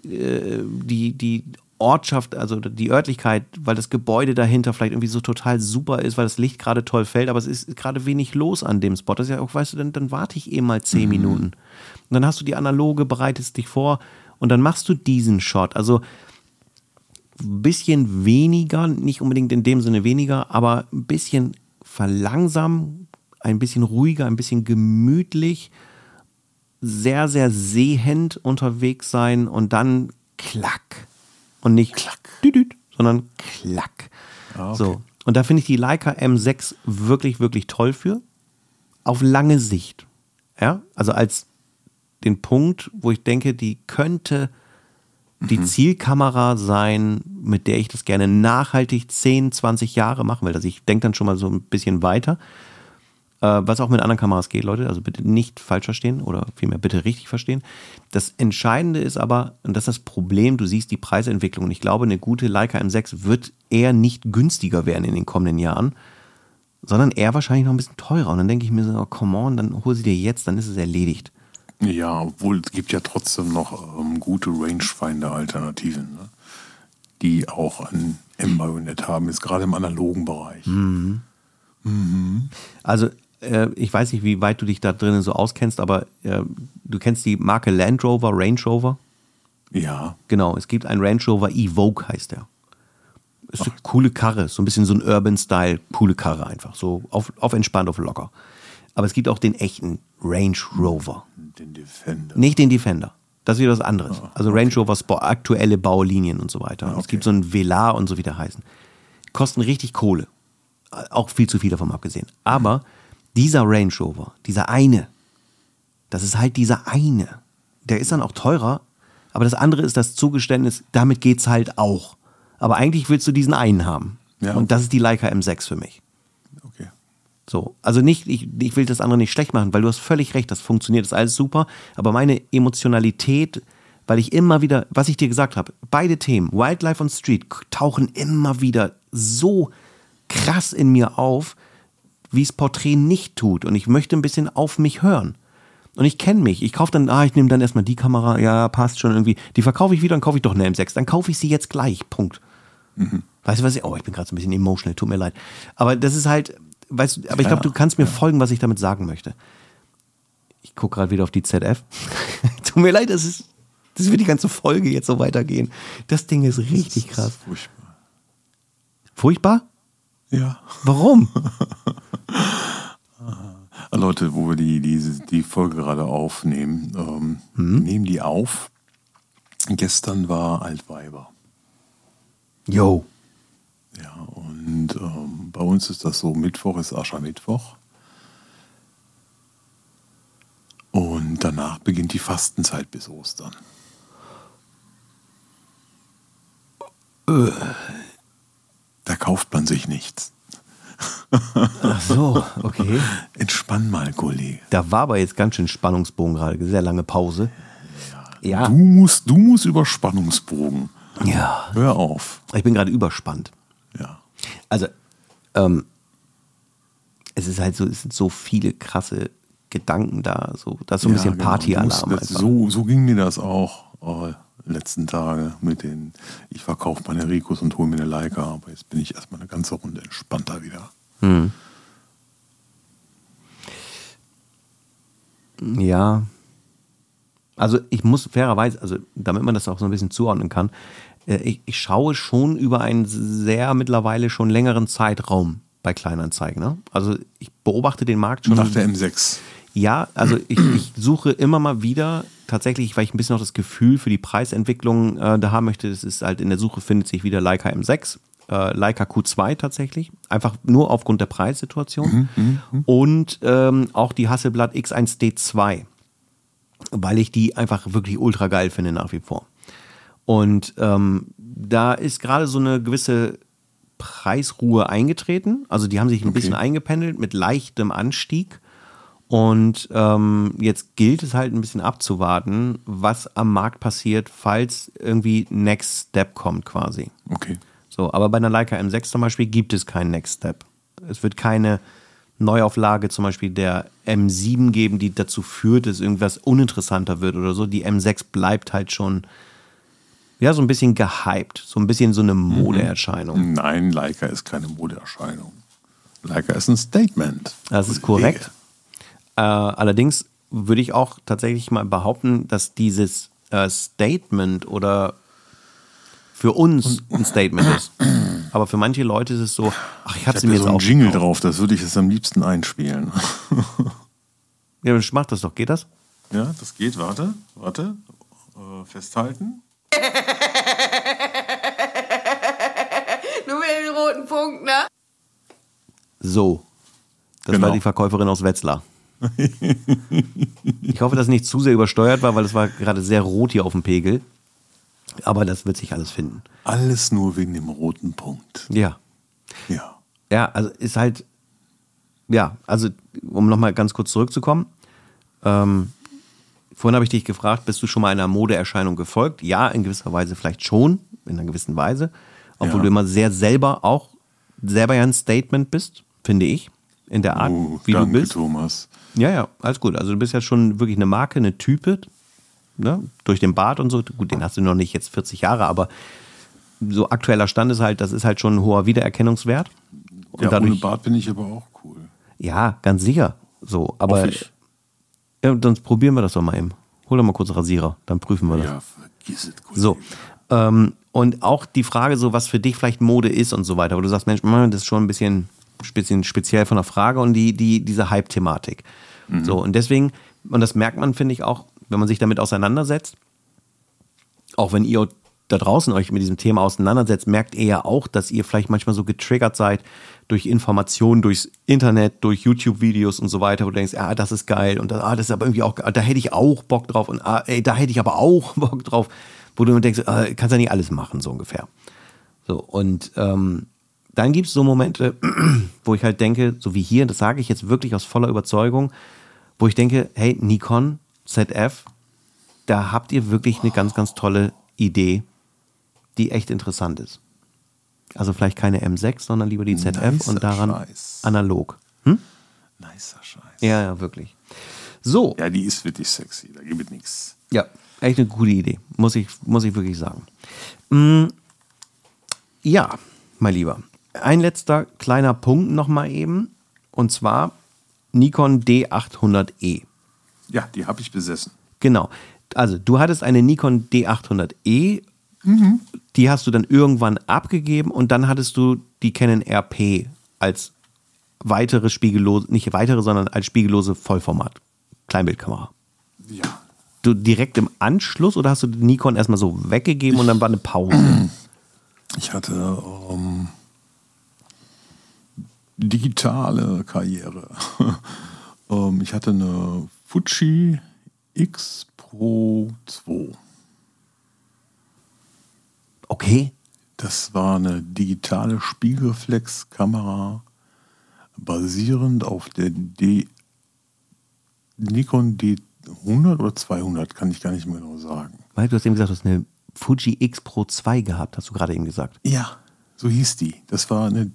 Speaker 1: äh, die, die Ortschaft, also die Örtlichkeit, weil das Gebäude dahinter vielleicht irgendwie so total super ist, weil das Licht gerade toll fällt, aber es ist gerade wenig los an dem Spot. Das ist ja auch, weißt du, dann, dann warte ich eh mal zehn Minuten. Und dann hast du die analoge, bereitest dich vor und dann machst du diesen Shot. Also ein bisschen weniger, nicht unbedingt in dem Sinne weniger, aber ein bisschen verlangsamen, ein bisschen ruhiger, ein bisschen gemütlich, sehr, sehr sehend unterwegs sein und dann klack. Und nicht klack, düdüt, sondern klack.
Speaker 2: Ah, okay.
Speaker 1: So. Und da finde ich die Leica M6 wirklich, wirklich toll für. Auf lange Sicht. Ja, also als den Punkt, wo ich denke, die könnte die Zielkamera sein, mit der ich das gerne nachhaltig 10, 20 Jahre machen will. Also ich denke dann schon mal so ein bisschen weiter. Äh, was auch mit anderen Kameras geht, Leute. Also bitte nicht falsch verstehen oder vielmehr bitte richtig verstehen. Das Entscheidende ist aber, und das ist das Problem, du siehst die Preisentwicklung. Und ich glaube, eine gute Leica M6 wird eher nicht günstiger werden in den kommenden Jahren, sondern eher wahrscheinlich noch ein bisschen teurer. Und dann denke ich mir so, oh, come on, dann hol sie dir jetzt, dann ist es erledigt.
Speaker 2: Ja, obwohl es gibt ja trotzdem noch ähm, gute Rangefinder-Alternativen. Ne? die auch ein M-Bajonett haben, ist gerade im analogen Bereich.
Speaker 1: Mhm. Also äh, ich weiß nicht, wie weit du dich da drinnen so auskennst, aber äh, du kennst die Marke Land Rover, Range Rover?
Speaker 2: Ja.
Speaker 1: Genau, es gibt einen Range Rover Evoque, heißt der. Ist eine coole Karre, so ein bisschen so ein Urban-Style, coole Karre einfach, so auf, auf entspannt, auf locker. Aber es gibt auch den echten Range Rover.
Speaker 2: Den Defender.
Speaker 1: Nicht den Defender. Das ist wieder was anderes. Also Range Rover Sport, aktuelle Baulinien und so weiter. Es
Speaker 2: okay.
Speaker 1: gibt so einen Velar und so wie der heißen. Kosten richtig Kohle. Auch viel zu viel davon abgesehen. Aber dieser Range Rover, dieser eine, das ist halt dieser eine. Der ist dann auch teurer, aber das andere ist das Zugeständnis, damit geht's halt auch. Aber eigentlich willst du diesen einen haben.
Speaker 2: Ja.
Speaker 1: Und das ist die Leica M6 für mich.
Speaker 2: Okay.
Speaker 1: So, also nicht, ich, ich will das andere nicht schlecht machen, weil du hast völlig recht, das funktioniert, das ist alles super, aber meine Emotionalität, weil ich immer wieder, was ich dir gesagt habe, beide Themen, Wildlife und Street, tauchen immer wieder so krass in mir auf, wie es Porträt nicht tut und ich möchte ein bisschen auf mich hören. Und ich kenne mich. Ich kaufe dann, ah, ich nehme dann erstmal die Kamera, ja, passt schon irgendwie. Die verkaufe ich wieder, dann kaufe ich doch eine M6. Dann kaufe ich sie jetzt gleich. Punkt. Weißt du was? Ich, oh, ich bin gerade so ein bisschen emotional, tut mir leid. Aber das ist halt, weißt du, aber ich
Speaker 2: Ja,
Speaker 1: glaube, du kannst mir folgen, was ich damit sagen möchte. Ich gucke gerade wieder auf die ZF. [LAUGHS] tut mir leid, das ist, das wird die ganze Folge jetzt so weitergehen. Das Ding ist richtig krass.
Speaker 2: Furchtbar.
Speaker 1: Furchtbar?
Speaker 2: Ja.
Speaker 1: Warum? [LAUGHS]
Speaker 2: Ah, Leute, wo wir die, die, die Folge gerade aufnehmen, ähm,
Speaker 1: Hm?
Speaker 2: nehmen die auf. Gestern war Altweiber.
Speaker 1: Yo.
Speaker 2: Ja, und ähm, bei uns ist das so, Mittwoch ist Aschermittwoch. Und danach beginnt die Fastenzeit bis Ostern. Da kauft man sich nichts.
Speaker 1: Ach so, okay.
Speaker 2: Entspann mal, Kollege.
Speaker 1: Da war aber jetzt ganz schön Spannungsbogen gerade, sehr lange Pause. Ja.
Speaker 2: Du musst, du musst über Spannungsbogen.
Speaker 1: Ja.
Speaker 2: Hör auf.
Speaker 1: Ich bin gerade überspannt.
Speaker 2: Ja.
Speaker 1: Also, ähm, es ist halt so, es sind so viele krasse Gedanken da. So, das ist so ein
Speaker 2: Ja,
Speaker 1: bisschen
Speaker 2: genau.
Speaker 1: Partyalarm. Einfach.
Speaker 2: So, so ging mir das auch äh, letzten Tage mit den, ich verkaufe meine Ricos und hole mir eine Leica, aber jetzt bin ich erstmal eine ganze Runde entspannter wieder.
Speaker 1: Ja. Also ich muss fairerweise, also damit man das auch so ein bisschen zuordnen kann, äh, ich, ich schaue schon über einen sehr mittlerweile schon längeren Zeitraum bei Kleinanzeigen. Ne? Also ich beobachte den Markt schon.
Speaker 2: Nach der M6.
Speaker 1: Ja, also ich, ich suche immer mal wieder tatsächlich, weil ich ein bisschen noch das Gefühl für die Preisentwicklung äh, da haben möchte. Das ist halt in der Suche findet sich wieder Leica M6, äh, Leica Q2 tatsächlich, einfach nur aufgrund der Preissituation und ähm, auch die Hasselblad X1D2, weil ich die einfach wirklich ultra geil finde nach wie vor. Und ähm, da ist gerade so eine gewisse Preisruhe eingetreten. Also die haben sich ein bisschen eingependelt mit leichtem Anstieg. Und ähm, jetzt gilt es halt ein bisschen abzuwarten, was am Markt passiert, falls irgendwie Next Step kommt quasi.
Speaker 2: Okay.
Speaker 1: So, aber bei einer Leica M6 zum Beispiel gibt es keinen Next Step. Es wird keine Neuauflage zum Beispiel der M7 geben, die dazu führt, dass irgendwas uninteressanter wird oder so. Die M6 bleibt halt schon, ja, so ein bisschen gehypt. So ein bisschen so eine Modeerscheinung.
Speaker 2: Nein, Leica ist keine Modeerscheinung. Leica ist ein Statement.
Speaker 1: Das ist korrekt. Äh, allerdings würde ich auch tatsächlich mal behaupten, dass dieses äh, Statement oder für uns ein Statement ist. Aber für manche Leute ist es so, ach, ich sie mir jetzt
Speaker 2: so einen Jingle
Speaker 1: gekauft.
Speaker 2: drauf, das würde ich jetzt am liebsten einspielen. [LAUGHS]
Speaker 1: Ja, dann mach das doch, geht das?
Speaker 2: Ja, das geht. Warte, warte. Äh, festhalten. [LAUGHS]
Speaker 3: Nur mit den roten Punkt, ne?
Speaker 1: So. Das
Speaker 2: Genau.
Speaker 1: war die Verkäuferin aus Wetzlar. [LAUGHS] ich hoffe, dass es nicht zu sehr übersteuert war, weil es war gerade sehr rot hier auf dem Pegel. Aber das wird sich alles finden.
Speaker 2: Alles nur wegen dem roten Punkt.
Speaker 1: Ja.
Speaker 2: Ja.
Speaker 1: Ja, also ist halt, ja, also um nochmal ganz kurz zurückzukommen. Ähm, vorhin habe ich dich gefragt, bist du schon mal einer Modeerscheinung gefolgt? Ja, in gewisser Weise vielleicht schon, in einer gewissen Weise. Obwohl
Speaker 2: Ja.
Speaker 1: du immer sehr selber auch, selber ja ein Statement bist, finde ich, in der Art,
Speaker 2: Oh,
Speaker 1: wie
Speaker 2: danke,
Speaker 1: du bist.
Speaker 2: Thomas.
Speaker 1: Ja, ja, alles gut. Also du bist ja schon wirklich eine Marke, eine Type, ne? durch den Bart und so. Gut, den hast du noch nicht jetzt 40 Jahre, aber so aktueller Stand ist halt, das ist halt schon ein hoher Wiedererkennungswert. Und
Speaker 2: ja,
Speaker 1: dadurch,
Speaker 2: ohne Bart bin ich aber auch cool.
Speaker 1: ja, ganz sicher. So, aber ja, sonst probieren wir das doch mal eben. Hol doch mal kurz Rasierer, dann prüfen wir das.
Speaker 2: Ja, vergiss es. Kollege.
Speaker 1: So. Ähm, und auch die Frage, so was für dich vielleicht Mode ist und so weiter, wo du sagst, Mensch, das ist schon ein bisschen, bisschen speziell von der Frage und die, die, diese Hype-Thematik. So, und deswegen, und das merkt man, finde ich, auch, wenn man sich damit auseinandersetzt, auch wenn ihr da draußen euch mit diesem Thema auseinandersetzt, merkt ihr ja auch, dass ihr vielleicht manchmal so getriggert seid durch Informationen, durchs Internet, durch YouTube-Videos und so weiter, wo du denkst, ah, das ist geil und ah, das ist aber irgendwie auch, da hätte ich auch Bock drauf und ah, ey, da hätte ich aber auch [LAUGHS] Bock drauf, wo du denkst, ah, kannst ja nicht alles machen, so ungefähr. So, und ähm, dann gibt es so Momente, [CLEARS THROAT] wo ich halt denke, so wie hier, das sage ich jetzt wirklich aus voller Überzeugung, wo ich denke, hey, Nikon ZF, da habt ihr wirklich eine ganz, ganz tolle Idee, die echt interessant ist. Also vielleicht keine M6, sondern lieber die ZF
Speaker 2: Nicer
Speaker 1: und daran
Speaker 2: Scheiß.
Speaker 1: analog.
Speaker 2: Nicer Scheiß.
Speaker 1: Ja, ja, wirklich. So,
Speaker 2: Ja, die ist wirklich sexy. Da gibt es nichts.
Speaker 1: ja, echt eine gute Idee, muss ich, muss ich wirklich sagen. Mm, ja, mein Lieber, ein letzter kleiner Punkt noch mal eben, und zwar Nikon D800E.
Speaker 2: Ja, die habe ich besessen.
Speaker 1: Genau. Also, du hattest eine Nikon D800E, die hast du dann irgendwann abgegeben und dann hattest du die Canon RP als weitere spiegellose, nicht weitere, sondern als spiegellose Vollformat Kleinbildkamera.
Speaker 2: Ja.
Speaker 1: Du direkt im Anschluss oder hast du die Nikon erstmal so weggegeben und dann war eine Pause?
Speaker 2: Ich hatte ähm, digitale Karriere. [LAUGHS] ähm, ich hatte eine Fuji X Pro 2.
Speaker 1: Okay.
Speaker 2: Das war eine digitale Spiegelreflexkamera basierend auf der D Nikon D100 oder 200, kann ich gar nicht mehr genau sagen.
Speaker 1: Weil du hast eben gesagt, du hast eine Fuji X Pro 2 gehabt, hast du gerade eben gesagt.
Speaker 2: Ja, so hieß die. Das war eine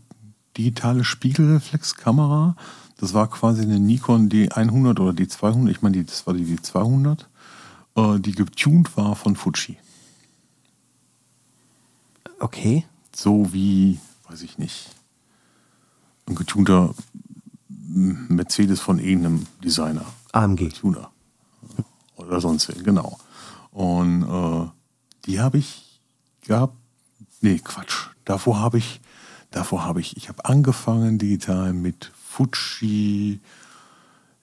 Speaker 2: digitale Spiegelreflexkamera. Das war quasi eine Nikon D100 oder D200. Ich meine, das war die D200, äh, die getuned war von Fuji.
Speaker 1: Okay.
Speaker 2: So wie, weiß ich nicht, ein getunter Mercedes von irgendeinem Designer.
Speaker 1: AMG.
Speaker 2: Tuner. Oder sonst genau. Und äh, die habe ich gehabt. Nee, Quatsch. Davor habe ich, davor habe ich, ich habe angefangen digital mit Fuji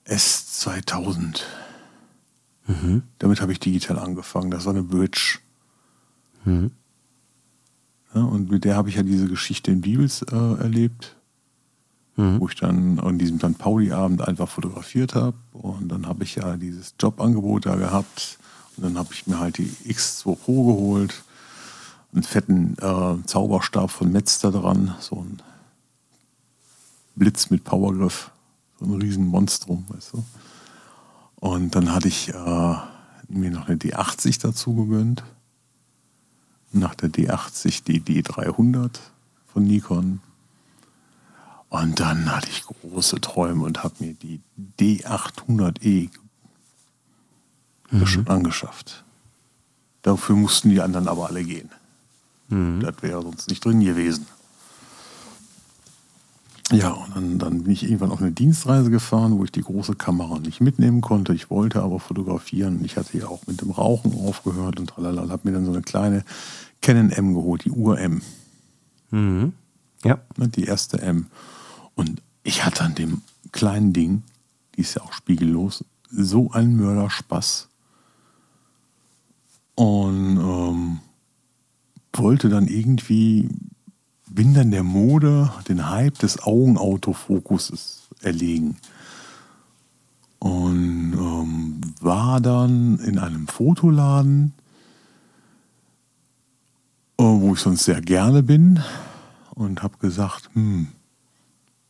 Speaker 2: S2000. Damit habe ich digital angefangen. Das war eine Bridge. Ja, und mit der habe ich ja diese Geschichte in Bibels äh, erlebt wo ich dann an diesem St. Pauli-Abend einfach fotografiert habe. Und dann habe ich ja dieses Jobangebot da gehabt. Und dann habe ich mir halt die X2 Pro geholt. Einen fetten äh, Zauberstab von Metz da dran. So ein Blitz mit Powergriff. So ein riesen Monstrum, weißt du. Und dann hatte ich äh, mir noch eine D80 dazu gegönnt. Nach der D80 die D300 von Nikon. Und dann hatte ich große Träume und habe mir die D800E schon angeschafft. Dafür mussten die anderen aber alle gehen. Das wäre sonst nicht drin gewesen. Ja, und dann, dann bin ich irgendwann auf eine Dienstreise gefahren, wo ich die große Kamera nicht mitnehmen konnte. Ich wollte aber fotografieren. Ich hatte ja auch mit dem Rauchen aufgehört und tralala. Habe mir dann so eine kleine Canon M geholt, die Ur M.
Speaker 1: Mhm. Ja.
Speaker 2: Ne, die erste M. Und ich hatte an dem kleinen Ding, die ist ja auch spiegellos, so einen Mörderspaß. Und ähm, wollte dann irgendwie, bin dann der Mode, den Hype des Augenautofokuses erlegen. Und ähm, war dann in einem Fotoladen, äh, wo ich sonst sehr gerne bin, und habe gesagt, hm,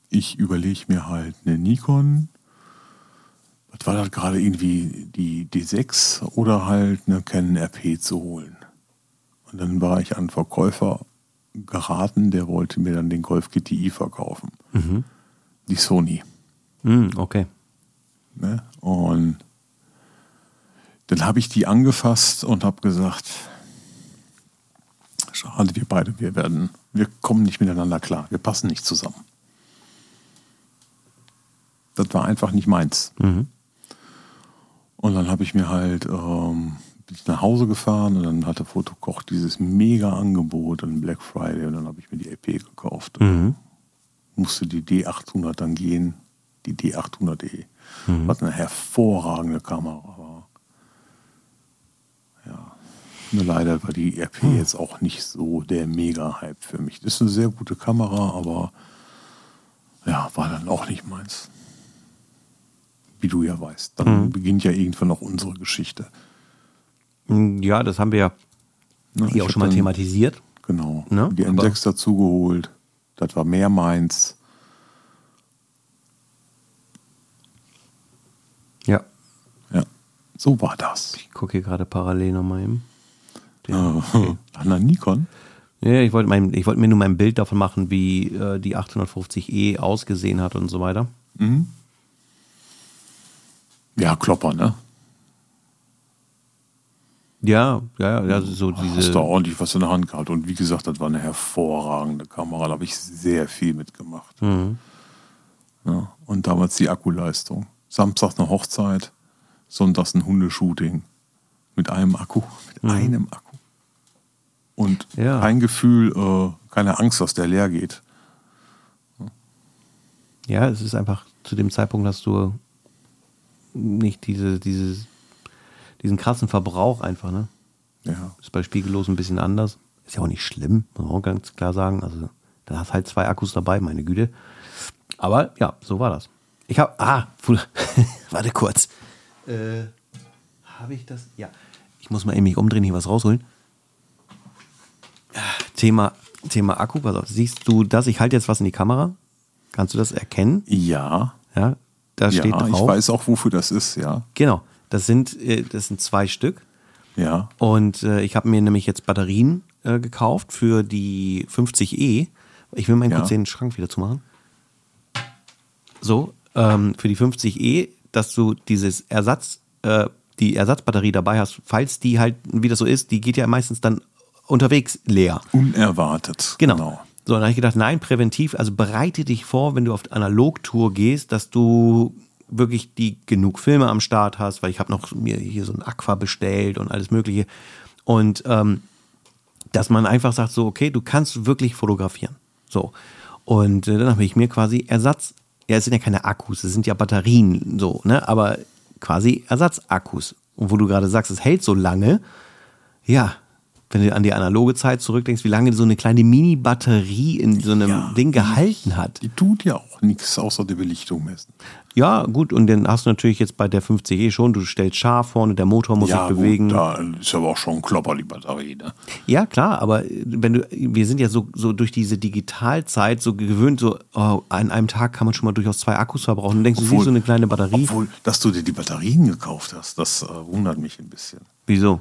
Speaker 2: ich überlege mir halt eine Nikon. Was war das gerade irgendwie die D6 oder halt eine Canon RP zu holen? Und dann war ich an einen Verkäufer geraten, der wollte mir dann den Golf GTI verkaufen. Die Sony.
Speaker 1: Mhm, okay.
Speaker 2: Ne? Und dann habe ich die angefasst und habe gesagt, schade, wir beide, wir werden, wir kommen nicht miteinander klar. Wir passen nicht zusammen. Das war einfach nicht meins.
Speaker 1: Mhm.
Speaker 2: Und dann habe ich mir halt, ähm, nach Hause gefahren und dann hatte Fotokoch dieses mega Angebot an Black Friday und dann habe ich mir die EP gekauft.
Speaker 1: Mhm.
Speaker 2: Musste die D800 dann gehen, die D800E,
Speaker 1: Mhm.
Speaker 2: was eine hervorragende Kamera war. Ja, nur leider war die EP
Speaker 1: Mhm.
Speaker 2: jetzt auch nicht so der Mega-Hype für mich. Das ist eine sehr gute Kamera, aber ja, war dann auch nicht meins. Wie du ja weißt. Dann
Speaker 1: Mhm.
Speaker 2: beginnt ja irgendwann auch unsere Geschichte.
Speaker 1: Ja, das haben wir ja hier auch schon mal
Speaker 2: dann-
Speaker 1: thematisiert.
Speaker 2: Genau.
Speaker 1: Ne?
Speaker 2: Die
Speaker 1: Aber-
Speaker 2: M6 dazu geholt. Das war mehr meins.
Speaker 1: Ja.
Speaker 2: Ja, so war das.
Speaker 1: Ich gucke hier gerade parallel nochmal eben.
Speaker 2: Äh, An der [LAUGHS] Nikon?
Speaker 1: Ja, ich wollte wollte mir nur mein Bild davon machen, wie äh, die 850e ausgesehen hat und so weiter.
Speaker 2: Ja, Klopper, ne?
Speaker 1: Ja, ja, ja, so
Speaker 2: Hast da
Speaker 1: diese.
Speaker 2: ordentlich was in der Hand gehabt. Und wie gesagt, das war eine hervorragende Kamera. Da habe ich sehr viel mitgemacht.
Speaker 1: Mhm.
Speaker 2: Ja, und damals die Akkuleistung. Samstags eine Hochzeit, sonntags ein Hundeshooting. Mit einem Akku. Mit einem Akku. Und
Speaker 1: Mhm. Ja.
Speaker 2: kein Gefühl, äh, keine Angst, dass der leer geht.
Speaker 1: Ja, es ist einfach, zu dem Zeitpunkt hast du nicht diese, dieses, diesen krassen Verbrauch einfach, ne?
Speaker 2: Ja.
Speaker 1: Ist bei Spiegellos ein bisschen anders. Ist ja auch nicht schlimm, muss man auch ganz klar sagen. Also, da hast halt zwei Akkus dabei, meine Güte. Aber ja, so war das. Ich habe, ah, [LAUGHS] warte kurz. Äh, habe ich das? Ja. Ich muss mal eben mich umdrehen, hier was rausholen. Thema, Thema Akku, pass auf. Siehst du das? Ich halte jetzt was in die Kamera. Kannst du das erkennen?
Speaker 2: Ja.
Speaker 1: Ja, da steht
Speaker 2: ja,
Speaker 1: drauf.
Speaker 2: ich weiß auch, wofür das ist, ja.
Speaker 1: Genau, das sind, äh, das sind zwei Stück.
Speaker 2: Ja.
Speaker 1: Und äh, ich habe mir nämlich jetzt Batterien äh, gekauft für die 50E. Ich will mal
Speaker 2: Ja.
Speaker 1: kurz den Schrank wieder zumachen. So, ähm, für die 50E, dass du dieses Ersatz, äh, die Ersatzbatterie dabei hast, falls die halt, wie das so ist, die geht ja meistens dann unterwegs leer.
Speaker 2: Unerwartet.
Speaker 1: Genau. So, dann habe ich gedacht, nein, präventiv, also bereite dich vor, wenn du auf Analogtour gehst, dass du wirklich die genug Filme am Start hast, weil ich habe noch mir hier so ein Aqua bestellt und alles mögliche. Und ähm, dass man einfach sagt, so, okay, du kannst wirklich fotografieren. So. Und äh, dann habe ich mir quasi Ersatz, ja, es sind ja keine Akkus, es sind ja Batterien, so, ne, aber quasi Ersatzakkus. Und wo du gerade sagst, es hält so lange, ja, wenn du an die analoge Zeit zurückdenkst, wie lange so eine kleine Mini-Batterie in so einem
Speaker 2: Ja.
Speaker 1: Ding gehalten hat.
Speaker 2: Die tut ja auch nichts außer die Belichtung messen.
Speaker 1: Ja, gut, und dann hast du natürlich jetzt bei der 50e schon, du stellst scharf vorne, der Motor muss
Speaker 2: ja,
Speaker 1: sich bewegen.
Speaker 2: Gut, da ist aber auch schon ein Klopper, die Batterie. Ne?
Speaker 1: Ja, klar, aber wenn du, wir sind ja so, so durch diese Digitalzeit so gewöhnt, so oh, an einem Tag kann man schon mal durchaus zwei Akkus verbrauchen. Du denkst, du siehst so eine kleine Batterie.
Speaker 2: Obwohl, dass du dir die Batterien gekauft hast, das äh, wundert mich ein bisschen.
Speaker 1: Wieso?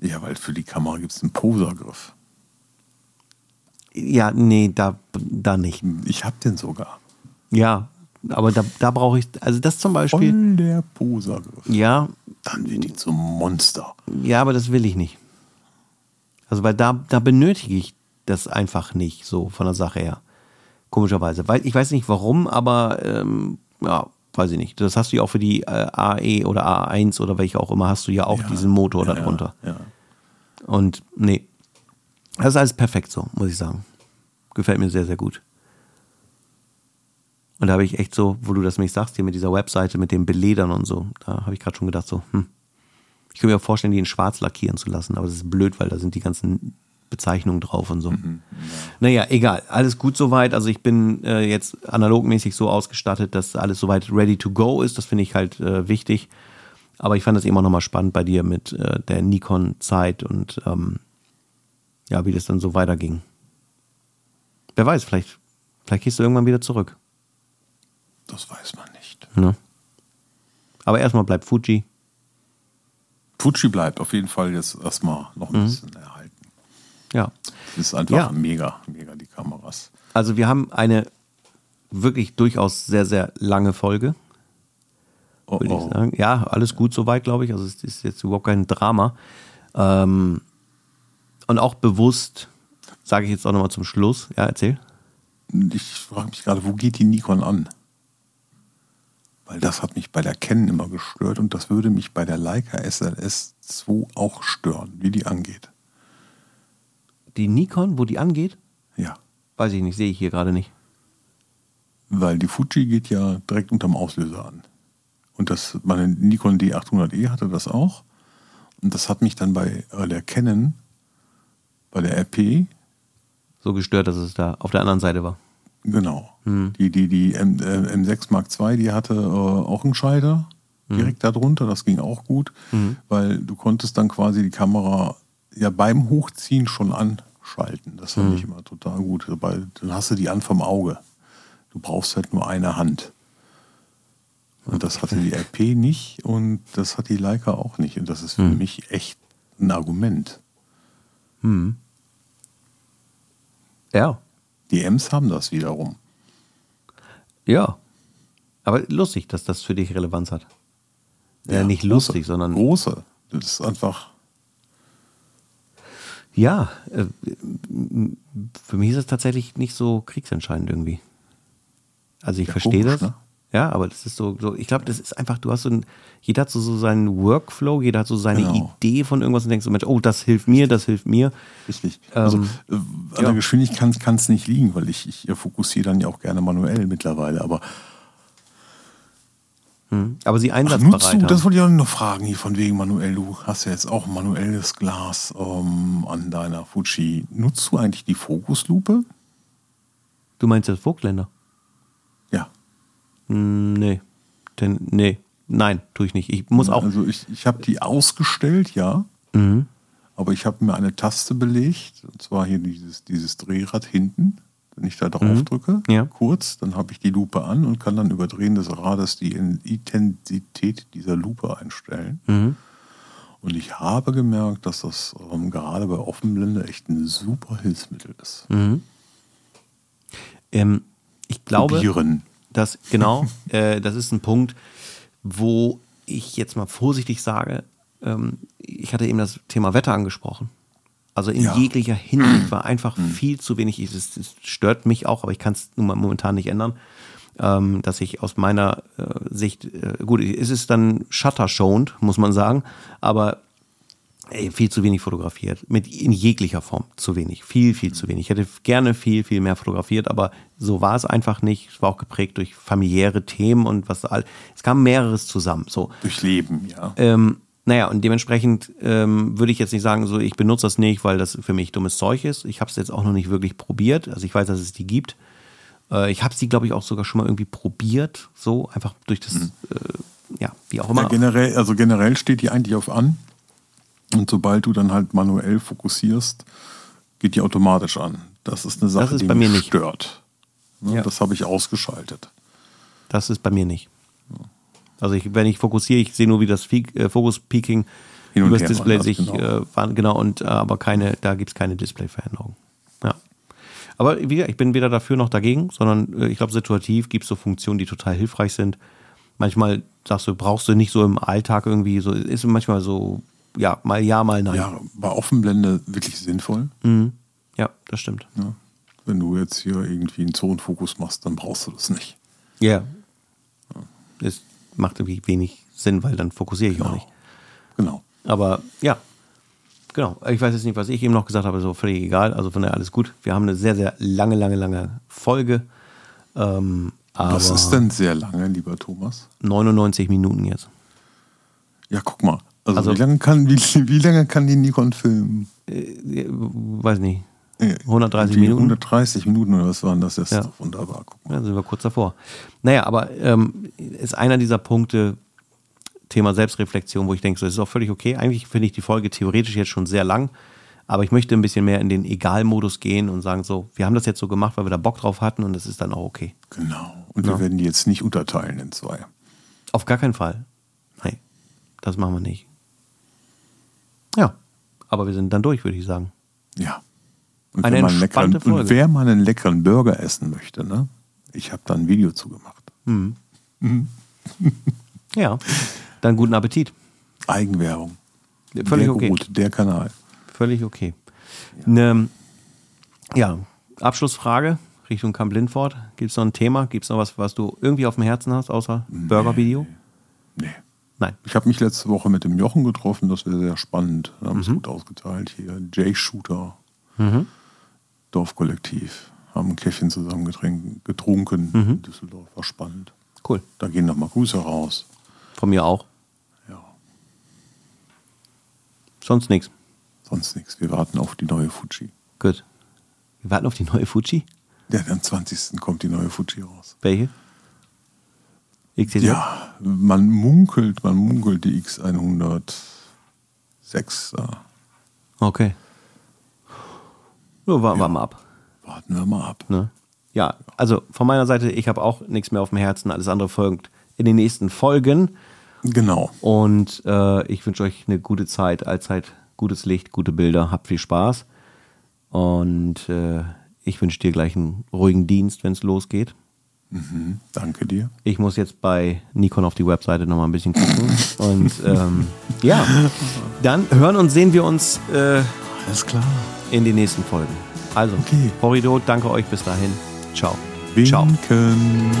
Speaker 2: Ja, weil für die Kamera gibt es einen Posergriff.
Speaker 1: Ja, nee, da, da nicht.
Speaker 2: Ich hab den sogar.
Speaker 1: Ja, aber da, da brauche ich, also das zum Beispiel,
Speaker 2: Voll der Posergriff.
Speaker 1: ja,
Speaker 2: Dann wird die zum Monster.
Speaker 1: Ja, aber das will ich nicht. Also, weil da, da benötige ich das einfach nicht so von der Sache her. Komischerweise. Weil ich weiß nicht warum, aber ähm, ja, weiß ich nicht. Das hast du ja auch für die äh, AE oder A1 oder welche auch immer, hast du ja auch
Speaker 2: Ja,
Speaker 1: diesen Motor
Speaker 2: ja,
Speaker 1: darunter.
Speaker 2: Ja, ja.
Speaker 1: Und nee, das ist alles perfekt so, muss ich sagen. Gefällt mir sehr, sehr gut. Und da habe ich echt so, wo du das mich sagst, hier mit dieser Webseite, mit den Beledern und so, da habe ich gerade schon gedacht, so, hm, ich könnte mir auch vorstellen, die in schwarz lackieren zu lassen, aber das ist blöd, weil da sind die ganzen Bezeichnungen drauf und so. Naja, egal, alles gut soweit. Also ich bin äh, jetzt analogmäßig so ausgestattet, dass alles soweit ready to go ist. Das finde ich halt äh, wichtig. Aber ich fand das immer noch mal spannend bei dir mit äh, der Nikon-Zeit und ähm, ja, wie das dann so weiterging. Wer weiß, vielleicht, vielleicht gehst du irgendwann wieder zurück.
Speaker 2: Das weiß man nicht.
Speaker 1: Ne? Aber erstmal bleibt Fuji.
Speaker 2: Fuji bleibt auf jeden Fall jetzt erstmal noch
Speaker 1: Mhm.
Speaker 2: ein bisschen erhalten.
Speaker 1: Ja.
Speaker 2: Das ist einfach
Speaker 1: Ja.
Speaker 2: mega, mega, die Kameras.
Speaker 1: Also wir haben eine wirklich durchaus sehr, sehr lange Folge,
Speaker 2: Oh,
Speaker 1: würde
Speaker 2: oh.
Speaker 1: ich sagen. Ja, alles gut soweit, glaube ich. Also es ist jetzt überhaupt kein Drama. Ähm, und auch bewusst, sage ich jetzt auch nochmal zum Schluss, ja, erzähl.
Speaker 2: Ich frage mich gerade, wo geht die Nikon an? Weil das hat mich bei der Canon immer gestört und das würde mich bei der Leica SLS 2 auch stören, wie die angeht.
Speaker 1: Die Nikon, wo die angeht,
Speaker 2: Ja,
Speaker 1: weiß ich nicht, sehe ich hier gerade nicht.
Speaker 2: weil die Fuji geht ja direkt unterm Auslöser an. Und das, meine Nikon D800E hatte das auch. Und das hat mich dann bei der Canon, bei der RP,
Speaker 1: So gestört, dass es da auf der anderen Seite war.
Speaker 2: Genau. Die, die, die M, äh, M6 Mark II, die hatte äh, auch einen Schalter direkt darunter. Das ging auch gut, weil du konntest dann quasi die Kamera ja beim Hochziehen schon anschalten. Das fand ich immer total gut. Weil dann hast du die an vom Auge. Du brauchst halt nur eine Hand. Und das hatte die RP nicht und das hat die Leica auch nicht. Und das ist für mich echt ein Argument.
Speaker 1: Ja.
Speaker 2: Die Ms haben das wiederum.
Speaker 1: Ja. Aber lustig, dass das für dich Relevanz hat. Ja, nicht
Speaker 2: große-
Speaker 1: lustig, sondern
Speaker 2: Große. Das ist einfach.
Speaker 1: ja, äh, für mich ist es tatsächlich nicht so kriegsentscheidend irgendwie. Also ich
Speaker 2: Ja,
Speaker 1: verstehe das.
Speaker 2: ne?
Speaker 1: Ja, aber das ist so, so ich glaube, das ist einfach, du hast so ein, jeder hat so, so seinen Workflow, jeder hat so seine
Speaker 2: Genau.
Speaker 1: Idee von irgendwas und denkst so, Mensch, oh, das hilft mir, das hilft mir.
Speaker 2: Richtig. also
Speaker 1: Ähm,
Speaker 2: äh, an
Speaker 1: ja.
Speaker 2: der Geschwindigkeit kann es nicht liegen, weil ich, ich fokussiere dann ja auch gerne manuell mittlerweile. Aber
Speaker 1: Aber sie
Speaker 2: ach,
Speaker 1: einsatzbereit
Speaker 2: nutzt du, das wollte ich auch noch fragen hier von wegen manuell. Du hast ja jetzt auch manuelles Glas ähm, an deiner Fuji. Nutzt du eigentlich die Fokuslupe?
Speaker 1: Du meinst das Vogtländer? Hm, nee. Denn, nee. Nein, tue ich nicht. Ich muss auch.
Speaker 2: Also ich, ich habe die ausgestellt, ja.
Speaker 1: Mhm.
Speaker 2: Aber ich habe mir eine Taste belegt, und zwar hier dieses, dieses Drehrad hinten. Wenn ich da drauf drücke,
Speaker 1: Mhm. Ja.
Speaker 2: kurz, dann habe ich die Lupe an und kann dann über Drehen des Rades die Intensität dieser Lupe einstellen.
Speaker 1: Mhm.
Speaker 2: Und ich habe gemerkt, dass das ähm, gerade bei Offenblende echt ein super Hilfsmittel ist.
Speaker 1: Mhm. Ähm, ich glaube,
Speaker 2: Probieren.
Speaker 1: Dass genau, [LAUGHS] äh, das ist ein Punkt, wo ich jetzt mal vorsichtig sage, ähm, ich hatte eben das Thema Wetter angesprochen. Also in
Speaker 2: Ja.
Speaker 1: jeglicher Hinsicht war einfach viel zu wenig. Es, es stört mich auch, aber ich kann es nun mal momentan nicht ändern, ähm, dass ich aus meiner äh, Sicht, äh, gut, es ist dann shutterschoned, muss man sagen, aber ey, viel zu wenig fotografiert. Mit in jeglicher Form zu wenig. Viel, viel zu wenig. Ich hätte gerne viel, viel mehr fotografiert, aber so war es einfach nicht. Es war auch geprägt durch familiäre Themen und was all. Es kam mehreres zusammen. So.
Speaker 2: Durch Leben, ja.
Speaker 1: Ähm, naja, und dementsprechend ähm, würde ich jetzt nicht sagen, so ich benutze das nicht, weil das für mich dummes Zeug ist. Ich habe es jetzt auch noch nicht wirklich probiert. Also ich weiß, dass es die gibt. Äh, ich habe sie, glaube ich, auch sogar schon mal irgendwie probiert. So, einfach durch das, äh, ja, wie auch immer.
Speaker 2: Ja, generell, also generell steht die eigentlich auf an. Und sobald du dann halt manuell fokussierst, geht die automatisch an. Das ist eine Sache,
Speaker 1: ist
Speaker 2: die mich
Speaker 1: nicht.
Speaker 2: stört. Ne,
Speaker 1: Ja.
Speaker 2: Das habe ich ausgeschaltet.
Speaker 1: Das ist bei mir nicht. Also ich, wenn ich fokussiere, ich sehe nur, wie das äh, Fokus-Peaking übers
Speaker 2: her
Speaker 1: Display sich
Speaker 2: genau.
Speaker 1: äh, genau und äh, aber keine, da gibt es keine Display-Veränderung. Ja. Aber wie gesagt, ich bin weder dafür noch dagegen, sondern ich glaube, situativ gibt es so Funktionen, die total hilfreich sind. Manchmal sagst du, brauchst du nicht so im Alltag irgendwie, so ist manchmal so, ja, mal ja, mal nein.
Speaker 2: Ja, bei Offenblende wirklich sinnvoll.
Speaker 1: Mhm. Ja, das stimmt.
Speaker 2: Ja. Wenn du jetzt hier irgendwie einen Zonenfokus machst, dann brauchst du das nicht.
Speaker 1: Ja. Es macht irgendwie wenig Sinn, weil dann fokussiere ich auch
Speaker 2: Genau.
Speaker 1: nicht.
Speaker 2: Genau.
Speaker 1: Aber ja, genau. Ich weiß jetzt nicht, was ich eben noch gesagt habe, so völlig egal. Also von daher alles gut. Wir haben eine sehr, sehr lange, lange, lange Folge. Ähm,
Speaker 2: Was ist denn sehr lange, lieber Thomas?
Speaker 1: 99 Minuten jetzt.
Speaker 2: Ja, guck mal. Also,
Speaker 1: Also-
Speaker 2: wie, lange kann, wie, wie lange kann die Nikon filmen?
Speaker 1: Äh, weiß nicht.
Speaker 2: Äh,
Speaker 1: 130
Speaker 2: die
Speaker 1: Minuten.
Speaker 2: 130 Minuten oder was waren das? Das
Speaker 1: Ja.
Speaker 2: ist wunderbar. Guck mal.
Speaker 1: Ja, sind wir kurz davor. Naja, aber ähm, ist einer dieser Punkte, Thema Selbstreflexion, wo ich denke, so, das ist auch völlig okay. Eigentlich finde ich die Folge theoretisch jetzt schon sehr lang, aber ich möchte ein bisschen mehr in den Egal-Modus gehen und sagen so, wir haben das jetzt so gemacht, weil wir da Bock drauf hatten und das ist dann auch okay.
Speaker 2: Genau. Und wir werden die jetzt nicht unterteilen in zwei.
Speaker 1: Auf gar keinen Fall. Nein, das machen wir nicht. Ja, aber wir sind dann durch, würde ich sagen.
Speaker 2: Ja. Und
Speaker 1: Eine
Speaker 2: wer mal einen leckeren,
Speaker 1: Folge.
Speaker 2: und wer mal einen leckeren Burger essen möchte, ne? Ich habe da ein Video zu gemacht. [LAUGHS]
Speaker 1: Ja, dann guten Appetit.
Speaker 2: Eigenwerbung.
Speaker 1: Völlig
Speaker 2: der
Speaker 1: okay.
Speaker 2: Gut, der Kanal.
Speaker 1: Völlig okay. Ne, ja, Abschlussfrage Richtung Camp Lindford. Gibt es noch ein Thema? Gibt es noch was, was du irgendwie auf dem Herzen hast, außer Burger-Video?
Speaker 2: Nee.
Speaker 1: Nein.
Speaker 2: Ich habe mich letzte Woche mit dem Jochen getroffen, das wäre sehr spannend. Wir haben es gut ausgeteilt hier. J-Shooter, Dorfkollektiv, haben ein Käffchen zusammen getrunken in Düsseldorf. War spannend.
Speaker 1: Cool.
Speaker 2: Da gehen nochmal Grüße raus.
Speaker 1: Von mir auch.
Speaker 2: Ja,
Speaker 1: Sonst nichts.
Speaker 2: sonst nichts. Wir warten auf die neue Fuji.
Speaker 1: Gut. Wir warten auf die neue Fuji.
Speaker 2: Ja, am 20. kommt die neue Fuji raus.
Speaker 1: Welche? XTZ?
Speaker 2: Ja, man munkelt, man munkelt die X106 da.
Speaker 1: Okay. Nur warten wir mal ab.
Speaker 2: Warten wir mal ab.
Speaker 1: Ne? Ja, also von meiner Seite, ich habe auch nichts mehr auf dem Herzen. Alles andere folgt in den nächsten Folgen.
Speaker 2: Genau.
Speaker 1: Und äh, ich wünsche euch eine gute Zeit, allzeit gutes Licht, gute Bilder, habt viel Spaß. Und äh, ich wünsche dir gleich einen ruhigen Dienst, wenn es losgeht.
Speaker 2: Mhm, danke dir.
Speaker 1: Ich muss jetzt bei Nikon auf die Webseite nochmal ein bisschen gucken. Und ähm, ja, dann hören und sehen wir uns äh,
Speaker 2: Alles klar.
Speaker 1: in den nächsten Folgen. Also,
Speaker 2: Okay.
Speaker 1: Horrido, danke euch bis dahin. Ciao. Ciao.
Speaker 2: Winken.